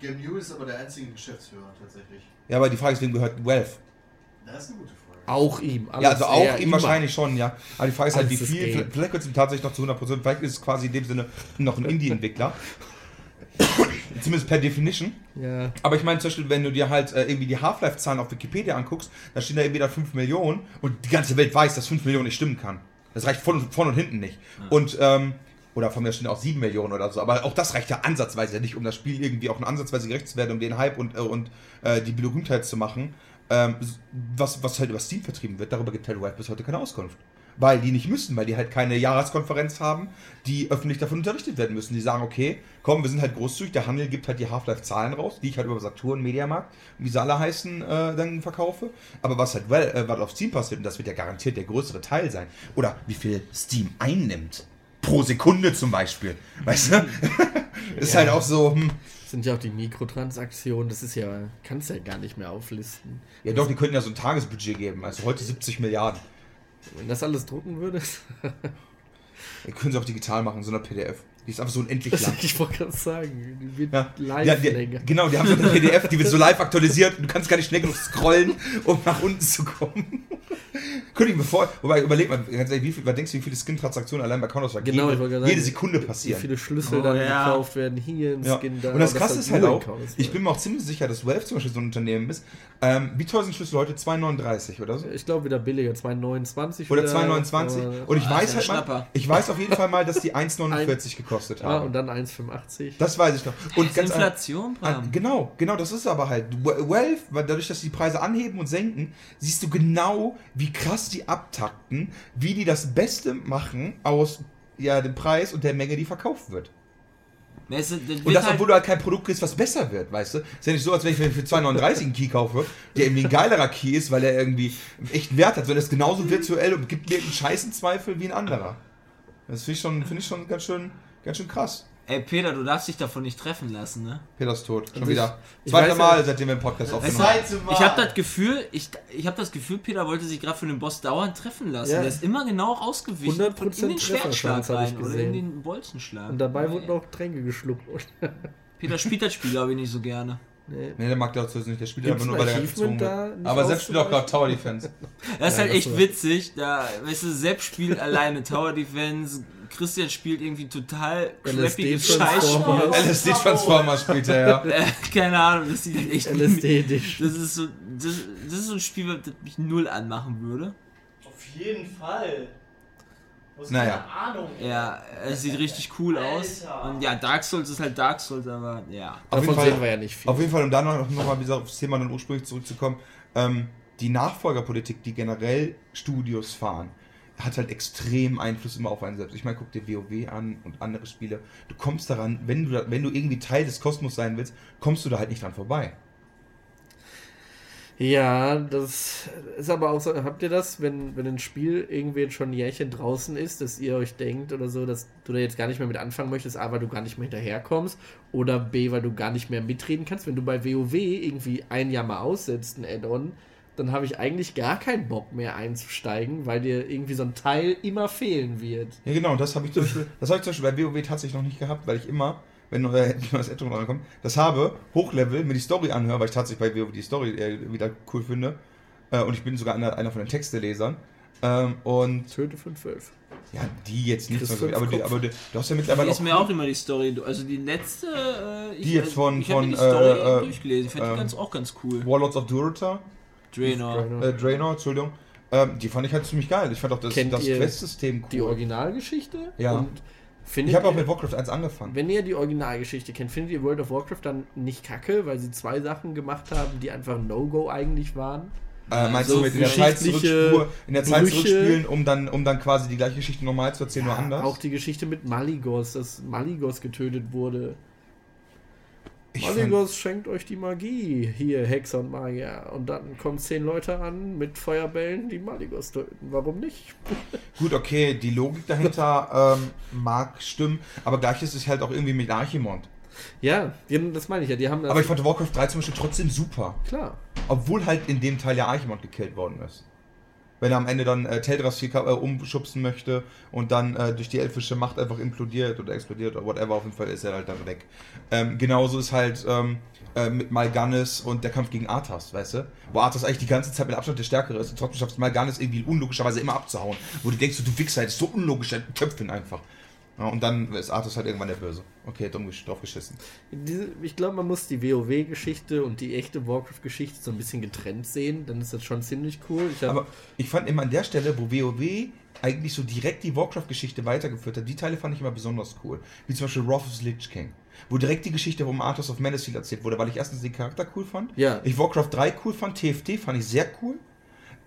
A: Game New ist aber der einzige Geschäftsführer tatsächlich.
I: Ja, aber die Frage ist, wem gehört Valve?
A: Das ist eine gute Frage.
J: Auch ihm.
I: Ja, also auch ihm
J: ihm.
I: wahrscheinlich schon, ja. Aber die Frage ist halt, wie
J: Alles
I: viel.
J: Game.
I: Vielleicht wird es ihm tatsächlich noch zu 100%, vielleicht ist es quasi in dem Sinne noch ein Indie-Entwickler. Zumindest per Definition.
J: Ja.
I: Aber ich meine zum Beispiel, wenn du dir halt äh, irgendwie die Half-Life-Zahlen auf Wikipedia anguckst, da stehen da irgendwie da 5 Millionen und die ganze Welt weiß, dass 5 Millionen nicht stimmen kann. Das reicht vorne vorn und hinten nicht. Und, ähm, oder von mir stehen auch 7 Millionen oder so. Aber auch das reicht ja ansatzweise nicht, um das Spiel irgendwie auch nur ansatzweise gerecht zu werden, um den Hype und, äh, und äh, die Berühmtheit zu machen. Ähm, was, was halt über Steam vertrieben wird, darüber gibt halt Valve bis heute keine Auskunft. Weil die nicht müssen, weil die halt keine Jahreskonferenz haben, die öffentlich davon unterrichtet werden müssen. Die sagen, okay, komm, wir sind halt großzügig, der Handel gibt halt die Half-Life-Zahlen raus, die ich halt über Saturn, Mediamarkt, wie sie alle heißen, äh, dann verkaufe. Aber was halt well, äh, was auf Steam passiert, und das wird ja garantiert der größere Teil sein, oder wie viel Steam einnimmt. Pro Sekunde zum Beispiel. Weißt du? ist
J: Ja.
I: halt auch so, hm,
J: Das sind ja auch die Mikrotransaktionen, das ist ja, kannst ja gar nicht mehr auflisten.
I: ja doch, die könnten ja so ein Tagesbudget geben. Also heute 70 Milliarden.
J: Wenn das alles drucken würdest.
I: Die können sie auch digital machen, so eine PDF. Die ist einfach so unendlich
J: Das,
I: lang.
J: ich wollte gerade sagen, die wird
I: Ja.
J: live
I: Ja, die,
J: länger.
I: genau, die haben so eine PDF, die wird so live aktualisiert und du kannst gar nicht schnell genug scrollen, um nach unten zu kommen. Könnte ich mir vor, wobei überleg mal, ganz ehrlich, wie viel, was denkst du, wie viele Skin-Transaktionen allein bei Counter-Strike
J: Genau,
I: jede,
J: ich wollte gerade
I: jede
J: sagen,
I: Sekunde
J: Wie
I: passieren?
J: viele Schlüssel
G: Oh,
J: dann
G: ja.
J: gekauft werden, hier ein
I: Ja.
J: Skin da.
I: Und das
J: und
I: krasse ist halt auch, ich bin mir auch ziemlich sicher, dass Valve zum Beispiel so ein Unternehmen ist. Ähm, wie teuer sind Schlüssel heute? 2,39 oder so?
J: Ich glaube wieder billiger, 2,29
I: Oder
J: wieder,
I: 2,29?
J: aber-
I: Und ich
G: Ah,
I: weiß halt mal, ich weiß auf jeden Fall mal, dass die 1,49 gekostet
J: Ah,
I: haben.
J: und dann 1,85.
I: Das weiß ich noch. Und
G: Das ist
I: ganz
G: Inflation,
I: Ah,
G: Bram.
I: genau, genau, das ist aber halt. Valve, weil dadurch, dass sie die Preise anheben und senken, siehst du genau, wie krass die abtakten, wie die das Beste machen aus ja, dem Preis und der Menge, die verkauft wird.
G: Es ist- das
I: Und das,
G: halt-
I: obwohl du halt kein Produkt kriegst, was besser wird, weißt du? Ist ja nicht so, als wenn ich mir für 2,39 einen Key kaufe, der irgendwie ein geilerer Key ist, weil er irgendwie echt Wert hat, sondern er ist genauso virtuell und gibt mir einen scheißen Zweifel wie ein anderer. Das finde ich schon, finde ich schon ganz schön, ganz schön krass.
G: Ey, Peter, du darfst dich davon nicht treffen lassen, ne?
I: Peter ist tot. Schon wieder.
J: ich- ich
I: Zweite
J: weiß
I: Mal,
J: ja-
I: seitdem wir den Podcast aufgenommen haben.
G: Ich habe das Gefühl, ich, ich habe das Gefühl, Peter wollte sich gerade für den Boss dauernd treffen lassen.
J: Ja.
G: Der ist immer genau ausgewichen
J: 100%
G: in den Schwertschlag rein oder in den Bolzenschlag.
J: Und dabei
G: Aber
J: wurden auch Tränke geschluckt.
G: Peter spielt das Spiel, glaube ich, nicht so gerne.
J: nee.
I: Nee, der mag dazu nicht. Der spielt einfach nur, weil er gezwungen wird. Aber selbst spielt auch gerade? Tower Defense.
G: Das ist
J: Ja,
G: halt
J: das
G: echt witzig. Da, weißt du, Sepp spielt alleine Tower Defense, Christian spielt irgendwie total crappiges
J: LSD-Transformer.
G: Scheißspiel.
I: LSD Transformer spielt er, ja.
G: Äh, Keine Ahnung, das sieht echt
J: LSD-Edition.
G: Das ist so, das, das ist so ein Spiel, das mich null anmachen würde.
E: Auf jeden Fall. Hast
I: Naja.
E: keine Ahnung.
G: Ja, es sieht richtig cool aus.
E: Alter.
G: Und ja, Dark Souls ist halt Dark Souls, aber ja.
I: Auf
J: Davon
I: jeden Fall-
J: sehen wir ja nicht viel.
I: Auf jeden Fall, um dann noch, noch mal wieder aufs Thema dann ursprünglich zurückzukommen, ähm, die Nachfolgerpolitik, die generell Studios fahren, hat halt extrem Einfluss immer auf einen selbst. Ich meine, guck dir WoW an und andere Spiele. Du kommst daran, wenn du, wenn du irgendwie Teil des Kosmos sein willst, kommst du da halt nicht dran vorbei.
J: Ja, das ist aber auch so, habt ihr das, wenn, wenn ein Spiel irgendwie schon ein Jährchen draußen ist, dass ihr euch denkt oder so, dass du da jetzt gar nicht mehr mit anfangen möchtest, A, weil du gar nicht mehr hinterherkommst oder B, weil du gar nicht mehr mitreden kannst. Wenn du bei WoW irgendwie ein Jahr mal aussetzt, ein Add-on, dann habe ich eigentlich gar keinen Bock mehr einzusteigen, weil dir irgendwie so ein Teil immer fehlen wird.
I: Ja, genau, das habe ich zum Beispiel, das habe ich zum Beispiel bei WoW tatsächlich noch nicht gehabt, weil ich immer, wenn neues Add-on rankommt, das habe, Hochlevel, mir die Story anhöre, weil ich tatsächlich bei WoW die Story äh, wieder cool finde. Äh, und ich bin sogar einer, einer von den Textelesern. Ähm, und
J: Töte 512.
I: ja, die jetzt nicht so, aber, die, aber die, du hast ja
G: Die
I: mittlerweile
G: ist mir auch immer die Story. Also die letzte. Äh, ich,
I: Die jetzt von-
G: ich hab
I: von,
G: die Story
I: äh, äh,
G: durchgelesen. Ich fand
I: ähm,
G: die ganz, auch ganz cool.
I: Warlords of Durata,
G: Draenor.
I: äh, Draenor, Entschuldigung. Ähm, die fand ich halt ziemlich geil. Ich fand auch das,
J: Kennt
I: das Quest-System
J: Die
I: cool.
J: Originalgeschichte?
I: Ja.
J: Und findet
I: Ich habe auch mit Warcraft 1 angefangen.
J: Wenn ihr die Originalgeschichte kennt, findet ihr World of Warcraft dann nicht kacke, weil sie zwei Sachen gemacht haben, die einfach ein No-Go eigentlich waren?
I: Äh, meinst
J: so
I: du mit in der Zeit zurückspur, in der Zeit
J: Brüche.
I: zurückspielen, um dann, um dann quasi die gleiche Geschichte normal zu erzählen, nur anders?
J: Auch die Geschichte mit Maligos, dass Maligos getötet wurde. Maligos schenkt euch die Magie, hier Hexer und Magier. Und dann kommen zehn Leute an mit Feuerbällen, die Maligos töten. Warum nicht?
I: gut, okay, die Logik dahinter ähm, mag stimmen, aber gleich ist es halt auch irgendwie mit Archimond.
J: Ja, das meine ich ja. Die haben
I: Aber ich fand Warcraft 3 zum Beispiel trotzdem super.
J: klar.
I: Obwohl halt in dem Teil ja Archimond gekillt worden ist. Wenn er am Ende dann äh, Teldrassil ka- äh, umschubsen möchte und dann äh, durch die elfische Macht einfach implodiert oder explodiert oder whatever, auf jeden Fall ist er halt dann weg. Ähm, genauso ist halt ähm, äh, mit Malganis und der Kampf gegen Arthas, weißt du? Wo Arthas eigentlich die ganze Zeit mit Abstand der Stärkere ist und trotzdem schafft es Malganis irgendwie unlogischerweise immer abzuhauen. Wo du denkst, du Wichser, das ist so unlogisch, köpft ihn einfach. Ja, und dann ist Arthas halt irgendwann der Böse. Okay, dumm drauf geschissen.
J: Ich glaube, man muss die WoW-Geschichte und die echte Warcraft-Geschichte so ein bisschen getrennt sehen. Dann ist das schon ziemlich cool. Ich
I: Aber ich fand immer an der Stelle, wo WoW eigentlich so direkt die Warcraft-Geschichte weitergeführt hat, die Teile fand ich immer besonders cool. Wie zum Beispiel Wrath of the Lich King. Wo direkt die Geschichte um Arthas of Menacil erzählt wurde, weil ich erstens den Charakter cool fand.
J: Ja.
I: Ich Warcraft 3 cool fand, TFT fand ich sehr cool.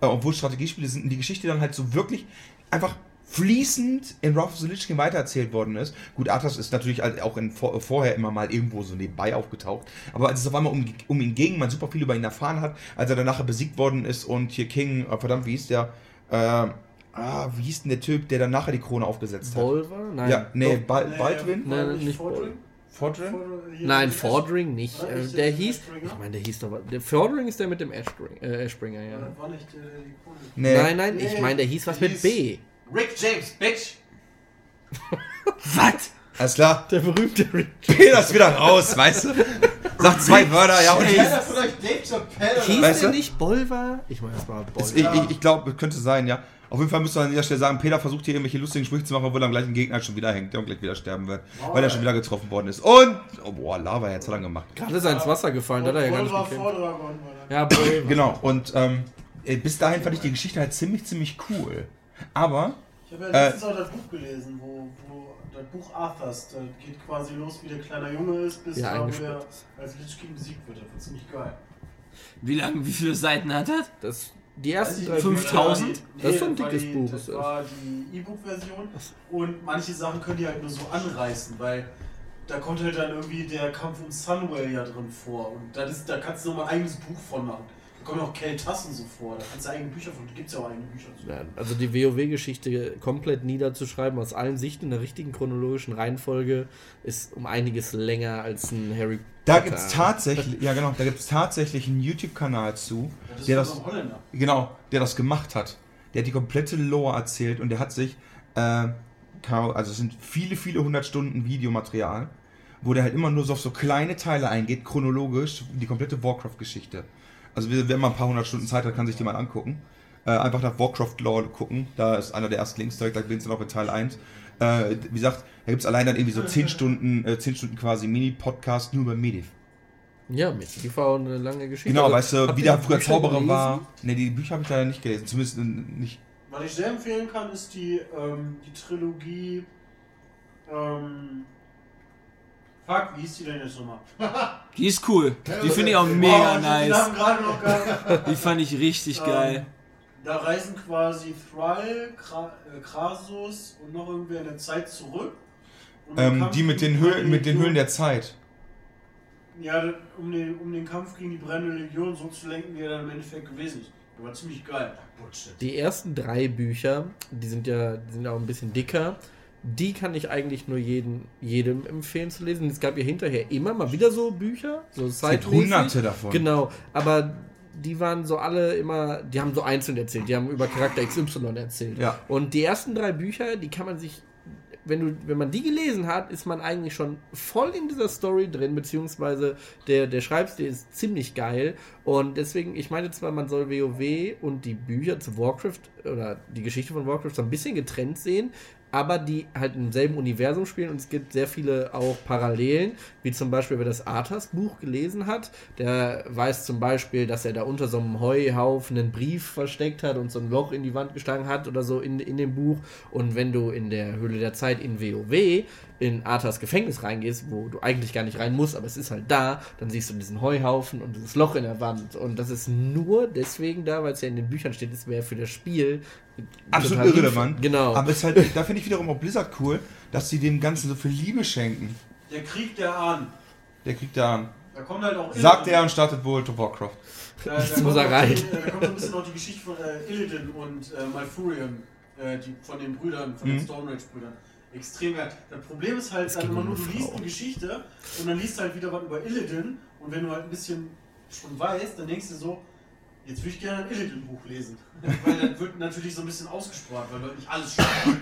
I: Äh, obwohl Strategiespiele sind und die Geschichte dann halt so wirklich einfach fließend in Wrath of the Lich King weitererzählt worden ist. Gut, Arthas ist natürlich halt auch in, vor, vorher immer mal irgendwo so nebenbei aufgetaucht. Aber als es auf einmal um, um ihn ging, man super viel über ihn erfahren hat, als er dann nachher besiegt worden ist und hier King, äh, verdammt, wie hieß der? Äh, ah, wie hieß denn der Typ, der dann nachher die Krone aufgesetzt hat?
J: Volver? Nein.
I: Ja, nee,
J: Doch.
I: Bal
C: Nee,
I: Baldwin?
J: Nein, nicht
C: Fordring?
I: Fordrin?
C: Hier
J: Nein, Fordring nicht. Äh, der
C: der
J: hieß.
C: Ashbringer?
J: Ich meine, der hieß doch. Der Fordring ist der mit dem Ashbring, äh, Ashbringer,
C: Ja, war nicht äh, die Krone.
I: Nee.
J: Nein, nein, ich
C: Nee,
J: meine, der hieß was
C: der
J: mit B.
E: Rick James, Bitch!
G: Was?
I: Alles klar.
J: Der berühmte Rick.
I: Peter ist wieder raus, weißt du? Sagt zwei Wörter, ja, und ich,
E: das ist vielleicht Dave Chappelle.
J: Hieß
I: Weißt
J: der
I: du?
J: nicht Bolver? Ich meine, das war
I: ich,
J: Bolver.
I: ich, ich glaube, könnte sein, ja. Auf jeden Fall müsste man an dieser Stelle sagen, Peter versucht hier irgendwelche lustigen Sprüche zu machen, obwohl er am gleichen Gegner schon wieder hängt, der und gleich wieder sterben wird, weil er schon wieder getroffen worden ist. Und, oh, boah, Lava, jetzt hat er gemacht.
J: Gerade ist er ins Wasser gefallen, da hat er ja gar nicht gekämpft. Ja, Bolver.
I: Genau, und ähm, äh, bis dahin fand ich die Geschichte halt ziemlich, ziemlich cool. Aber,
C: Ich habe ja
I: Äh,
C: letztens auch das Buch gelesen, wo, wo das Buch Arthurs, da geht quasi los, wie der kleiner Junge ist, bis
J: Ja,
C: der als Lich King besiegt wird. Das war ziemlich geil.
G: Wie lange, wie viele Seiten hat das?
J: Das, die ersten drei
G: 5000?
J: Bücher- Das ist schon ein
C: war
J: dickes
C: die,
J: Buch.
C: Das. war die E-Book-Version. Und manche Sachen können die halt nur so anreißen, weil da kommt halt dann irgendwie der Kampf um Sunwell ja drin vor. Und das ist, da kannst du nochmal ein eigenes Buch von machen. Da kommen auch Keltassen so vor. Da kannst du eigene Bücher von. Da gibt es ja auch eigene Bücher zu.
J: Ja, also die WoW-Geschichte komplett niederzuschreiben aus allen Sichten in der richtigen chronologischen Reihenfolge ist um einiges länger als ein Harry
I: da
J: Potter.
I: gibt es tatsächlich, ja genau, da gibt es tatsächlich einen YouTube-Kanal zu,
C: Das ist
I: der
C: von
I: das,
C: so einem Holländer.
I: genau, der das gemacht hat. Der hat die komplette Lore erzählt und der hat sich, äh, also es sind viele, viele hundert Stunden Videomaterial, wo der halt immer nur so auf so kleine Teile eingeht, chronologisch, die komplette Warcraft-Geschichte. Also wer mal ein paar hundert Stunden Zeit hat, kann sich die mal angucken. Äh, einfach nach Warcraft Lore gucken, da ist einer der ersten Links direkt, da bin ich noch in Teil 1. Äh, wie gesagt, da gibt es allein dann irgendwie so 10 Stunden, äh, 10 Stunden quasi Mini-Podcast nur über Mediv.
J: Ja, mit die war auch eine lange Geschichte.
I: Genau,
J: Also,
I: weißt du, wie der früher Zauberer
J: gelesen?
I: war. Ne, die Bücher habe ich leider nicht gelesen, zumindest äh, nicht.
C: Was ich sehr empfehlen kann, ist die, ähm, die Trilogie. Ähm, fuck, wie hieß die denn jetzt nochmal?
G: Die ist cool. Die finde ich auch mega
C: hab
G: nice.
C: Die.
G: Die fand ich richtig
C: Ähm,
G: geil.
C: Da reisen quasi Thrall, Kra äh, Krasus und noch irgendwer in der Zeit zurück.
I: Ähm, die mit den, Höhlen, mit den Höhlen der Zeit.
C: Ja, um den, um den Kampf gegen die brennende Legion so zu lenken, wie er dann im Endeffekt gewesen ist. Der war ziemlich geil. Bullshit.
J: Die ersten drei Bücher, die sind ja die sind auch ein bisschen dicker. Die kann ich eigentlich nur jeden, jedem empfehlen zu lesen. Es gab ja hinterher immer mal wieder so Bücher, so
I: Es gibt hunderte davon.
J: Genau, aber die waren so alle immer, die haben so einzeln erzählt, die haben über Charakter XY erzählt.
I: Ja.
J: Und die ersten drei Bücher, die kann man sich, wenn du, wenn man die gelesen hat, ist man eigentlich schon voll in dieser Story drin, beziehungsweise der, der Schreibstil ist ziemlich geil. Und deswegen, ich meine zwar, man soll WoW und die Bücher zu Warcraft oder die Geschichte von Warcraft so ein bisschen getrennt sehen, aber die halt im selben Universum spielen und es gibt sehr viele auch Parallelen, wie zum Beispiel, wer das Arthas-Buch gelesen hat, der weiß zum Beispiel, dass er da unter so einem Heuhaufen einen Brief versteckt hat und so ein Loch in die Wand geschlagen hat oder so in, in dem Buch. Und wenn du in der Höhle der Zeit in WoW in Arthas Gefängnis reingehst, wo du eigentlich gar nicht rein musst, aber es ist halt da, dann siehst du diesen Heuhaufen und dieses Loch in der Wand. Und das ist nur deswegen da, weil es ja in den Büchern steht, es wäre für das Spiel
I: Absolut irrelevant.
J: Genau.
I: Aber es ist halt, da finde ich wiederum auch Blizzard cool, dass sie dem Ganzen so viel Liebe schenken.
C: Der Krieg der Ahnen.
I: Der kriegt da an.
C: Da kommt halt auch
I: Sagt er und startet wohl to Warcraft.
C: Da, da,
J: Jetzt
C: kommt
J: muss er
C: auch
J: rein.
C: die, da kommt so ein bisschen noch die Geschichte von äh, Illidan und äh, Malfurion, äh, die, von den Brüdern, von den
I: Mhm.
C: Stone Rage Brüdern. Extrem geil. Das Problem ist halt dann immer nur, du liest eine Geschichte und dann liest du halt wieder was über Illidan und wenn du halt ein bisschen schon weißt, dann denkst du so, Jetzt würde ich gerne ein Illidan-Buch lesen. Weil dann wird natürlich so ein bisschen ausgespart, weil dort nicht alles stimmt.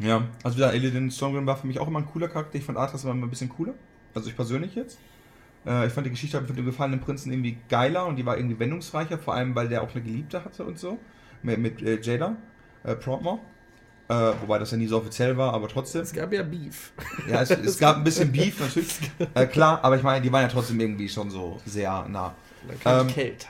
I: Ja, also wieder Illidan Stormgrim war für mich auch immer ein cooler Charakter. Ich fand Arthas immer ein bisschen cooler. Also ich persönlich jetzt. Äh, ich fand die Geschichte mit dem gefallenen Prinzen irgendwie geiler und die war irgendwie wendungsreicher, vor allem weil der auch eine Geliebte hatte und so. Mit, mit äh, Jada, äh, Promptmore. Äh, wobei das ja nie so offiziell war, aber trotzdem.
J: Es gab ja Beef.
I: Ja, es, es gab ein bisschen Beef natürlich. Äh, klar, aber ich meine, die waren ja trotzdem irgendwie schon so sehr nah. Ähm,
J: Kälte.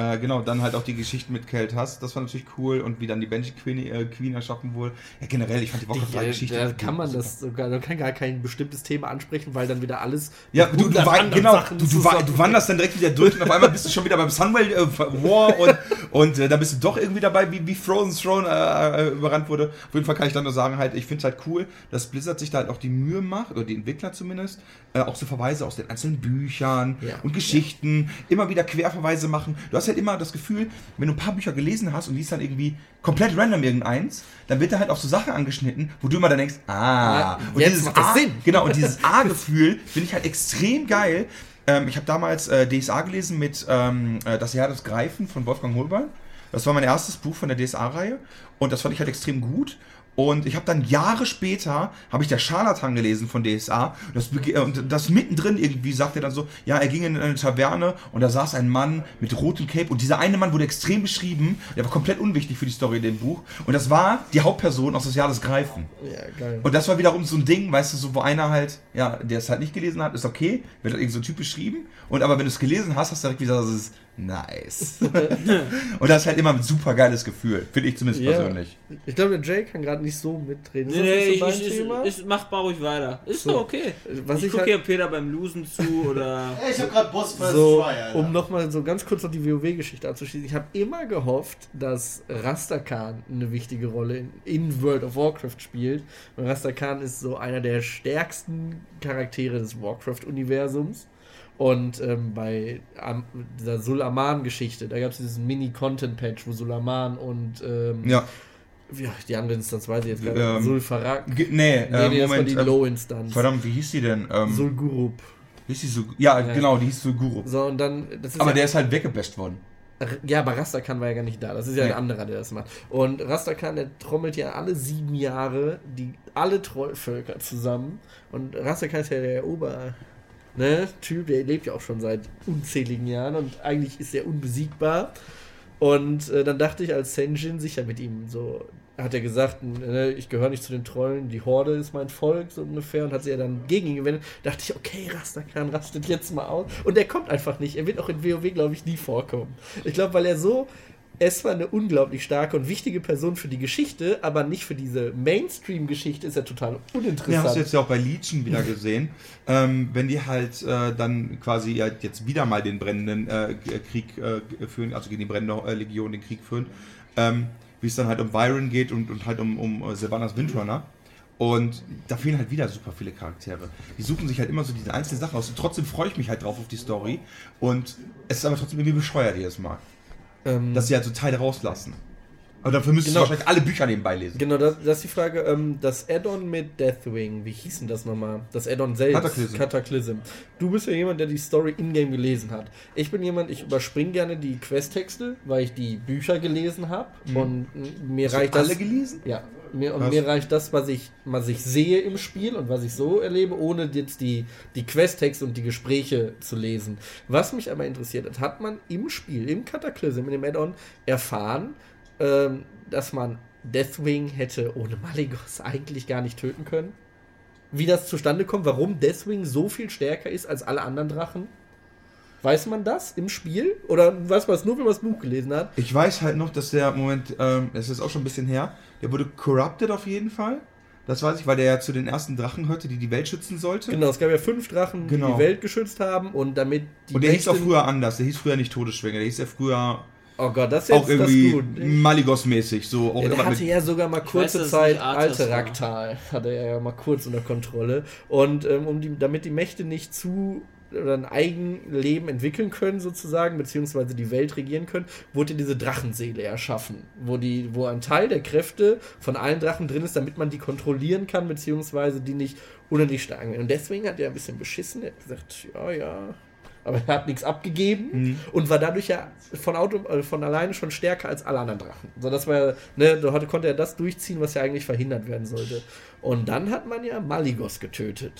I: Äh, genau, dann halt auch die Geschichten mit Kelt Hass, das war natürlich cool und wie dann die Benji Queen, äh, Queen erschaffen wurde. Ja, generell, ich fand die
J: Die,
I: Warcraft-Geschichte.
J: da kann man das sogar, man kann gar kein bestimmtes Thema ansprechen, weil dann wieder alles.
I: Ja, du, du,
J: 100
I: war, genau, du, du, war, du wanderst dann direkt wieder durch und auf einmal bist du schon wieder beim Sunwell äh, War und, und äh, dann bist du doch irgendwie dabei, wie, wie Frozen Throne äh, äh, überrannt wurde. Auf jeden Fall kann ich dann nur sagen, halt, ich finde es halt cool, dass Blizzard sich da halt auch die Mühe macht, oder die Entwickler zumindest, äh, auch so Verweise aus den einzelnen Büchern
J: Ja.
I: und Geschichten, immer wieder Querverweise machen. Du hast halt immer das Gefühl, wenn du ein paar Bücher gelesen hast und liest dann irgendwie komplett random irgendeins, dann wird da halt auf so Sachen angeschnitten, wo du immer dann denkst, ah,
J: Ja,
I: und dieses A,
J: Sinn.
I: Genau, und dieses A-Gefühl finde ich halt extrem geil. Ähm, ich habe damals äh, DSA gelesen mit ähm, äh, Das Jahr des Greifen von Wolfgang Holbein. Das war mein erstes Buch von der DSA-Reihe und das fand ich halt extrem gut. Und ich habe dann Jahre später, habe ich der Scharlatan gelesen von DSA. Und das, bege- und das mittendrin irgendwie sagt er dann so, ja, er ging in eine Taverne und da saß ein Mann mit rotem Cape. Und dieser eine Mann wurde extrem beschrieben. Der war komplett unwichtig für die Story in dem Buch. Und das war die Hauptperson aus das Jahr des Greifen.
J: Ja, geil.
I: Und das war wiederum so ein Ding, weißt du, so wo einer halt, ja, der es halt nicht gelesen hat, ist okay, wird halt irgend so ein Typ beschrieben. Und aber wenn du es gelesen hast, hast du direkt wieder ist nice. und das ist halt immer ein super geiles Gefühl, finde ich zumindest
J: Ja.
I: persönlich.
J: Ich glaube, der Jay kann gerade nicht so mitreden. Ist
G: Nee,
J: das
G: nee,
J: nicht
G: ich,
J: so
G: ich,
J: Thema?
G: ich, ich mach mal ruhig weiter. Ist
J: So.
G: doch okay.
J: Was
G: ich
J: ich
G: gucke
J: halt-
G: hier Peter beim Losen zu oder.
C: Ey, ich hab grad Boss Fight
J: so,
C: 2, Alter.
J: um nochmal so ganz kurz noch die WoW-Geschichte abzuschließen. Ich habe immer gehofft, dass Rastakhan eine wichtige Rolle in, in World of Warcraft spielt. Und Rastakhan ist so einer der stärksten Charaktere des Warcraft-Universums. Und ähm, bei Am dieser Sulaman-Geschichte, da gab es diesen Mini-Content-Patch, wo Sulaman und ähm,
I: Ja.
J: ja, die andere Instanz weiß ich jetzt gar
I: Ähm,
J: nicht. Sulfarak.
I: Ge- Nee,
J: Nee,
I: äh,
J: nee, das war
I: Moment.
J: die
I: ähm,
J: Low-Instanz.
I: verdammt, wie hieß die denn? Ähm,
J: Sulgurup.
I: hieß die so, ja,
J: Ja.
I: genau, die hieß Sulguru.
J: So, und dann.
I: Aber
J: ja,
I: der ist halt weggebasht worden.
J: Ja, aber Rastakhan war ja gar nicht da. Das ist ja
I: Nee.
J: ein anderer, der das macht. Und Rastakhan, der trommelt ja alle sieben Jahre die, alle Trollvölker zusammen. Und Rastakhan ist ja der Ober... Ne, Typ, der lebt ja auch schon seit unzähligen Jahren und eigentlich ist er unbesiegbar. Und äh, dann dachte ich, als Senjin sich ja mit ihm so, hat er gesagt, ne, ich gehöre nicht zu den Trollen, die Horde ist mein Volk, so ungefähr, und hat sich ja dann gegen ihn gewendet. Dachte ich, okay, Rastakhan rastet jetzt mal aus. Und er kommt einfach nicht. Er wird auch in WoW, glaube ich, nie vorkommen. Ich glaube, weil er so, ist zwar eine unglaublich starke und wichtige Person für die Geschichte, aber nicht für diese Mainstream-Geschichte ist er total
I: Ja,
J: uninteressant.
I: hast du jetzt ja auch bei Legion wieder gesehen. ähm, wenn die halt äh, dann quasi ja, jetzt wieder mal den brennenden äh, Krieg äh, führen, also gegen die brennende äh, Legion den Krieg führen, ähm, wie es dann halt um Byron geht und, und halt um, um äh, Sylvanas Windrunner. Und da fehlen halt wieder super viele Charaktere. Die suchen sich halt immer so diese einzelnen Sachen aus. Und trotzdem freue ich mich halt drauf auf die Story. Und es ist aber trotzdem irgendwie bescheuert jedes Mal.
J: Ähm,
I: Dass sie halt so Teile rauslassen. Aber dafür müsstest
J: Genau.
I: du wahrscheinlich alle Bücher nebenbei lesen.
J: Genau, das, das ist die Frage. Ähm, das Add-on mit Deathwing, wie hieß denn das nochmal? Das Add-on selbst.
I: Cataclysm.
J: Cataclysm. Du bist ja jemand, der die Story in-game gelesen hat. Ich bin jemand, ich überspringe gerne die Questtexte, weil ich die Bücher gelesen habe.
I: Mhm.
J: Und mm, mir
I: Hast du
J: reicht
I: alle
J: das.
I: gelesen?
J: Ja. Mir, und
I: Was?
J: mir reicht das, was ich, was ich sehe im Spiel und was ich so erlebe, ohne jetzt die, die Questtexte und die Gespräche zu lesen. Was mich aber interessiert hat, hat man im Spiel, im Cataclysm, in dem Add-on, erfahren, ähm, dass man Deathwing hätte ohne Maligos eigentlich gar nicht töten können? Wie das zustande kommt, warum Deathwing so viel stärker ist als alle anderen Drachen? Weiß man das im Spiel? Oder weiß man es nur, wenn man das Buch gelesen hat?
I: Ich weiß halt noch, dass der Moment, ähm, das ist auch schon ein bisschen her, der wurde corrupted auf jeden Fall. Das weiß ich, weil der ja zu den ersten Drachen gehörte, die die Welt schützen sollte.
J: Genau, es gab ja fünf Drachen, die
I: Genau.
J: die Welt geschützt haben und damit die
I: Und der hieß auch früher anders. Der hieß früher nicht Todesschwinge, der hieß ja früher
J: Oh Gott, das ist jetzt
I: auch irgendwie
J: das gut.
I: Maligos-mäßig. So auch
J: Ja, der hatte ja sogar mal
G: weiß,
J: kurze
G: es
J: Zeit
G: nicht Arthas
J: alte
G: war.
J: Raktal, hatte er ja mal kurz unter Kontrolle. Und ähm, um die, damit die Mächte nicht zu oder ein Eigenleben entwickeln können, sozusagen, beziehungsweise die Welt regieren können, wurde diese Drachenseele erschaffen, wo, die, wo ein Teil der Kräfte von allen Drachen drin ist, damit man die kontrollieren kann, beziehungsweise die nicht unendlich stark werden. Und deswegen hat er ein bisschen beschissen, er hat gesagt, ja, ja, Aber er hat nichts abgegeben und war dadurch ja von, Auto, äh, von alleine schon stärker als alle anderen Drachen. So, das war, ne, da konnte er das durchziehen, was ja eigentlich verhindert werden sollte. Und dann hat man ja Maligos getötet.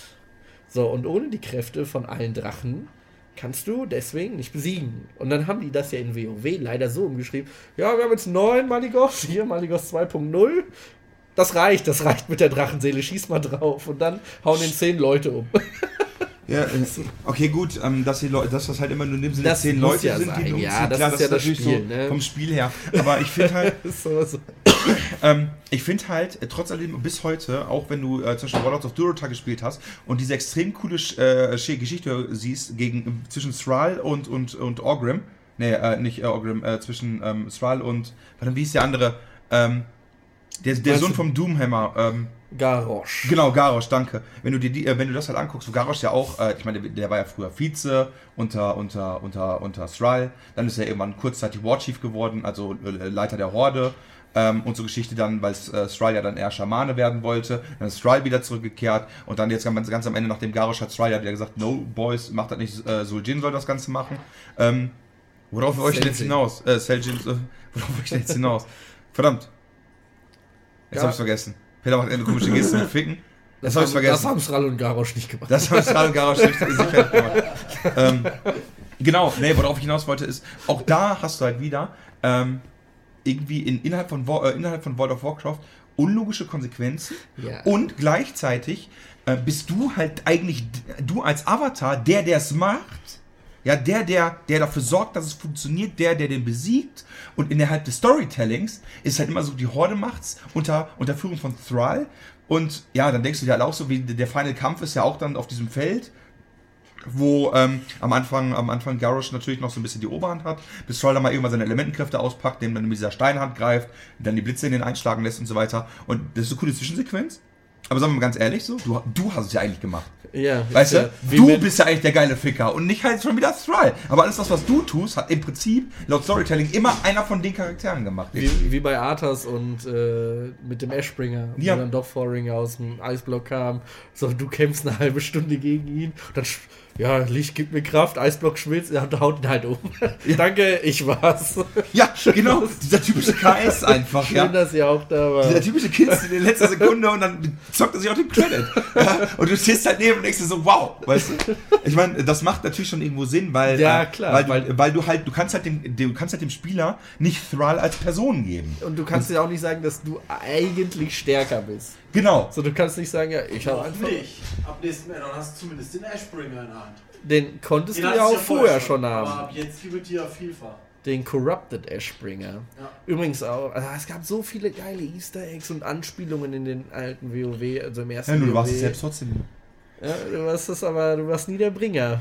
J: So, und ohne die Kräfte von allen Drachen kannst du deswegen nicht besiegen. Und dann haben die das ja in WoW leider so umgeschrieben. Ja, wir haben jetzt neun Maligos, hier Maligos 2.0. Das reicht, das reicht mit der Drachenseele, schieß mal drauf. Und dann hauen den zehn Leute um.
I: Ja, äh, okay, gut, ähm, dass, die Leu dass das halt immer nur in dem Sinne
J: Das
I: zehn Leute
J: ja
I: sind,
J: sein,
I: die du
J: ja,
I: umziehen.
J: das
I: Klar,
J: ist ja das
I: natürlich
J: Spiel,
I: so
J: ne?
I: vom Spiel her. Aber ich finde halt,
J: so, so.
I: ähm, ich finde halt, äh, trotz alledem bis heute, auch wenn du äh, zum Beispiel Warlords of Durota gespielt hast und diese extrem coole äh, Sch- Geschichte siehst gegen, zwischen Thrall und, und, und Orgrim, nee, äh, nicht äh, Orgrim, äh, zwischen ähm, Thrall und, warte, wie ist der andere? Ähm, der, der Sohn vom Doomhammer, ähm,
J: Garrosh.
I: Genau, Garrosh, danke. Wenn du dir die, äh, wenn du das halt anguckst, wo Garrosh ja auch, äh, ich meine, der, war ja früher Vize unter unter unter unter Thrall, dann ist er irgendwann kurzzeitig Warchief geworden, also äh, Leiter der Horde. Ähm, und so Geschichte dann, weil äh, Thrall ja dann eher Schamane werden wollte, dann ist Thrall wieder zurückgekehrt und dann jetzt ganz, ganz am Ende, nachdem Garrosh hat Thrall ja wieder gesagt, no boys, macht das nicht, äh, Suljin soll das Ganze machen. Ähm, worauf wollte ich denn jetzt hinaus? Äh, Seljin, äh, worauf wollte ich denn jetzt hinaus? Verdammt. Jetzt
J: Ja.
I: hab ich's vergessen. Peter macht eine komische Geste mit Ficken. Das, hab ich
J: haben-
I: vergessen.
J: Das haben Sral und Garrosh nicht gemacht.
I: Das haben Strahl und Garage sicher gemacht. ähm, genau, nee, worauf ich hinaus wollte ist, auch da hast du halt wieder ähm, irgendwie in, innerhalb, von, äh, innerhalb von World of Warcraft unlogische Konsequenzen
J: Ja.
I: und gleichzeitig äh, bist du halt eigentlich, du als Avatar, der, der es macht, ja, der, der, der dafür sorgt, dass es funktioniert, der, der den besiegt. Und innerhalb des Storytellings ist halt immer so, die Horde macht's unter, unter Führung von Thrall. Und ja, dann denkst du dir halt auch so, wie der Final Kampf ist ja auch dann auf diesem Feld, wo ähm, am Anfang, am Anfang Garrosh natürlich noch so ein bisschen die Oberhand hat, bis Thrall dann mal irgendwann seine Elementenkräfte auspackt, dem dann mit dieser Steinhand greift, dann die Blitze in den einschlagen lässt und so weiter. Und das ist eine coole Zwischensequenz. Aber sagen wir mal ganz ehrlich so, du, du hast es ja eigentlich gemacht.
J: Ja,
I: Weißt
J: ja
I: du, du bist ja eigentlich der geile Ficker und nicht halt schon wieder Thrall. Aber alles das, was du tust, hat im Prinzip laut Storytelling immer einer von den Charakteren gemacht.
J: Wie, wie bei Arthas und äh, mit dem Ashbringer,
I: Ja.
J: wo dann doch Vorringer aus dem Eisblock kam. So, du kämpfst eine halbe Stunde gegen ihn. Dann, sch- ja, Licht gibt mir Kraft, Eisblock schmilzt, er haut ihn halt um. Danke, ich war's.
I: Ja, genau, dieser typische KS einfach,
J: Schön,
I: ja.
J: dass ihr auch da war.
I: Dieser typische Kill in der letzten Sekunde und dann zockt er sich auch den Credit. Ja? Und du stehst halt neben und denkst dir so, wow, weißt du? Ich meine, das macht natürlich schon irgendwo Sinn, weil,
J: Ja,
I: äh,
J: klar,
I: weil,
J: weil-
I: du, weil du halt, du kannst halt dem, dem, du kannst halt dem Spieler nicht Thrall als Person geben.
J: Und du kannst dir auch nicht sagen, dass du eigentlich stärker bist.
I: Genau.
J: So, du kannst nicht sagen, ja, ich habe einfach.
C: nicht. Ab nächstem Addon hast du zumindest den Ashbringer in der Hand.
J: Den konntest
C: Den
J: du ja auch vorher schon
C: Aber
J: haben.
C: ab jetzt gibt es ja vielfach.
J: Den Corrupted Ashbringer.
C: Ja.
J: Übrigens auch, also es gab so viele geile Easter Eggs und Anspielungen in den alten WoW, also im ersten
I: Ja, nur du warst es selbst trotzdem.
J: Ja, du warst es aber, du warst nie der Bringer.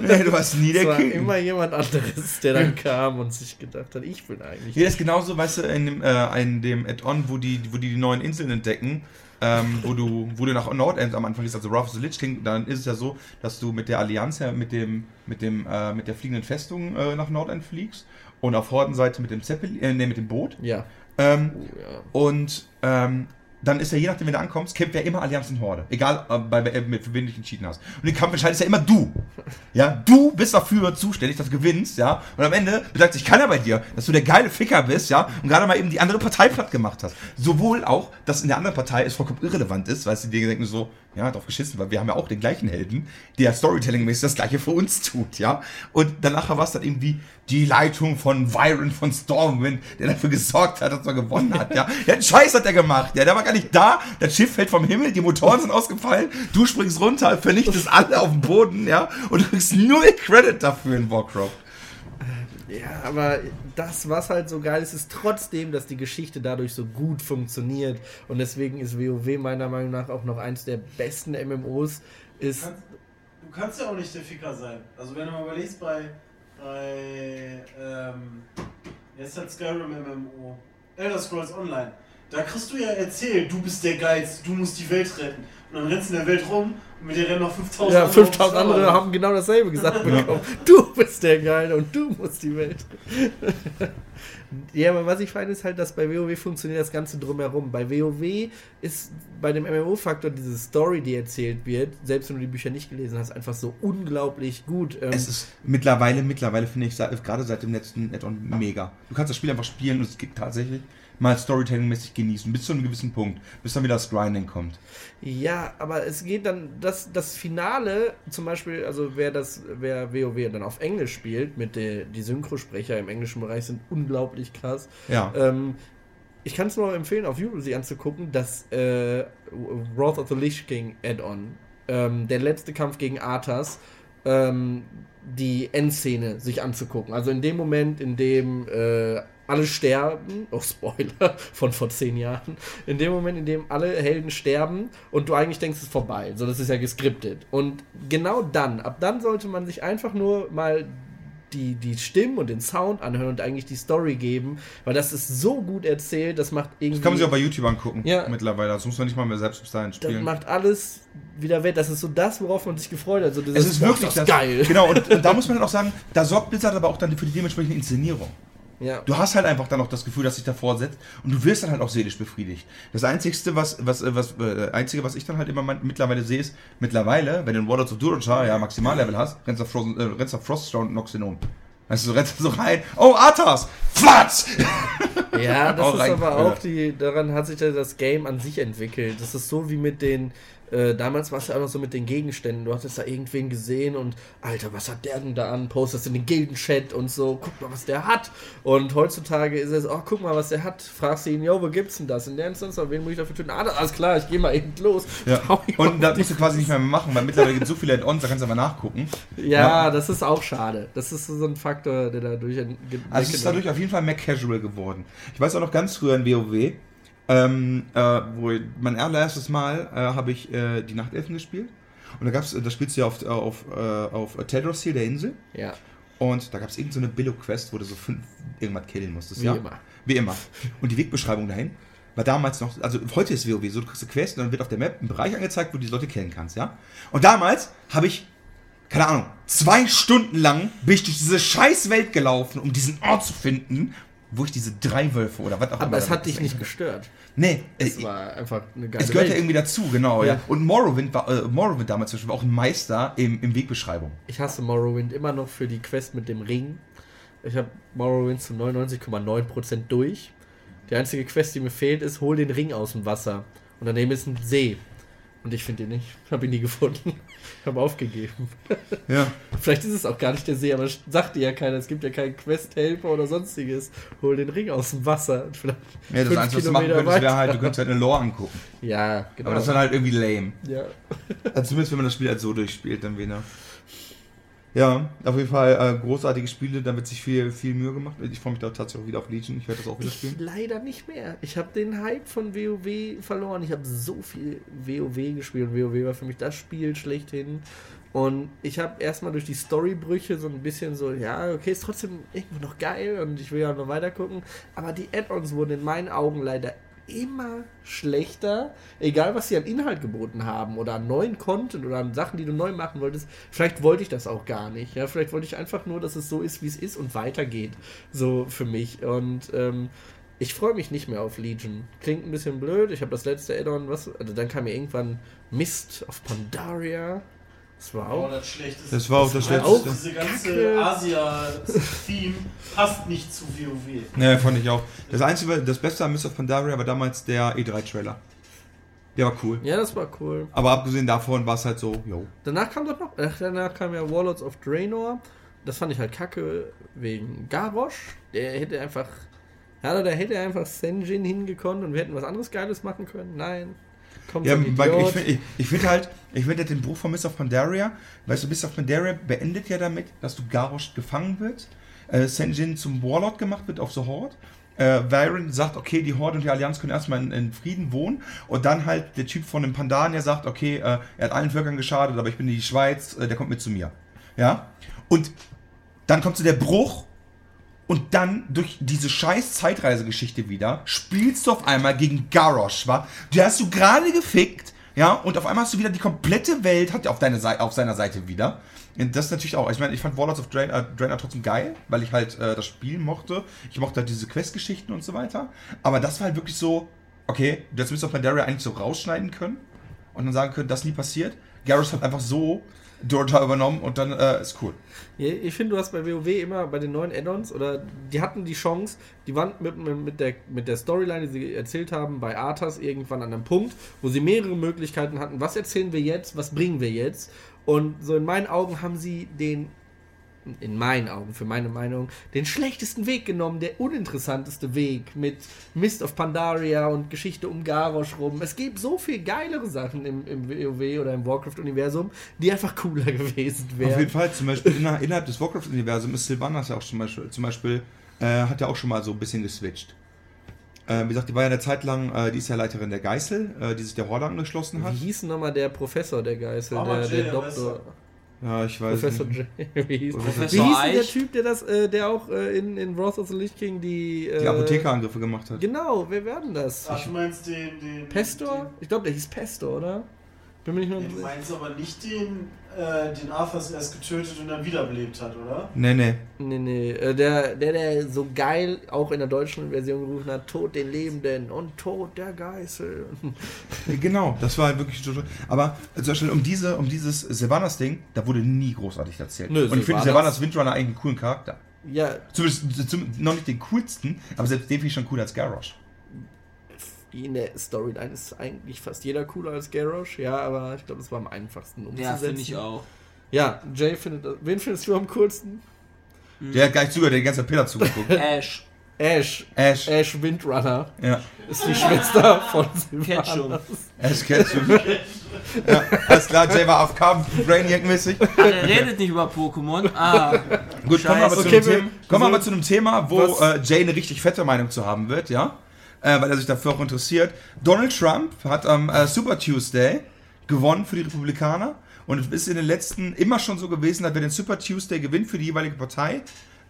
I: Nee, du warst nie
J: Es
I: der
J: war
I: King.
J: immer jemand anderes, der dann kam und sich gedacht hat, ich bin eigentlich.
I: Hier ist genauso, weißt du, in dem, äh, in dem Add-on, wo die, wo die die neuen Inseln entdecken, ähm, wo du, wo du nach Nordend am Anfang gehst, also Wrath of the Lich King, dann ist es ja so, dass du mit der Allianz ja mit dem, mit dem, äh, mit der fliegenden Festung äh, nach Nordend fliegst und auf Hordenseite mit dem Zeppelin, äh, nee, mit dem Boot.
J: Ja.
I: Ähm,
J: Oh, ja.
I: und ähm, dann ist ja, je nachdem, wenn du ankommst, kämpft ja immer Allianz und Horde. Egal, äh, bei, bei, mit wem du dich entschieden hast. Und den Kampf entscheidest ja immer du. Ja, du bist dafür zuständig, dass du gewinnst, ja. Und am Ende bedankt sich keiner bei dir, dass du der geile Ficker bist, ja. Und gerade mal eben die andere Partei platt gemacht hast. Sowohl auch, dass in der anderen Partei es vollkommen irrelevant ist, weil sie dir denken so, ja, drauf geschissen, weil wir haben ja auch den gleichen Helden, der Storytelling-mäßig das gleiche für uns tut, ja. Und danach war es dann irgendwie die Leitung von Byron von Stormwind, der dafür gesorgt hat, dass er gewonnen hat, ja. Einen Scheiß hat er gemacht, ja. Der war gar nicht da, das Schiff fällt vom Himmel, die Motoren sind ausgefallen, du springst runter, vernichtest alle auf dem Boden, ja. Und du kriegst null Credit dafür in Warcraft.
J: Ja, aber das, was halt so geil ist, ist trotzdem, dass die Geschichte dadurch so gut funktioniert. Und deswegen ist WoW meiner Meinung nach auch noch eins der besten MMOs. Ist,
C: Du kannst ja auch nicht der Ficker sein. Also wenn du mal überlegst bei, bei ähm, jetzt hat Skyrim MMO, Elder Scrolls Online, da kriegst du ja erzählt, du bist der Geilste, du musst die Welt retten. Und dann rennst du in der Welt rum mit dir rennen noch 5000
J: ja,
C: andere
J: 5000
C: ums
J: andere
C: Maul.
J: haben genau dasselbe gesagt bekommen. Du bist der Geile und du musst die Welt. Ja, aber was ich meine ist halt, dass bei WoW funktioniert das Ganze drumherum. Bei WoW ist bei dem MMO-Faktor diese Story, die erzählt wird, selbst wenn du die Bücher nicht gelesen hast, einfach so unglaublich gut. Ähm,
I: Es ist mittlerweile, mittlerweile finde ich, gerade seit dem letzten Add-on mega. Du kannst das Spiel einfach spielen und es geht tatsächlich mal Storytelling-mäßig genießen, bis zu einem gewissen Punkt, bis dann wieder das Grinding kommt.
J: Ja, aber es geht dann, das, das Finale, zum Beispiel, also wer das, wer WoW dann auf Englisch spielt, mit der, die Synchrosprecher im englischen Bereich sind unglaublich krass.
I: Ja.
J: Ähm, ich kann es nur empfehlen, auf YouTube sich anzugucken, das äh, Wrath of the Lich King Add-on, ähm, der letzte Kampf gegen Arthas, ähm, die Endszene sich anzugucken. Also in dem Moment, in dem äh, alle sterben, oh Spoiler von vor zehn Jahren, in dem Moment, in dem alle Helden sterben und du eigentlich denkst, es ist vorbei. So, das ist ja geskriptet. Und genau dann, ab dann sollte man sich einfach nur mal die, die Stimmen und den Sound anhören und eigentlich die Story geben, weil das ist so gut erzählt, das macht irgendwie.
I: Das kann man sich auch bei YouTube angucken,
J: Ja.
I: mittlerweile. Das muss man nicht mal mehr selbst bis dahin
J: das
I: spielen.
J: macht alles wieder wett. Das ist so das, worauf man sich gefreut hat. So dieses,
I: Es ist
J: boah,
I: wirklich
J: das geil.
I: Genau, und, und da muss man dann auch sagen, da sorgt Blizzard aber auch dann für die dementsprechende Inszenierung.
J: Ja.
I: Du hast halt einfach dann auch das Gefühl, dass sich davor setzt und du wirst dann halt auch seelisch befriedigt. Das Einzigste, was, was, äh, was, äh, Einzige, was ich dann halt immer mein- mittlerweile sehe, ist, mittlerweile, wenn du in Warlords of Durochar ja Maximallevel hast, rennst du auf, Frozen, äh, rennst auf Froststone und knockst ihn um. Weißt du, du rennst so rein, oh, Arthas! Flatz!
J: Ja, das ist aber auch die, daran hat sich ja das Game an sich entwickelt. Das ist so wie mit den, äh, damals war es ja auch noch so mit den Gegenständen. Du hattest da irgendwen gesehen und, Alter, was hat der denn da an? Postest in den Gildenchat und so, guck mal, was der hat. Und heutzutage ist es, oh, guck mal, was der hat. Fragst du ihn, yo, wo gibt's denn das? In der Instanz, wen muss ich dafür töten? Ah, alles klar, ich geh mal eben los.
I: Ja. Und
J: die
I: musst du quasi nicht mehr machen, weil mittlerweile gibt es so viele Add-ons, da kannst du aber nachgucken.
J: Ja, das ist auch schade. Das ist so ein Faktor, der dadurch
I: Also es ist dadurch auf jeden Fall mehr casual geworden. Ich weiß auch noch ganz früher in WoW, ähm, äh, wo mein allererstes Mal äh, habe ich äh, die Nachtelfen gespielt. Und da gab's, da spielst du ja auf, auf, äh, auf Tedros hier, der Insel.
J: Ja.
I: Und da gab es irgendeine so Billo-Quest, wo du so fünf irgendwas killen musstest.
J: Wie
I: ja?
J: immer.
I: Wie immer. Und die Wegbeschreibung dahin war damals noch, also heute ist WoW so, du kriegst eine Quest und dann wird auf der Map ein Bereich angezeigt, wo du die Leute killen kannst, ja? Und damals habe ich, keine Ahnung, zwei Stunden lang bin ich durch diese scheiß Welt gelaufen, um diesen Ort zu finden, wo ich diese drei Wölfe oder was auch immer.
J: Aber es hat dich nicht gestört.
I: Nee,
J: Es
I: äh,
J: war einfach eine geile
I: es gehört ja irgendwie dazu, genau, ja.
J: Ja.
I: Und Morrowind war, äh, Morrowind damals zum Beispiel war auch ein Meister im, im Wegbeschreibung.
J: Ich hasse Morrowind immer noch für die Quest mit dem Ring. Ich habe Morrowind zu 99,9% durch. Die einzige Quest, die mir fehlt, ist, hol den Ring aus dem Wasser. Und daneben ist ein See. Und ich finde ihn nicht. Habe ihn nie gefunden. Ich habe aufgegeben.
I: Ja.
J: Vielleicht ist es auch gar nicht der See, aber das sagt dir ja keiner. Es gibt ja keinen Quest-Helfer oder sonstiges. Hol den Ring aus dem Wasser. Und vielleicht
I: Ja, das Einzige, was du machen könntest, wäre halt, du könntest halt eine Lore angucken.
J: Ja, genau.
I: Aber das ist dann halt irgendwie lame.
J: ja.
I: Also zumindest wenn man das Spiel halt so durchspielt, dann wieder. Ja, auf jeden Fall äh, großartige Spiele, da wird sich viel, viel Mühe gemacht. Ich freue mich da tatsächlich auch wieder auf Legion, ich werde das auch wieder
J: Ich
I: spielen.
J: leider nicht mehr. Ich habe den Hype von WoW verloren. Ich habe so viel WoW gespielt und WoW war für mich das Spiel schlechthin. Und ich habe erstmal durch die Storybrüche so ein bisschen so, ja, okay, ist trotzdem irgendwo noch geil und ich will ja noch weiter gucken. Aber die Add-ons wurden in meinen Augen leider immer schlechter, egal was sie an Inhalt geboten haben oder an neuen Content oder an Sachen, die du neu machen wolltest. Vielleicht wollte ich das auch gar nicht. Ja, vielleicht wollte ich einfach nur, dass es so ist, wie es ist und weitergeht. So für mich. Und ähm, ich freue mich nicht mehr auf Legion. Klingt ein bisschen blöd. Ich habe das letzte Add-on, was, also dann kam mir irgendwann Mist of Pandaria. Das war
K: Oh,
J: auch.
K: das Schlechteste.
I: Das war auch das
K: Halt
I: Schlechteste.
K: Diese ganze. Asia-Theme passt nicht zu WoW.
I: Ja, fand ich auch. Das Einzige, das Beste an Mist of Pandaria war damals der E3-Trailer. Der war cool.
J: Ja, das war cool.
I: Aber abgesehen davon war es halt so, yo.
J: Danach kam doch noch, ach, danach kam ja Warlords of Draenor. Das fand ich halt kacke wegen Garrosh. Der hätte einfach, ja, da hätte einfach Senjin hingekonnt und wir hätten was anderes Geiles machen können. Nein. Kommt
I: Ja,
J: so
I: weil ich finde ich, ich find halt, ich finde den Bruch von Mist of Pandaria, weißt du, Mist of Pandaria beendet ja damit, dass du Garrosh gefangen wird, äh, Senjin zum Warlord gemacht wird auf The Horde, äh, Varen sagt, okay, die Horde und die Allianz können erstmal in, in Frieden wohnen und dann halt der Typ von dem Pandaren, der sagt, okay, äh, er hat allen Völkern geschadet, aber ich bin die Schweiz, äh, der kommt mit zu mir. Ja? Und dann kommt so der Bruch und dann durch diese scheiß Zeitreisegeschichte wieder spielst du auf einmal gegen Garrosh, wa? Du hast du gerade gefickt, Ja, und auf einmal hast du wieder die komplette Welt hat auf, deine Seite, auf seiner Seite wieder. Und das ist natürlich auch, ich meine, ich fand Warlords of Draenor, Draenor trotzdem geil, weil ich halt äh, das Spiel mochte. Ich mochte halt diese Quest-Geschichten und so weiter. Aber das war halt wirklich so, okay, das müsste auf Pandaria eigentlich so rausschneiden können und dann sagen können, das nie passiert. Garrus hat einfach so Dota übernommen und dann äh, ist cool.
J: Ich finde, du hast bei WoW immer bei den neuen Add-ons oder die hatten die Chance, die waren mit, mit der, mit der Storyline, die sie erzählt haben, bei Arthas irgendwann an einem Punkt, wo sie mehrere Möglichkeiten hatten. Was erzählen wir jetzt? Was bringen wir jetzt? Und so in meinen Augen haben sie den, in meinen Augen, für meine Meinung, den schlechtesten Weg genommen, der uninteressanteste Weg mit Mist of Pandaria und Geschichte um Garrosh rum. Es gibt so viel geilere Sachen im, im WoW oder im Warcraft-Universum, die einfach cooler gewesen wären.
I: Auf jeden Fall, zum Beispiel inner, innerhalb des Warcraft-Universums ist Sylvanas ja auch zum Beispiel, zum Beispiel äh, hat ja auch schon mal so ein bisschen geswitcht. Äh, wie gesagt, die war ja eine Zeit lang, äh, die ist ja Leiterin der Geißel, äh, die sich der Horde angeschlossen hat.
J: Wie hieß denn nochmal der Professor der Geißel?
K: Aber
J: Der, der
K: der
J: Doktor.
I: Ja, ich weiß
J: Professor
I: nicht.
J: J. Wie hieß,
I: Professor
J: wie hieß denn der? Typ, der das, äh, der auch äh, in, in Wrath of the Lich King die. Äh,
I: Die Apothekerangriffe gemacht hat.
J: Genau, wer werden das?
K: Ach, du meinst den. den
J: Pestor? Ich glaube, der hieß Pestor, oder? Bin mir nicht mehr
K: Den, du meinst aber nicht den, den Arthas erst getötet und dann wiederbelebt hat, oder?
I: Nee, nee.
J: Nee, nee. äh, Der, der, der so geil auch in der deutschen Version gerufen hat: Tod den Lebenden und Tod der Geißel.
I: Genau, das war halt wirklich so. Aber äh, zum Beispiel um, diese, um dieses Sylvanas-Ding, da wurde nie großartig erzählt.
J: Nö,
I: Und ich finde
J: Sylvanas-
I: Sylvanas Windrunner eigentlich einen coolen Charakter.
J: Ja,
I: Zumindest zum, noch nicht den coolsten, aber selbst den finde ich schon cooler als Garrosh.
J: In der Storyline ist eigentlich fast jeder cooler als Garrosh. Ja, aber ich glaube, das war am einfachsten umzusetzen.
G: Ja, finde ich auch.
J: Ja, Jay findet das. Wen findest du am coolsten?
I: Der hat gar nicht zugehört, der hat die ganze Zeit Peter zugeguckt.
G: Ash.
J: Ash.
I: Ash.
J: Ash Windrunner.
I: Ja.
J: Ist die Schwester von
G: Ketchum.
J: Sylvanas.
I: Ash Ketchum. ja, alles klar, Jay war auf Carbon Brainiac-mäßig.
G: Ach, er redet nicht über Pokémon. Ah.
I: Gut, kommen wir aber, zu, einem Thema, kommen wir aber zu einem Thema, wo äh, Jay eine richtig fette Meinung zu haben wird, ja? Äh, weil er sich dafür auch interessiert. Donald Trump hat am äh, Super Tuesday gewonnen für die Republikaner. Und es ist in den letzten immer schon so gewesen, dass wer den Super Tuesday gewinnt für die jeweilige Partei,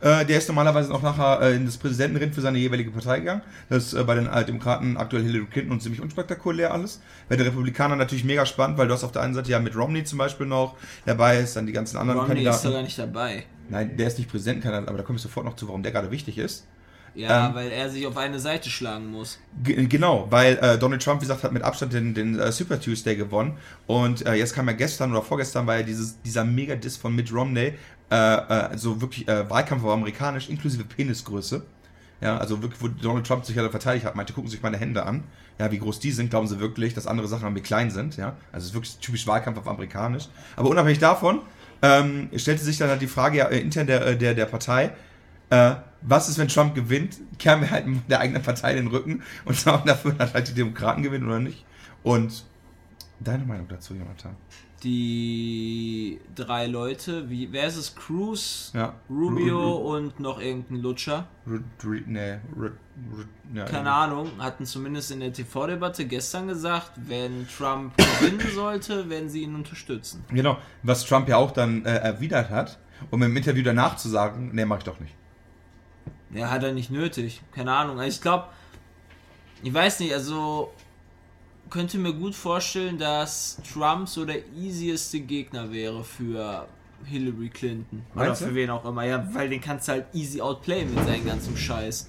I: äh, der ist normalerweise auch nachher äh, in das Präsidentenrennen für seine jeweilige Partei gegangen. Das ist äh, bei den Demokraten aktuell Hillary Clinton und ziemlich unspektakulär alles. Bei den Republikanern natürlich mega spannend, weil du hast auf der einen Seite ja mit Romney zum Beispiel noch dabei ist, dann die ganzen anderen
G: Romney ist
I: Kandidaten.
G: doch gar nicht dabei.
I: Nein, der ist nicht Präsidentenkandidat, aber da komme ich sofort noch zu, warum der gerade wichtig ist.
G: Ja,
I: Ähm,
G: weil er sich auf eine Seite schlagen muss.
I: Genau, weil äh, Donald Trump, wie gesagt, hat mit Abstand den, den äh, Super Tuesday gewonnen. Und äh, jetzt kam ja gestern oder vorgestern war ja dieses, dieser Mega-Diss von Mitt Romney, äh, äh, so wirklich äh, Wahlkampf auf amerikanisch, inklusive Penisgröße. Ja, also wirklich, wo Donald Trump sich ja verteidigt hat, meinte, gucken Sie sich meine Hände an. Ja, wie groß die sind, glauben Sie wirklich, dass andere Sachen an mir klein sind. Ja, also es ist wirklich typisch Wahlkampf auf amerikanisch. Aber unabhängig davon ähm, stellte sich dann halt die Frage ja, intern der, der, der Partei, äh, was ist, wenn Trump gewinnt? Kehren wir halt der eigenen Partei den Rücken und sorgen dafür, dass halt die Demokraten gewinnen oder nicht? Und deine Meinung dazu, Jonathan?
G: Die drei Leute, wie, wer ist es? Cruz,
I: Ja.
G: Rubio und noch irgendein Lutscher.
I: R R nee, ja,
G: Keine Ahnung, hatten zumindest in der TV-Debatte gestern gesagt, wenn Trump gewinnen sollte, werden sie ihn unterstützen.
I: Genau, was Trump ja auch dann äh, erwidert hat, um im Interview danach zu sagen, nee, mach ich doch nicht.
G: Ja, hat er nicht nötig. Keine Ahnung. Also ich glaube, ich weiß nicht, also könnte mir gut vorstellen, dass Trump so der easieste Gegner wäre für Hillary Clinton. Oder
I: Meinst du?
G: für wen auch immer. Ja, weil den kannst du halt easy outplayen mit seinem ganzen Scheiß.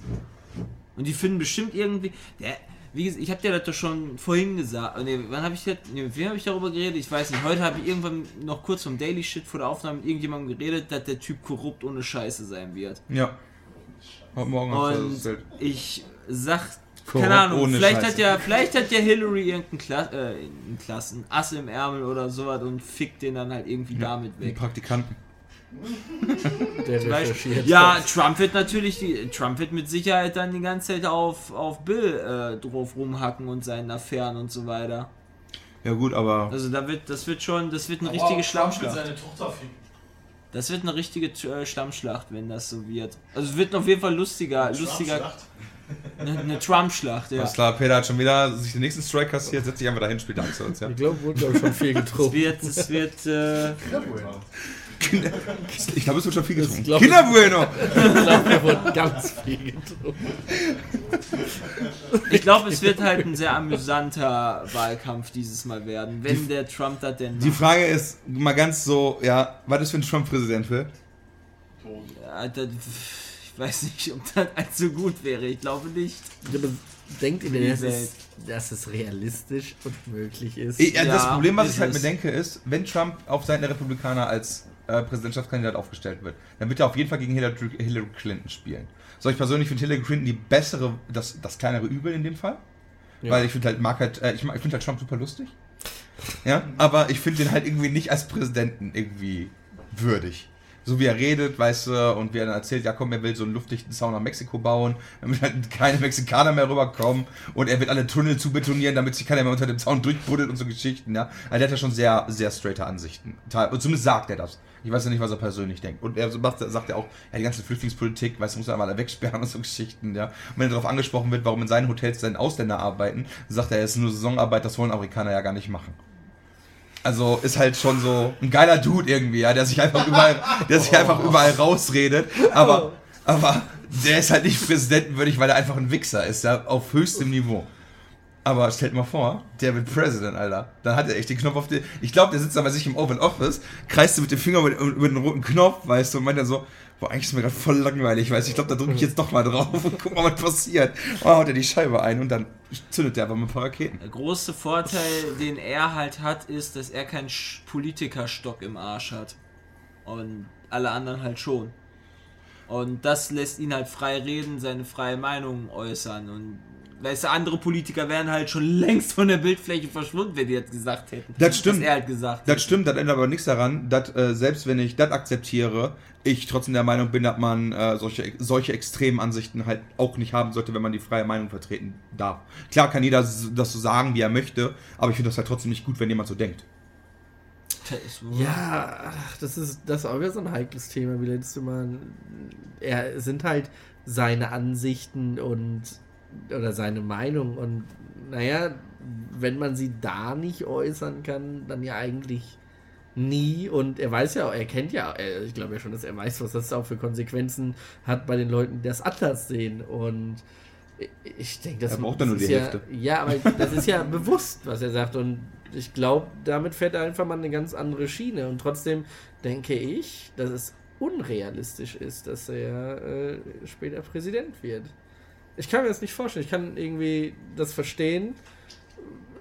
G: Und die finden bestimmt irgendwie. Der, wie gesagt, ich habe dir das doch schon vorhin gesagt. Nee, wann habe ich das? Nee, mit wem habe ich darüber geredet? Ich weiß nicht. Heute habe ich irgendwann noch kurz vom Daily Shit vor der Aufnahme mit irgendjemandem geredet, dass der Typ korrupt ohne Scheiße sein wird.
I: Ja. Heute Morgen hast
G: Und ich sag,
I: Korrupt
G: keine Ahnung,
I: ohne
G: vielleicht
I: Scheiße.
G: hat, ja, vielleicht hat ja Hillary irgendeinen Kla äh, einen Klassen, Ass im Ärmel oder sowas und fickt den dann halt irgendwie damit
I: Die
G: weg.
I: Praktikanten.
J: Der recherchiert.
G: Ja, Trump wird natürlich, die, Trump wird mit Sicherheit dann die ganze Zeit auf, auf Bill äh, drauf rumhacken und seinen Affären und so weiter.
I: Ja gut, aber
G: Also da wird, das wird schon, das wird eine
K: Aber
G: richtige
K: Trump will
G: Schlammschlacht.
K: seine Tochter ficken.
G: Das wird eine richtige äh, Stammschlacht, wenn das so wird. Also es wird auf jeden Fall lustiger, lustiger,
K: Trump-Schlacht.
G: eine, eine Trump-Schlacht, ja.
I: alles klar, Peter hat schon wieder sich den nächsten Strike kassiert, setzt sich einfach dahin, spielt Angst uns, ja.
J: Ich glaube, wurde glaub schon viel
G: Es
J: getrunken.
G: wird, es wird, äh,
I: Kinder, ich glaube, es wird schon viel getrunken.
J: glaub
I: Kinder
J: ich.
I: Bueno!
J: Ich glaube, wir wurden ganz viel getrunken.
G: Ich glaube, es wird halt ein sehr amüsanter Wahlkampf dieses Mal werden, wenn
I: Die-
G: der Trump das denn
I: Die
G: macht.
I: Frage ist mal ganz so, ja, was ist, wenn Trump Präsident wird?
G: Ja, das, ich weiß nicht, ob das allzu gut wäre. Ich glaube nicht.
J: Ja, aber Denkt ihr denn,
G: die
J: dass
G: Welt.
J: es, dass es realistisch und möglich ist?
I: Ich, äh, das
G: Ja,
I: Problem, was ich halt mir denke, ist, wenn Trump auf Seiten der Republikaner als äh, Präsidentschaftskandidat aufgestellt wird, dann wird er auf jeden Fall gegen Hillary, Hillary Clinton spielen. So, ich persönlich finde Hillary Clinton die bessere, das, das kleinere Übel in dem Fall.
J: Ja.
I: Weil ich finde halt, mag halt, äh, ich, ich finde halt Trump super lustig. Ja, aber ich finde den halt irgendwie nicht als Präsidenten irgendwie würdig. So wie er redet, weißt du, und wie er dann erzählt, ja komm, er will so einen luftdichten Zaun nach Mexiko bauen, damit halt keine Mexikaner mehr rüberkommen und er wird alle Tunnel zu betonieren, damit sich keiner mehr unter dem Zaun durchbuddelt und so Geschichten, ja. Also der hat ja schon sehr, sehr straighte Ansichten. Und zumindest sagt er das. Ich weiß ja nicht, was er persönlich denkt. Und er macht, sagt ja auch, ja, die ganze Flüchtlingspolitik, weißt du, muss er mal alle wegsperren und so Geschichten, ja. Und wenn er darauf angesprochen wird, warum in seinen Hotels dann Ausländer arbeiten, sagt er, es ist nur Saisonarbeit, das wollen Amerikaner ja gar nicht machen. Also ist halt schon so ein geiler Dude irgendwie, ja, der sich einfach überall, der sich einfach überall rausredet. Aber, aber der ist halt nicht präsidentenwürdig, weil er einfach ein Wichser ist, ja, auf höchstem Niveau. Aber stellt mal vor, der wird President, Alter. Dann hat er echt den Knopf auf den. Ich glaube, der sitzt da bei sich im Oval Office, kreist du mit dem Finger über, über den roten Knopf, weißt du, und meint dann so, boah, eigentlich ist mir gerade voll langweilig, weißt du, ich glaube, da drücke ich jetzt doch mal drauf und guck mal, was passiert. Oh, haut er die Scheibe ein und dann zündet der einfach mit ein paar Raketen.
G: Der große Vorteil, den er halt hat, ist, dass er keinen Politikerstock im Arsch hat. Und alle anderen halt schon. Und das lässt ihn halt frei reden, seine freie Meinung äußern. Und weißt du, andere Politiker wären halt schon längst von der Bildfläche verschwunden, wenn die das gesagt hätten.
I: Das stimmt.
G: Was er halt gesagt
I: Das stimmt, das ändert aber nichts daran, dass äh, selbst wenn ich das akzeptiere, ich trotzdem der Meinung bin, dass man äh, solche, solche extremen Ansichten halt auch nicht haben sollte, wenn man die freie Meinung vertreten darf. Klar kann jeder das so sagen, wie er möchte, aber ich finde das halt trotzdem nicht gut, wenn jemand so denkt.
J: Ja, das ist das ist auch wieder so ein heikles Thema, wie letztes Mal. Er sind halt seine Ansichten und oder seine Meinung. Und naja, wenn man sie da nicht äußern kann, dann ja eigentlich nie. Und er weiß ja, er kennt ja, ich glaube ja schon, dass er weiß, was das auch für Konsequenzen hat bei den Leuten, die das anders sehen. Und ich- denke, das
I: Er braucht
J: das
I: dann nur
J: ist
I: die
J: ja,
I: Hälfte.
J: Ja, aber das ist ja bewusst, was er sagt. Und ich glaube, damit fährt er einfach mal eine ganz andere Schiene. Und trotzdem denke ich, dass es unrealistisch ist, dass er äh, später Präsident wird. Ich kann mir das nicht vorstellen. Ich kann irgendwie das verstehen,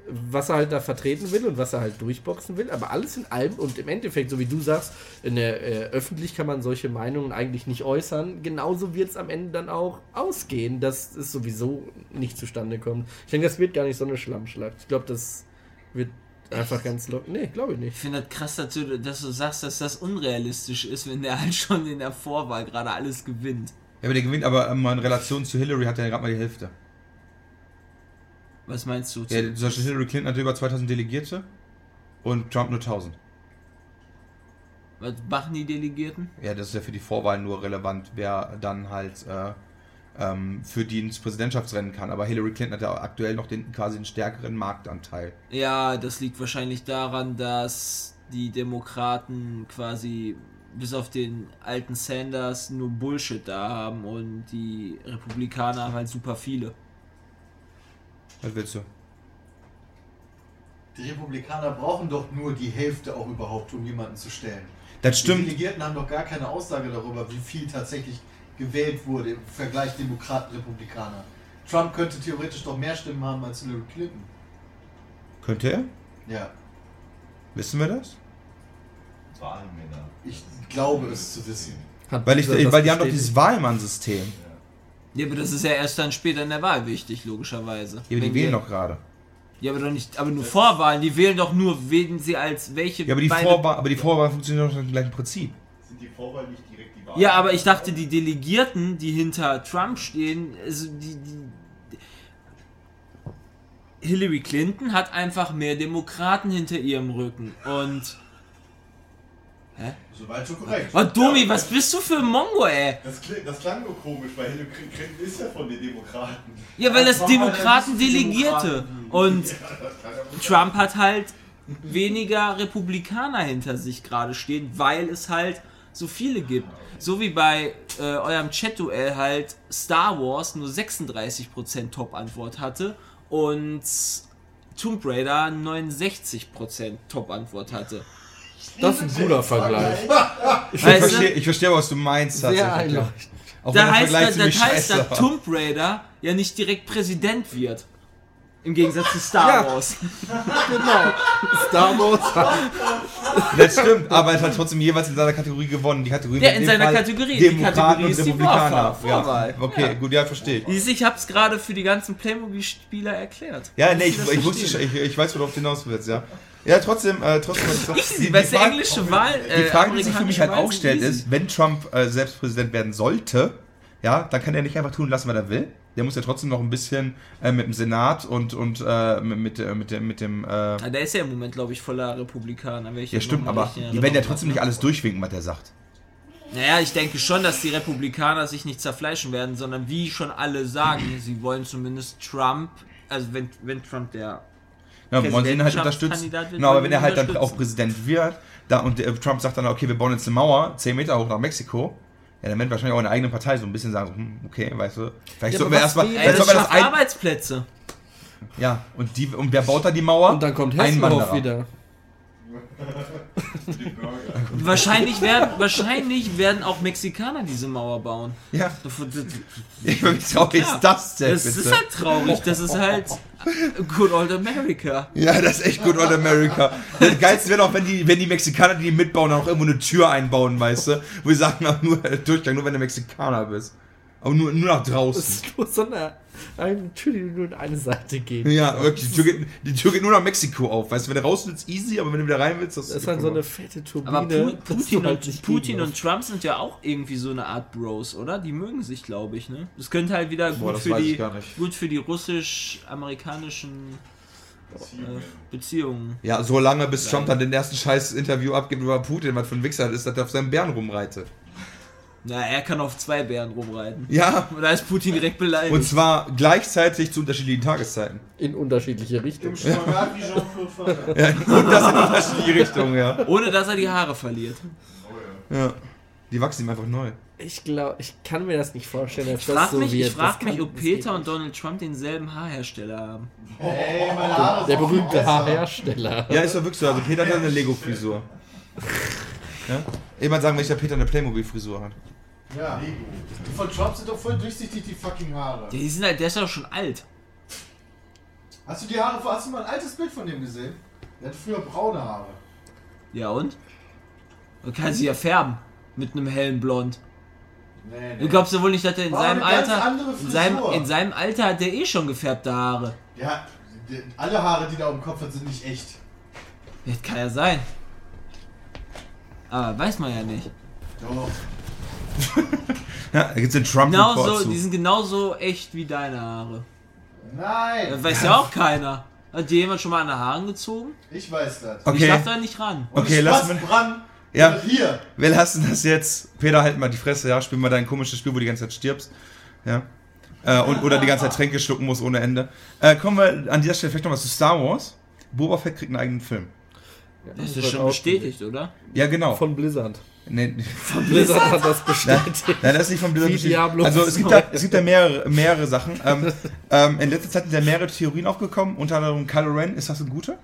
J: was er halt da vertreten will und was er halt durchboxen will, aber alles in allem und im Endeffekt, so wie du sagst, in der äh, öffentlich kann man solche Meinungen eigentlich nicht äußern. Genauso wird es am Ende dann auch ausgehen, dass es sowieso nicht zustande kommt. Ich denke, das wird gar nicht so eine Schlammschlacht. Ich glaube, das wird einfach ganz locker. Nee, glaube ich nicht.
G: Ich finde das krass, dass du, dass du sagst, dass das unrealistisch ist, wenn der halt schon in der Vorwahl gerade alles gewinnt.
I: Ja, aber der gewinnt aber ähm, in Relation zu Hillary hat er ja gerade mal die Hälfte.
G: Was meinst du?
I: Ja, zum Beispiel Hillary Clinton hat über 2000 Delegierte und Trump nur 1000.
G: Was machen die Delegierten?
I: Ja, das ist ja für die Vorwahl nur relevant, wer dann halt äh, ähm, für die ins Präsidentschaftsrennen kann. Aber Hillary Clinton hat ja aktuell noch den quasi einen stärkeren Marktanteil.
G: Ja, das liegt wahrscheinlich daran, dass die Demokraten quasi bis auf den alten Sanders nur Bullshit da haben und die Republikaner halt super viele.
I: Was willst du?
A: Die Republikaner brauchen doch nur die Hälfte auch überhaupt, um jemanden zu stellen.
I: Das stimmt.
A: Die Delegierten haben doch gar keine Aussage darüber, wie viel tatsächlich gewählt wurde im Vergleich Demokraten-Republikaner. Trump könnte theoretisch doch mehr Stimmen haben als Hillary Clinton.
I: Könnte er?
A: Ja,
I: Wissen wir das?
F: Wahlmänner.
A: ich glaube es zu wissen.
I: Weil, ich, weil die haben doch dieses Wahlmann-System.
G: Ja, aber das ist ja erst dann später in der Wahl wichtig, logischerweise.
I: Ja, aber die wählen doch gerade.
G: Ja, aber doch nicht, aber nur Vorwahlen. Die wählen doch nur, wählen sie als welche.
I: Ja, aber die, Vorwahl, aber die Vorwahl funktioniert doch nach dem gleichen Prinzip.
F: Sind die Vorwahl nicht direkt die Wahl?
G: Ja, aber ich dachte, die Delegierten, die hinter Trump stehen, also die, die Hillary Clinton hat einfach mehr Demokraten hinter ihrem Rücken und Hä?
F: Soweit so korrekt.
G: Oh, Domi, was bist du für ein Mongo, ey?
F: Das, kling, das klang nur komisch, weil Hillary Clinton ist ja von den Demokraten.
G: Ja, weil das
F: war halt
G: Demokraten Delegierte
F: Demokraten.
G: und
F: Ja, das ja
G: Trump hat halt weniger Republikaner hinter sich gerade stehen, weil es halt so viele gibt. So wie bei äh, eurem Chat-Duell halt Star Wars nur 36% Top-Antwort hatte und Tomb Raider 69% Top-Antwort hatte.
J: Das ist ein guter Vergleich.
I: Ich verstehe, ich verstehe, was du meinst.
J: Sehr
I: tatsächlich.
J: einleuchtend.
G: Da
I: der
G: heißt,
I: Vergleich
G: da, das heißt, dass. Tomb Raider ja nicht direkt Präsident wird. Im Gegensatz zu Star
J: Ja.
G: Wars.
J: Genau. Star Wars.
I: Das stimmt, aber er hat trotzdem jeweils in seiner Kategorie gewonnen. Die Kategorie
G: Ja,
I: war
G: in seiner
I: Fall
G: Kategorie. Die
I: Demokraten
G: Kategorie
I: und Republikaner.
G: Vorwahl.
I: Ja. Okay, gut, ja, verstehe ich.
G: Ich hab's gerade für die ganzen Playmobil-Spieler erklärt.
I: Ja, nee, ich, ich wusste ich, ich weiß, worauf du hinaus willst, ja. Ja, trotzdem, äh, trotzdem.
G: Easy, weil es der englische Wahl.
I: Die
G: äh,
I: Frage, die sich für mich halt auch stellt, ist, wenn Trump äh, selbst Präsident werden sollte, ja, dann kann er nicht einfach tun lassen, was er will. Der muss ja trotzdem noch ein bisschen äh, mit dem Senat und, und äh, mit, mit, äh, mit dem, mit dem äh,
G: der ist ja im Moment, glaube ich, voller Republikaner. ich
I: ja stimmt, aber die werden ja trotzdem nicht alles durchwinken, was er sagt.
G: Naja, ich denke schon, dass die Republikaner sich nicht zerfleischen werden, sondern wie schon alle sagen, sie wollen zumindest Trump, also wenn, wenn Trump der
I: Ja, wollen sie ihn halt unterstützen.
G: wird,
I: Genau, aber wenn er halt dann auch Präsident wird, da, und der, Trump sagt dann, okay, wir bauen jetzt eine Mauer 10 Meter hoch nach Mexiko, ja, dann werden wahrscheinlich auch in der eigenen Partei so ein bisschen sagen, hm, okay, weißt du, vielleicht
J: Ja,
I: sollten wir erstmal,
G: Ey,
I: vielleicht
G: das
I: sollten wir das
G: schafft
I: ein,
G: Arbeitsplätze.
I: ja, und die, und wer baut da die Mauer?
J: Und dann kommt. Hessenhoff wieder.
G: Wahrscheinlich werden, wahrscheinlich werden auch Mexikaner diese Mauer bauen.
I: Ja, wie traurig ist das denn,
G: das
I: bitte?
G: ist halt traurig, das ist halt good old America.
I: Ja, das ist echt gut old America. Das Geilste wäre doch, wenn die, wenn die Mexikaner, die mitbauen, auch irgendwo eine Tür einbauen, weißt du? Wo die sagen, nur Durchgang, nur wenn du Mexikaner bist. Aber nur, nur nach
J: Das
I: draußen.
J: ist nur so eine, eine Tür, die nur in eine Seite geht.
I: Ja, wirklich. Die Tür, geht, die Tür geht nur nach Mexiko auf. Weißt du, wenn du raus willst, easy, aber wenn du wieder rein willst, das
J: Das ist halt so eine fette Turbine.
G: Aber Pu Putin,
J: halt
G: und, Putin und Trump sind ja auch irgendwie so eine Art Bros, oder? Die mögen sich, glaube ich, ne? Das könnte halt wieder
I: Boah,
G: gut,
I: das
G: für
I: weiß
G: die,
I: ich gar nicht.
G: gut für die russisch-amerikanischen äh, Beziehungen.
I: Ja, so lange, bis Trump dann den ersten scheiß Interview abgibt über Putin, was für ein Wichser das ist, dass er auf seinem Bären rumreitet.
G: Na, er kann auf zwei Bären rumreiten.
I: Ja,
G: Und da ist Putin direkt beleidigt.
I: und zwar gleichzeitig zu unterschiedlichen Tageszeiten.
J: in unterschiedliche Richtungen.
K: Im Spagat wie Jean-Claude Van.
I: Ja, und das in unterschiedliche Richtungen, ja.
G: Ohne dass er die Haare verliert.
I: ja. Die wachsen ihm einfach neu.
J: Ich glaube, ich kann mir das nicht vorstellen, dass
G: Ich
J: das
G: frage
J: so
G: mich,
J: wird.
G: ich frag
J: Das
G: mich ob Peter und. Donald Trump denselben Haarhersteller haben.
K: Ey, meine Haare
J: Der
K: viel
J: berühmte. Haarhersteller.
I: Ja, ist doch wirklich so. Also Peter hat eine Lego-Frisur. Ja? Jemand sagen, welcher Peter eine Playmobil-Frisur hat.
K: Ja. Die von Trump sind doch voll durchsichtig, die fucking Haare.
G: Die sind halt, der ist doch schon alt.
K: Hast du die Haare, hast du mal ein altes Bild von dem gesehen? Der hatte früher braune Haare.
G: Ja und? Du kannst sie ja färben. Mit einem hellen Blond.
K: Nee,
G: Du glaubst ja wohl nicht, dass er in
K: War
G: seinem Alter. In seinem, in seinem Alter hat der eh schon gefärbte Haare.
K: Ja, alle Haare, die da um den Kopf hat, sind nicht echt.
G: Das kann ja sein. Aber weiß man ja nicht.
K: Doch.
I: Ja, da gibt's den trump
G: Genauso,
I: zu.
G: die sind genauso echt wie deine Haare.
K: Nein.
G: Das weiß ja auch keiner. Hat dir jemand schon mal an den Haaren gezogen?
K: Ich weiß das.
G: Ich
I: Okay,
G: darf da nicht ran.
K: Und
I: Okay,
K: ich
I: lass mal-
K: Brand.
I: Ja.
K: Hier.
I: wer lassen das jetzt? Peter, halt mal die Fresse, ja? Spiel mal dein komisches Spiel, wo du die ganze Zeit stirbst. Ja. Äh, und, oder die ganze Zeit Tränke schlucken musst ohne Ende. Äh, kommen wir an dieser Stelle vielleicht nochmal zu Star Wars. Boba Fett kriegt einen eigenen Film.
G: Das ist schon bestätigt, oder?
I: Ja, genau.
J: Von Blizzard.
I: Nee,
J: Blizzard hat das
I: Nein,
J: bestätigt.
I: nein, das ist nicht von Blizzard. Bestätigt. Also es gibt, da, es gibt da mehrere, mehrere Sachen. Ähm, ähm, in letzter Zeit sind da mehrere Theorien aufgekommen. Unter anderem Kylo Ren, ist das ein guter?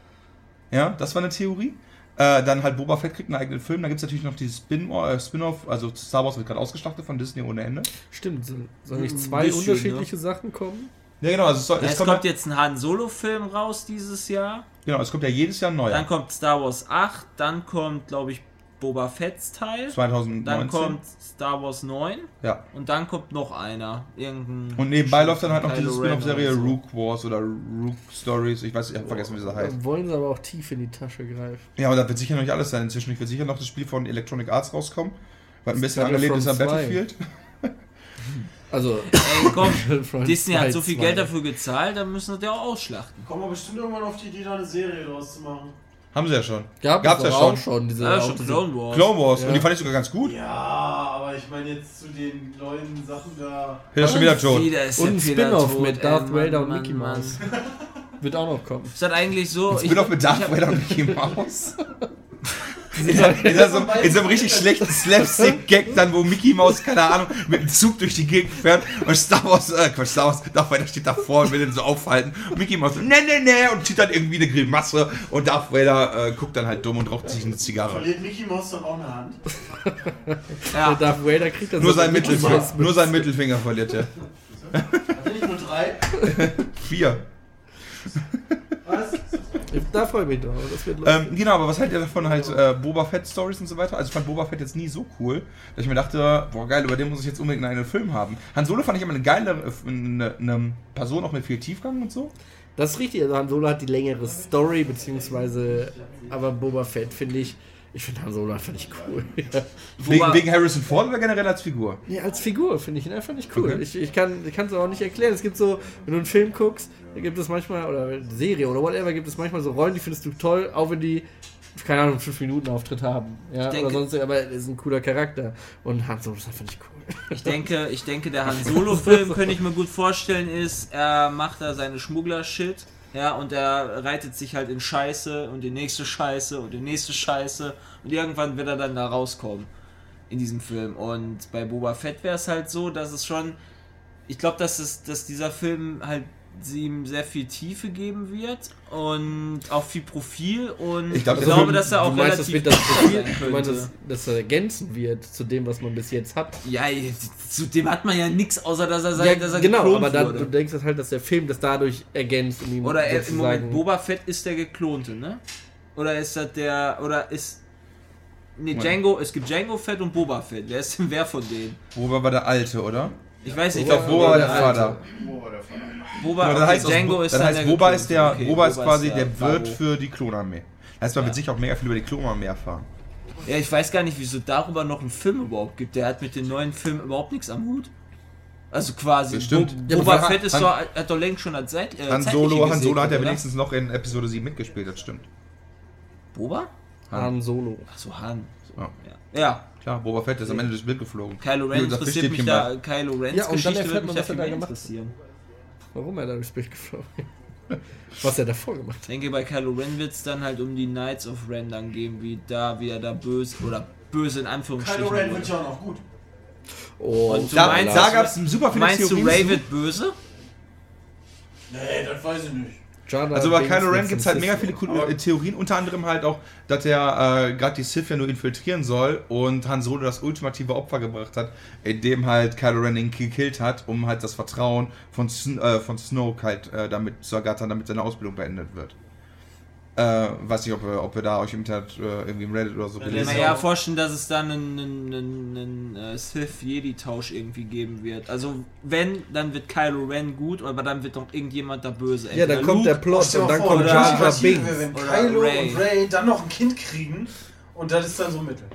I: Ja, das war eine Theorie. Äh, dann halt Boba Fett kriegt einen eigenen Film. Dann gibt es natürlich noch dieses Spin- äh, Spin-off, also Star Wars wird gerade ausgeschlachtet von Disney ohne Ende.
J: Stimmt, sollen soll nicht zwei
G: bisschen,
J: unterschiedliche Sachen kommen?
I: Ja, genau, also es, soll,
G: Ja,
I: es,
G: es
I: kommt,
G: kommt jetzt ein Han Solo-Film raus dieses Jahr.
I: genau, es kommt ja jedes Jahr ein neuer.
G: Dann kommt Star Wars 8. Dann kommt, glaube ich, Boba Fett's Teil.
I: 2019.
G: Dann kommt Star Wars 9.
I: ja.
G: Und dann kommt noch einer. Irgendein
I: Und nebenbei läuft dann halt noch diese Spin-off-Serie
G: so.
I: Rook Wars oder Rook Stories. Ich weiß, ich habe vergessen, wie sie heißt.
J: Dann wollen sie aber auch tief in die Tasche greifen.
I: Ja, aber das wird sicher noch nicht alles sein. Inzwischen wird sicher noch das Spiel von Electronic Arts rauskommen. Was ein bisschen angelehnt ist an
J: Battlefront 2.
I: Battlefield.
J: Also,
G: Ey, komm, Disney hat
J: 2,
G: so viel
J: 2.
G: Geld dafür gezahlt, dann müssen sie das ja auch ausschlachten.
K: Kommen wir bestimmt irgendwann auf die Idee, da eine Serie draus zu machen.
I: Haben sie ja schon.
J: Gab
I: Gab's
J: es
I: ja schon.
J: schon. Diese,
G: Ja, schon Clone Wars.
I: Clone Wars.
J: Ja.
I: Und die fand ich sogar ganz gut.
K: Ja, aber ich meine jetzt zu den neuen Sachen da.
I: Peter ist schon wieder tot.
J: Und ein Spin-off mit Darth
G: Mann,
J: Vader und Mickey
G: Mann.
J: Mouse. Wird auch noch kommen.
G: Ist das eigentlich so?
I: Ich bin doch mit Darth Vader und Mickey Mouse. in, so, in so einem richtig schlechten Slapstick-Gag dann, wo Mickey Mouse, keine Ahnung, mit dem Zug durch die Gegend fährt und Star Wars, äh, Quatsch, Star Wars, Darth Vader steht davor und will den so aufhalten. Und Mickey Mouse so, ne, ne, ne, und zieht dann irgendwie eine Grimasse und Darth Vader äh, guckt dann halt dumm und raucht sich eine Zigarre.
K: Verliert Mickey Mouse dann auch eine Hand?
J: Der Darth Vader kriegt das
I: Nur
J: so
I: sein, Mittelfinger, nur sein Mittelfinger verliert er.
K: Hat er nicht nur drei?
I: Vier.
K: Was?
J: Da freue ich mich drauf. Das wird lustig.
I: Ähm, genau, aber was haltet ihr davon halt äh, Boba Fett Stories und so weiter? Also ich fand Boba Fett jetzt nie so cool, dass ich mir dachte, boah geil, über den muss ich jetzt unbedingt einen Film haben. Han Solo fand ich immer eine geile äh, eine, eine Person auch mit viel Tiefgang und so.
J: Das ist richtig, also Han Solo hat die längere Story, beziehungsweise, aber Boba Fett finde ich, ich finde Han Solo einfach nicht cool.
I: Wegen, wegen Harrison Ford oder generell als Figur?
J: Ja, als Figur finde ich ihn einfach nicht cool.
I: Okay.
J: Ich, ich kann es auch nicht erklären. Es gibt so, wenn du einen Film guckst, da gibt es manchmal, oder eine Serie oder whatever, gibt es manchmal so Rollen, die findest du toll, auch wenn die, keine Ahnung, 5 Minuten Auftritt haben. Ja,
G: Ich denke-
J: oder sonst, aber er ist ein cooler Charakter. Und Han Solo ist einfach nicht cool.
G: Ich denke, ich denke, der Han Solo-Film, könnte ich mir gut vorstellen, ist, er macht da seine Schmuggler-Shit, ja, und er reitet sich halt in Scheiße und die nächste Scheiße und die nächste Scheiße und irgendwann wird er dann da rauskommen in diesem Film. Und bei Boba Fett wäre es halt so, dass es schon, ich glaube, dass dass dieser Film halt sie ihm sehr viel Tiefe geben wird und auch viel Profil und
I: Ich glaub,
G: ich
I: das
G: glaube, dass er auch
J: meinst, das
G: relativ
J: wird das Profil, du meinst, dass, dass er ergänzen wird zu dem, was man bis jetzt hat.
G: Ja, zu dem hat man ja nichts, außer dass er, sein,
J: Ja,
G: dass er
J: genau,
G: geklont
J: aber dann,
G: wurde.
J: du denkst halt, dass der Film das dadurch ergänzt und ihm
G: Oder er, im Moment, Boba Fett ist der geklonte, ne? Oder ist das der, oder ist, ne. Django, es gibt Django Fett und Boba Fett. Wer ist denn wer von denen?
I: Boba war der Alte, oder?
G: Ich weiß nicht,
I: Ich glaube, Boba war der Vater.
F: Wo war der Vater?
G: Boba, okay,
I: dann heißt,
G: Django ist
I: dann
G: dann
I: heißt
G: der
I: Boba ist der,
G: Okay,
I: Boba ist quasi der Wirt für die Klonarmee. Das heißt, man wird sicher auch mega viel über die Klonarmee erfahren.
G: Ja, ich weiß gar nicht, wieso darüber noch einen Film überhaupt gibt. Der hat mit den neuen Filmen überhaupt nichts am Hut. Also quasi.
I: Das stimmt.
G: Bo
I: Ja,
G: Boba
I: aber
G: Fett ist
I: Han-
G: doch, hat doch längst schon als Seit, äh,
I: Han Solo, Han Solo hat ja wenigstens noch in Episode 7 mitgespielt, das stimmt.
G: Boba?
J: Han Solo.
G: Achso, Han.
I: Ja.
G: Ja. ja.
I: Klar, Boba Fett ist am Ende durchs Bild geflogen.
G: Kylo Ren interessiert mich da, Kylo Rens
J: Ja, und dann
G: Geschichte
J: erfährt
G: würde
J: man,
G: mich da
J: was er
G: viel
J: da
G: mehr
J: gemacht hat.
G: interessieren.
J: Warum er da durchs Bild geflogen Was er davor gemacht
G: Ich denke, bei Kylo Ren wird es dann halt um die Knights of Ren dann gehen, wie da, wie er da böse, oder böse in Anführungsstrichen
K: Kylo Ren wird ja auch noch gut.
J: Oh,
G: Und du
I: Da-
G: meinst,
I: da gab's super viele
G: Meinst du,
I: Theorien
G: Ray
I: zu.
G: wird böse?
K: Nee, das weiß ich nicht.
J: Jana
I: Also bei Kylo Ren gibt es halt mega viele coole Theorien, unter anderem halt auch, dass er äh, gerade die Sith ja nur infiltrieren soll und Han Solo das ultimative Opfer gebracht hat, indem halt Kylo Ren ihn gekillt hat, um halt das Vertrauen von, Sn äh, von Snoke halt äh, damit zu ergattern, damit seine Ausbildung beendet wird. Äh, weiß nicht, ob ihr, ob ihr da euch im Internet äh, irgendwie im Reddit oder so
G: Ich kann
I: gelesen
G: mir ja vorstellen, dass es dann einen, einen, einen, einen äh, Sith-Jedi-Tausch irgendwie geben wird. Also wenn, dann wird Kylo Ren gut, aber dann wird doch irgendjemand da böse.
J: Ja, dann kommt der
G: Luke
J: Plot
K: Stell dir
J: und dann
K: vor,
J: kommt Jar Jar Binks.
K: wenn
G: Oder
K: Kylo
G: Ray.
K: und Ray dann noch ein Kind kriegen und das ist dann so mittel.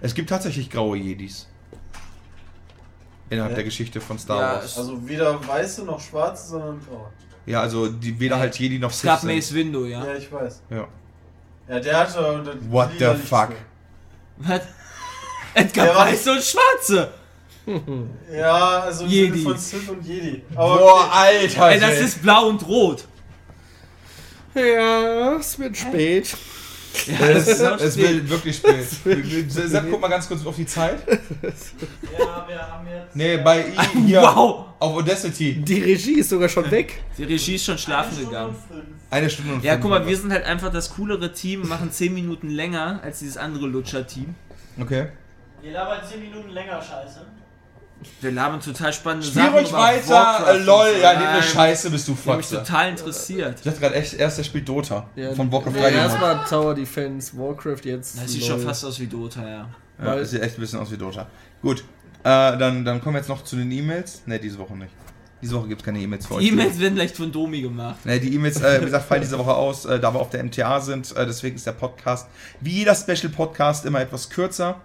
I: Es gibt tatsächlich graue Jedis. Innerhalb
K: Ja.
I: der Geschichte von Star
G: Ja,
I: Wars.
K: Also weder weiße noch schwarze, sondern grau.
I: Ja, also die, weder halt Jedi noch
G: es
I: Sith
G: gab
I: sind.
G: Mace Windu, ja.
K: Ja, ich weiß.
I: Ja.
K: Ja, der hatte.
I: What the fuck?
G: Was? Edgar
K: Der war-
G: Weiße und Schwarze!
K: Ja, also im
G: Jedi.
K: Sinne von Sith und Jedi. Aber
I: Boah,
K: okay.
I: Alter!
G: Ey, das ist blau und rot.
J: Ja, es wird spät.
G: Ja,
I: Es,
G: das ist
I: es wird wirklich spät. Sepp, guck mal ganz kurz auf die Zeit.
E: Ja, wir haben jetzt.
I: Nee, bei ihm hier
G: Wow!
I: auf Audacity.
J: Die Regie ist sogar schon weg.
G: Die Regie ist schon schlafen
E: Stunde
G: gegangen.
I: Eine Stunde und
G: Ja,
I: fünf
G: guck mal, wir sind halt einfach das coolere Team, machen 10 Minuten länger als dieses andere Lutscher-Team.
I: Okay.
E: Ihr labert 10 Minuten länger, scheiße.
G: Wir labern total spannende
I: Spiel
G: Sachen.
I: ruhig
G: über
I: weiter,
G: Warcraft
I: äh, lol.
G: so.
I: Ja, nee,
G: Nein,
I: eine Scheiße bist du
G: Ich hab mich total interessiert.
I: Ich dachte gerade echt, erst der spielt Dota.
J: Ja,
I: von Warcraft
J: nee,
I: 3.
J: Erstmal Tower Defense, Warcraft, jetzt.
G: Das sieht
J: LOL.
G: schon fast aus wie Dota, ja.
I: Ja, das sieht echt ein bisschen aus wie Dota. Gut, äh, dann, dann kommen wir jetzt noch zu den E-Mails. Ne, diese Woche nicht. Diese Woche gibt es keine E-Mails für euch.
G: Die E-Mails werden leicht von Domi gemacht.
I: Ne, die E-Mails, äh, wie gesagt, fallen diese Woche aus, äh, da wir auf der MTA sind. Äh, deswegen ist der Podcast, wie jeder Special-Podcast, immer etwas kürzer.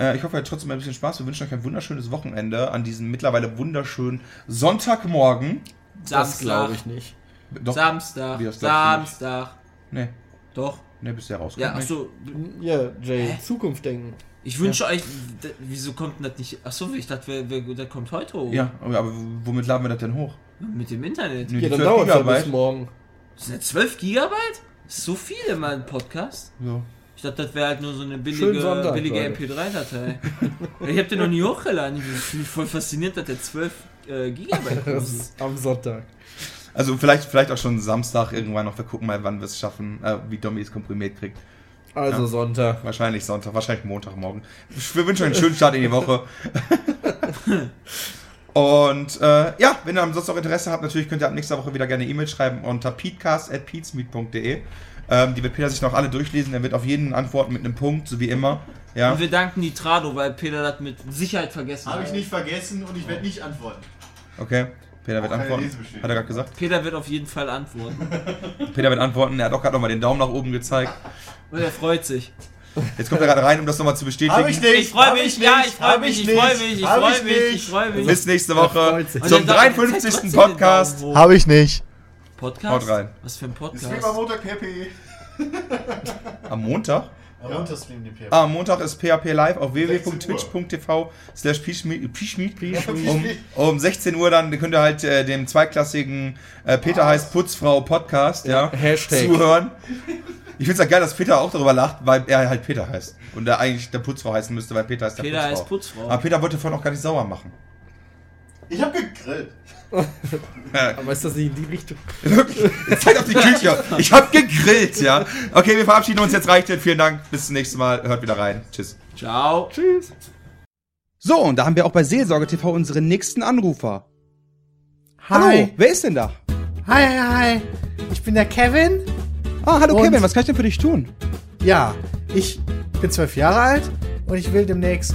I: Äh, ich hoffe, ihr habt trotzdem ein bisschen Spaß. Wir wünschen euch ein wunderschönes Wochenende an diesem mittlerweile wunderschönen Sonntagmorgen.
J: Das glaube
G: Samstag.
J: ich nicht.
I: Doch,
G: Samstag. Samstag.
I: Ne,
G: Doch.
I: ne, bisher rausgekommen.
G: Ja, achso.
J: Ja, Jay,
G: Hä?
J: Zukunft denken.
G: Ich wünsche euch. d- Wieso kommt denn das nicht. Achso, ich dachte, wer, wer, der kommt heute hoch.
I: Ja, aber womit laden wir das denn hoch?
G: Mit dem Internet.
I: Nur
J: Ja, dann
I: 12
J: dauert es ja
I: Gigabyte?
J: bis morgen.
G: Das sind 12 Gigabyte? Das ist so viel immer ein Podcast.
I: Ja.
G: Ich dachte, das wäre halt nur so eine billige,
J: Sonntag,
G: billige
J: Leute.
G: MP3-Datei. ich hab den noch nie hochgeladen. Ich bin voll fasziniert, dass der 12 äh, Gigabyte ist.
J: am Sonntag.
I: Also vielleicht, vielleicht auch schon Samstag irgendwann noch. Wir gucken mal, wann wir es schaffen, äh, wie Domi es komprimiert kriegt.
J: Also
I: Ja.
J: Sonntag.
I: Wahrscheinlich Sonntag, wahrscheinlich Montagmorgen. Wir wünschen euch einen schönen Start in die Woche. Und äh, ja, wenn ihr sonst noch Interesse habt, natürlich könnt ihr ab nächster Woche wieder gerne E-Mail schreiben unter peatcast.peatsmeet.de. Ähm, die wird Peter sich noch alle durchlesen. Er wird auf jeden antworten mit einem Punkt, so wie immer. Ja.
G: Und wir danken Nitrado, weil Peter das mit Sicherheit vergessen
F: Habe
G: hat.
F: ich nicht vergessen und ich werde nicht antworten.
I: Okay. Peter wird antworten. Hat er gerade gesagt.
G: Peter wird auf jeden Fall antworten.
I: Peter wird antworten. Er hat auch gerade nochmal den Daumen nach oben gezeigt.
G: Und er freut sich.
I: Jetzt kommt er gerade rein, um das nochmal zu bestätigen.
F: Hab ich nicht.
G: Ich freue mich,
F: ich
G: ja,
F: nicht,
G: ich freue mich, ich
F: nicht,
G: freue mich, ich freue
F: ich
G: mich, ich
F: nicht.
G: freue mich.
I: Bis nächste Woche
J: freut sich.
G: Und
I: zum
G: der Daumen-
I: 53.
G: zeigt trotzdem den
I: Podcast.
F: Habe ich nicht.
G: Podcast?
I: Haut rein.
G: Was für ein
F: Deswegen am
G: Podcast?
F: Montag PHP.
I: Am Montag?
F: Am Montag streamen die PHP.
I: Ah, am Montag ist PHP live auf www.twitch.tv slash pischmied. Um, um 16 Uhr dann könnt ihr halt äh, dem zweiklassigen äh, Peter heißt Putzfrau Podcast ja,
J: Hashtag.
I: zuhören. Ich finde es ja geil, dass Peter auch darüber lacht, weil er halt Peter heißt. Und er eigentlich der Putzfrau heißen müsste, weil Peter heißt der
G: Peter
I: Putzfrau.
G: heißt Putzfrau.
I: Aber Peter wollte vorhin auch gar nicht sauer machen.
F: Ich habe gegrillt.
J: Aber ist das nicht in die Richtung?
I: Zeit auf die Küche. Ich hab gegrillt, ja. Okay, wir verabschieden uns. Jetzt reicht es. Vielen Dank. Bis zum nächsten Mal. Hört wieder rein. Tschüss.
G: Ciao.
J: Tschüss.
H: So, und da haben wir auch bei Seelsorge TV unseren nächsten Anrufer.
A: Hi.
H: Hallo, wer ist denn da?
A: Hi, hi, hi. Ich bin der Kevin.
H: Ah, hallo
A: Und-
H: Kevin, was kann ich denn für dich tun?
A: Ja, ich bin zwölf Jahre alt und ich will demnächst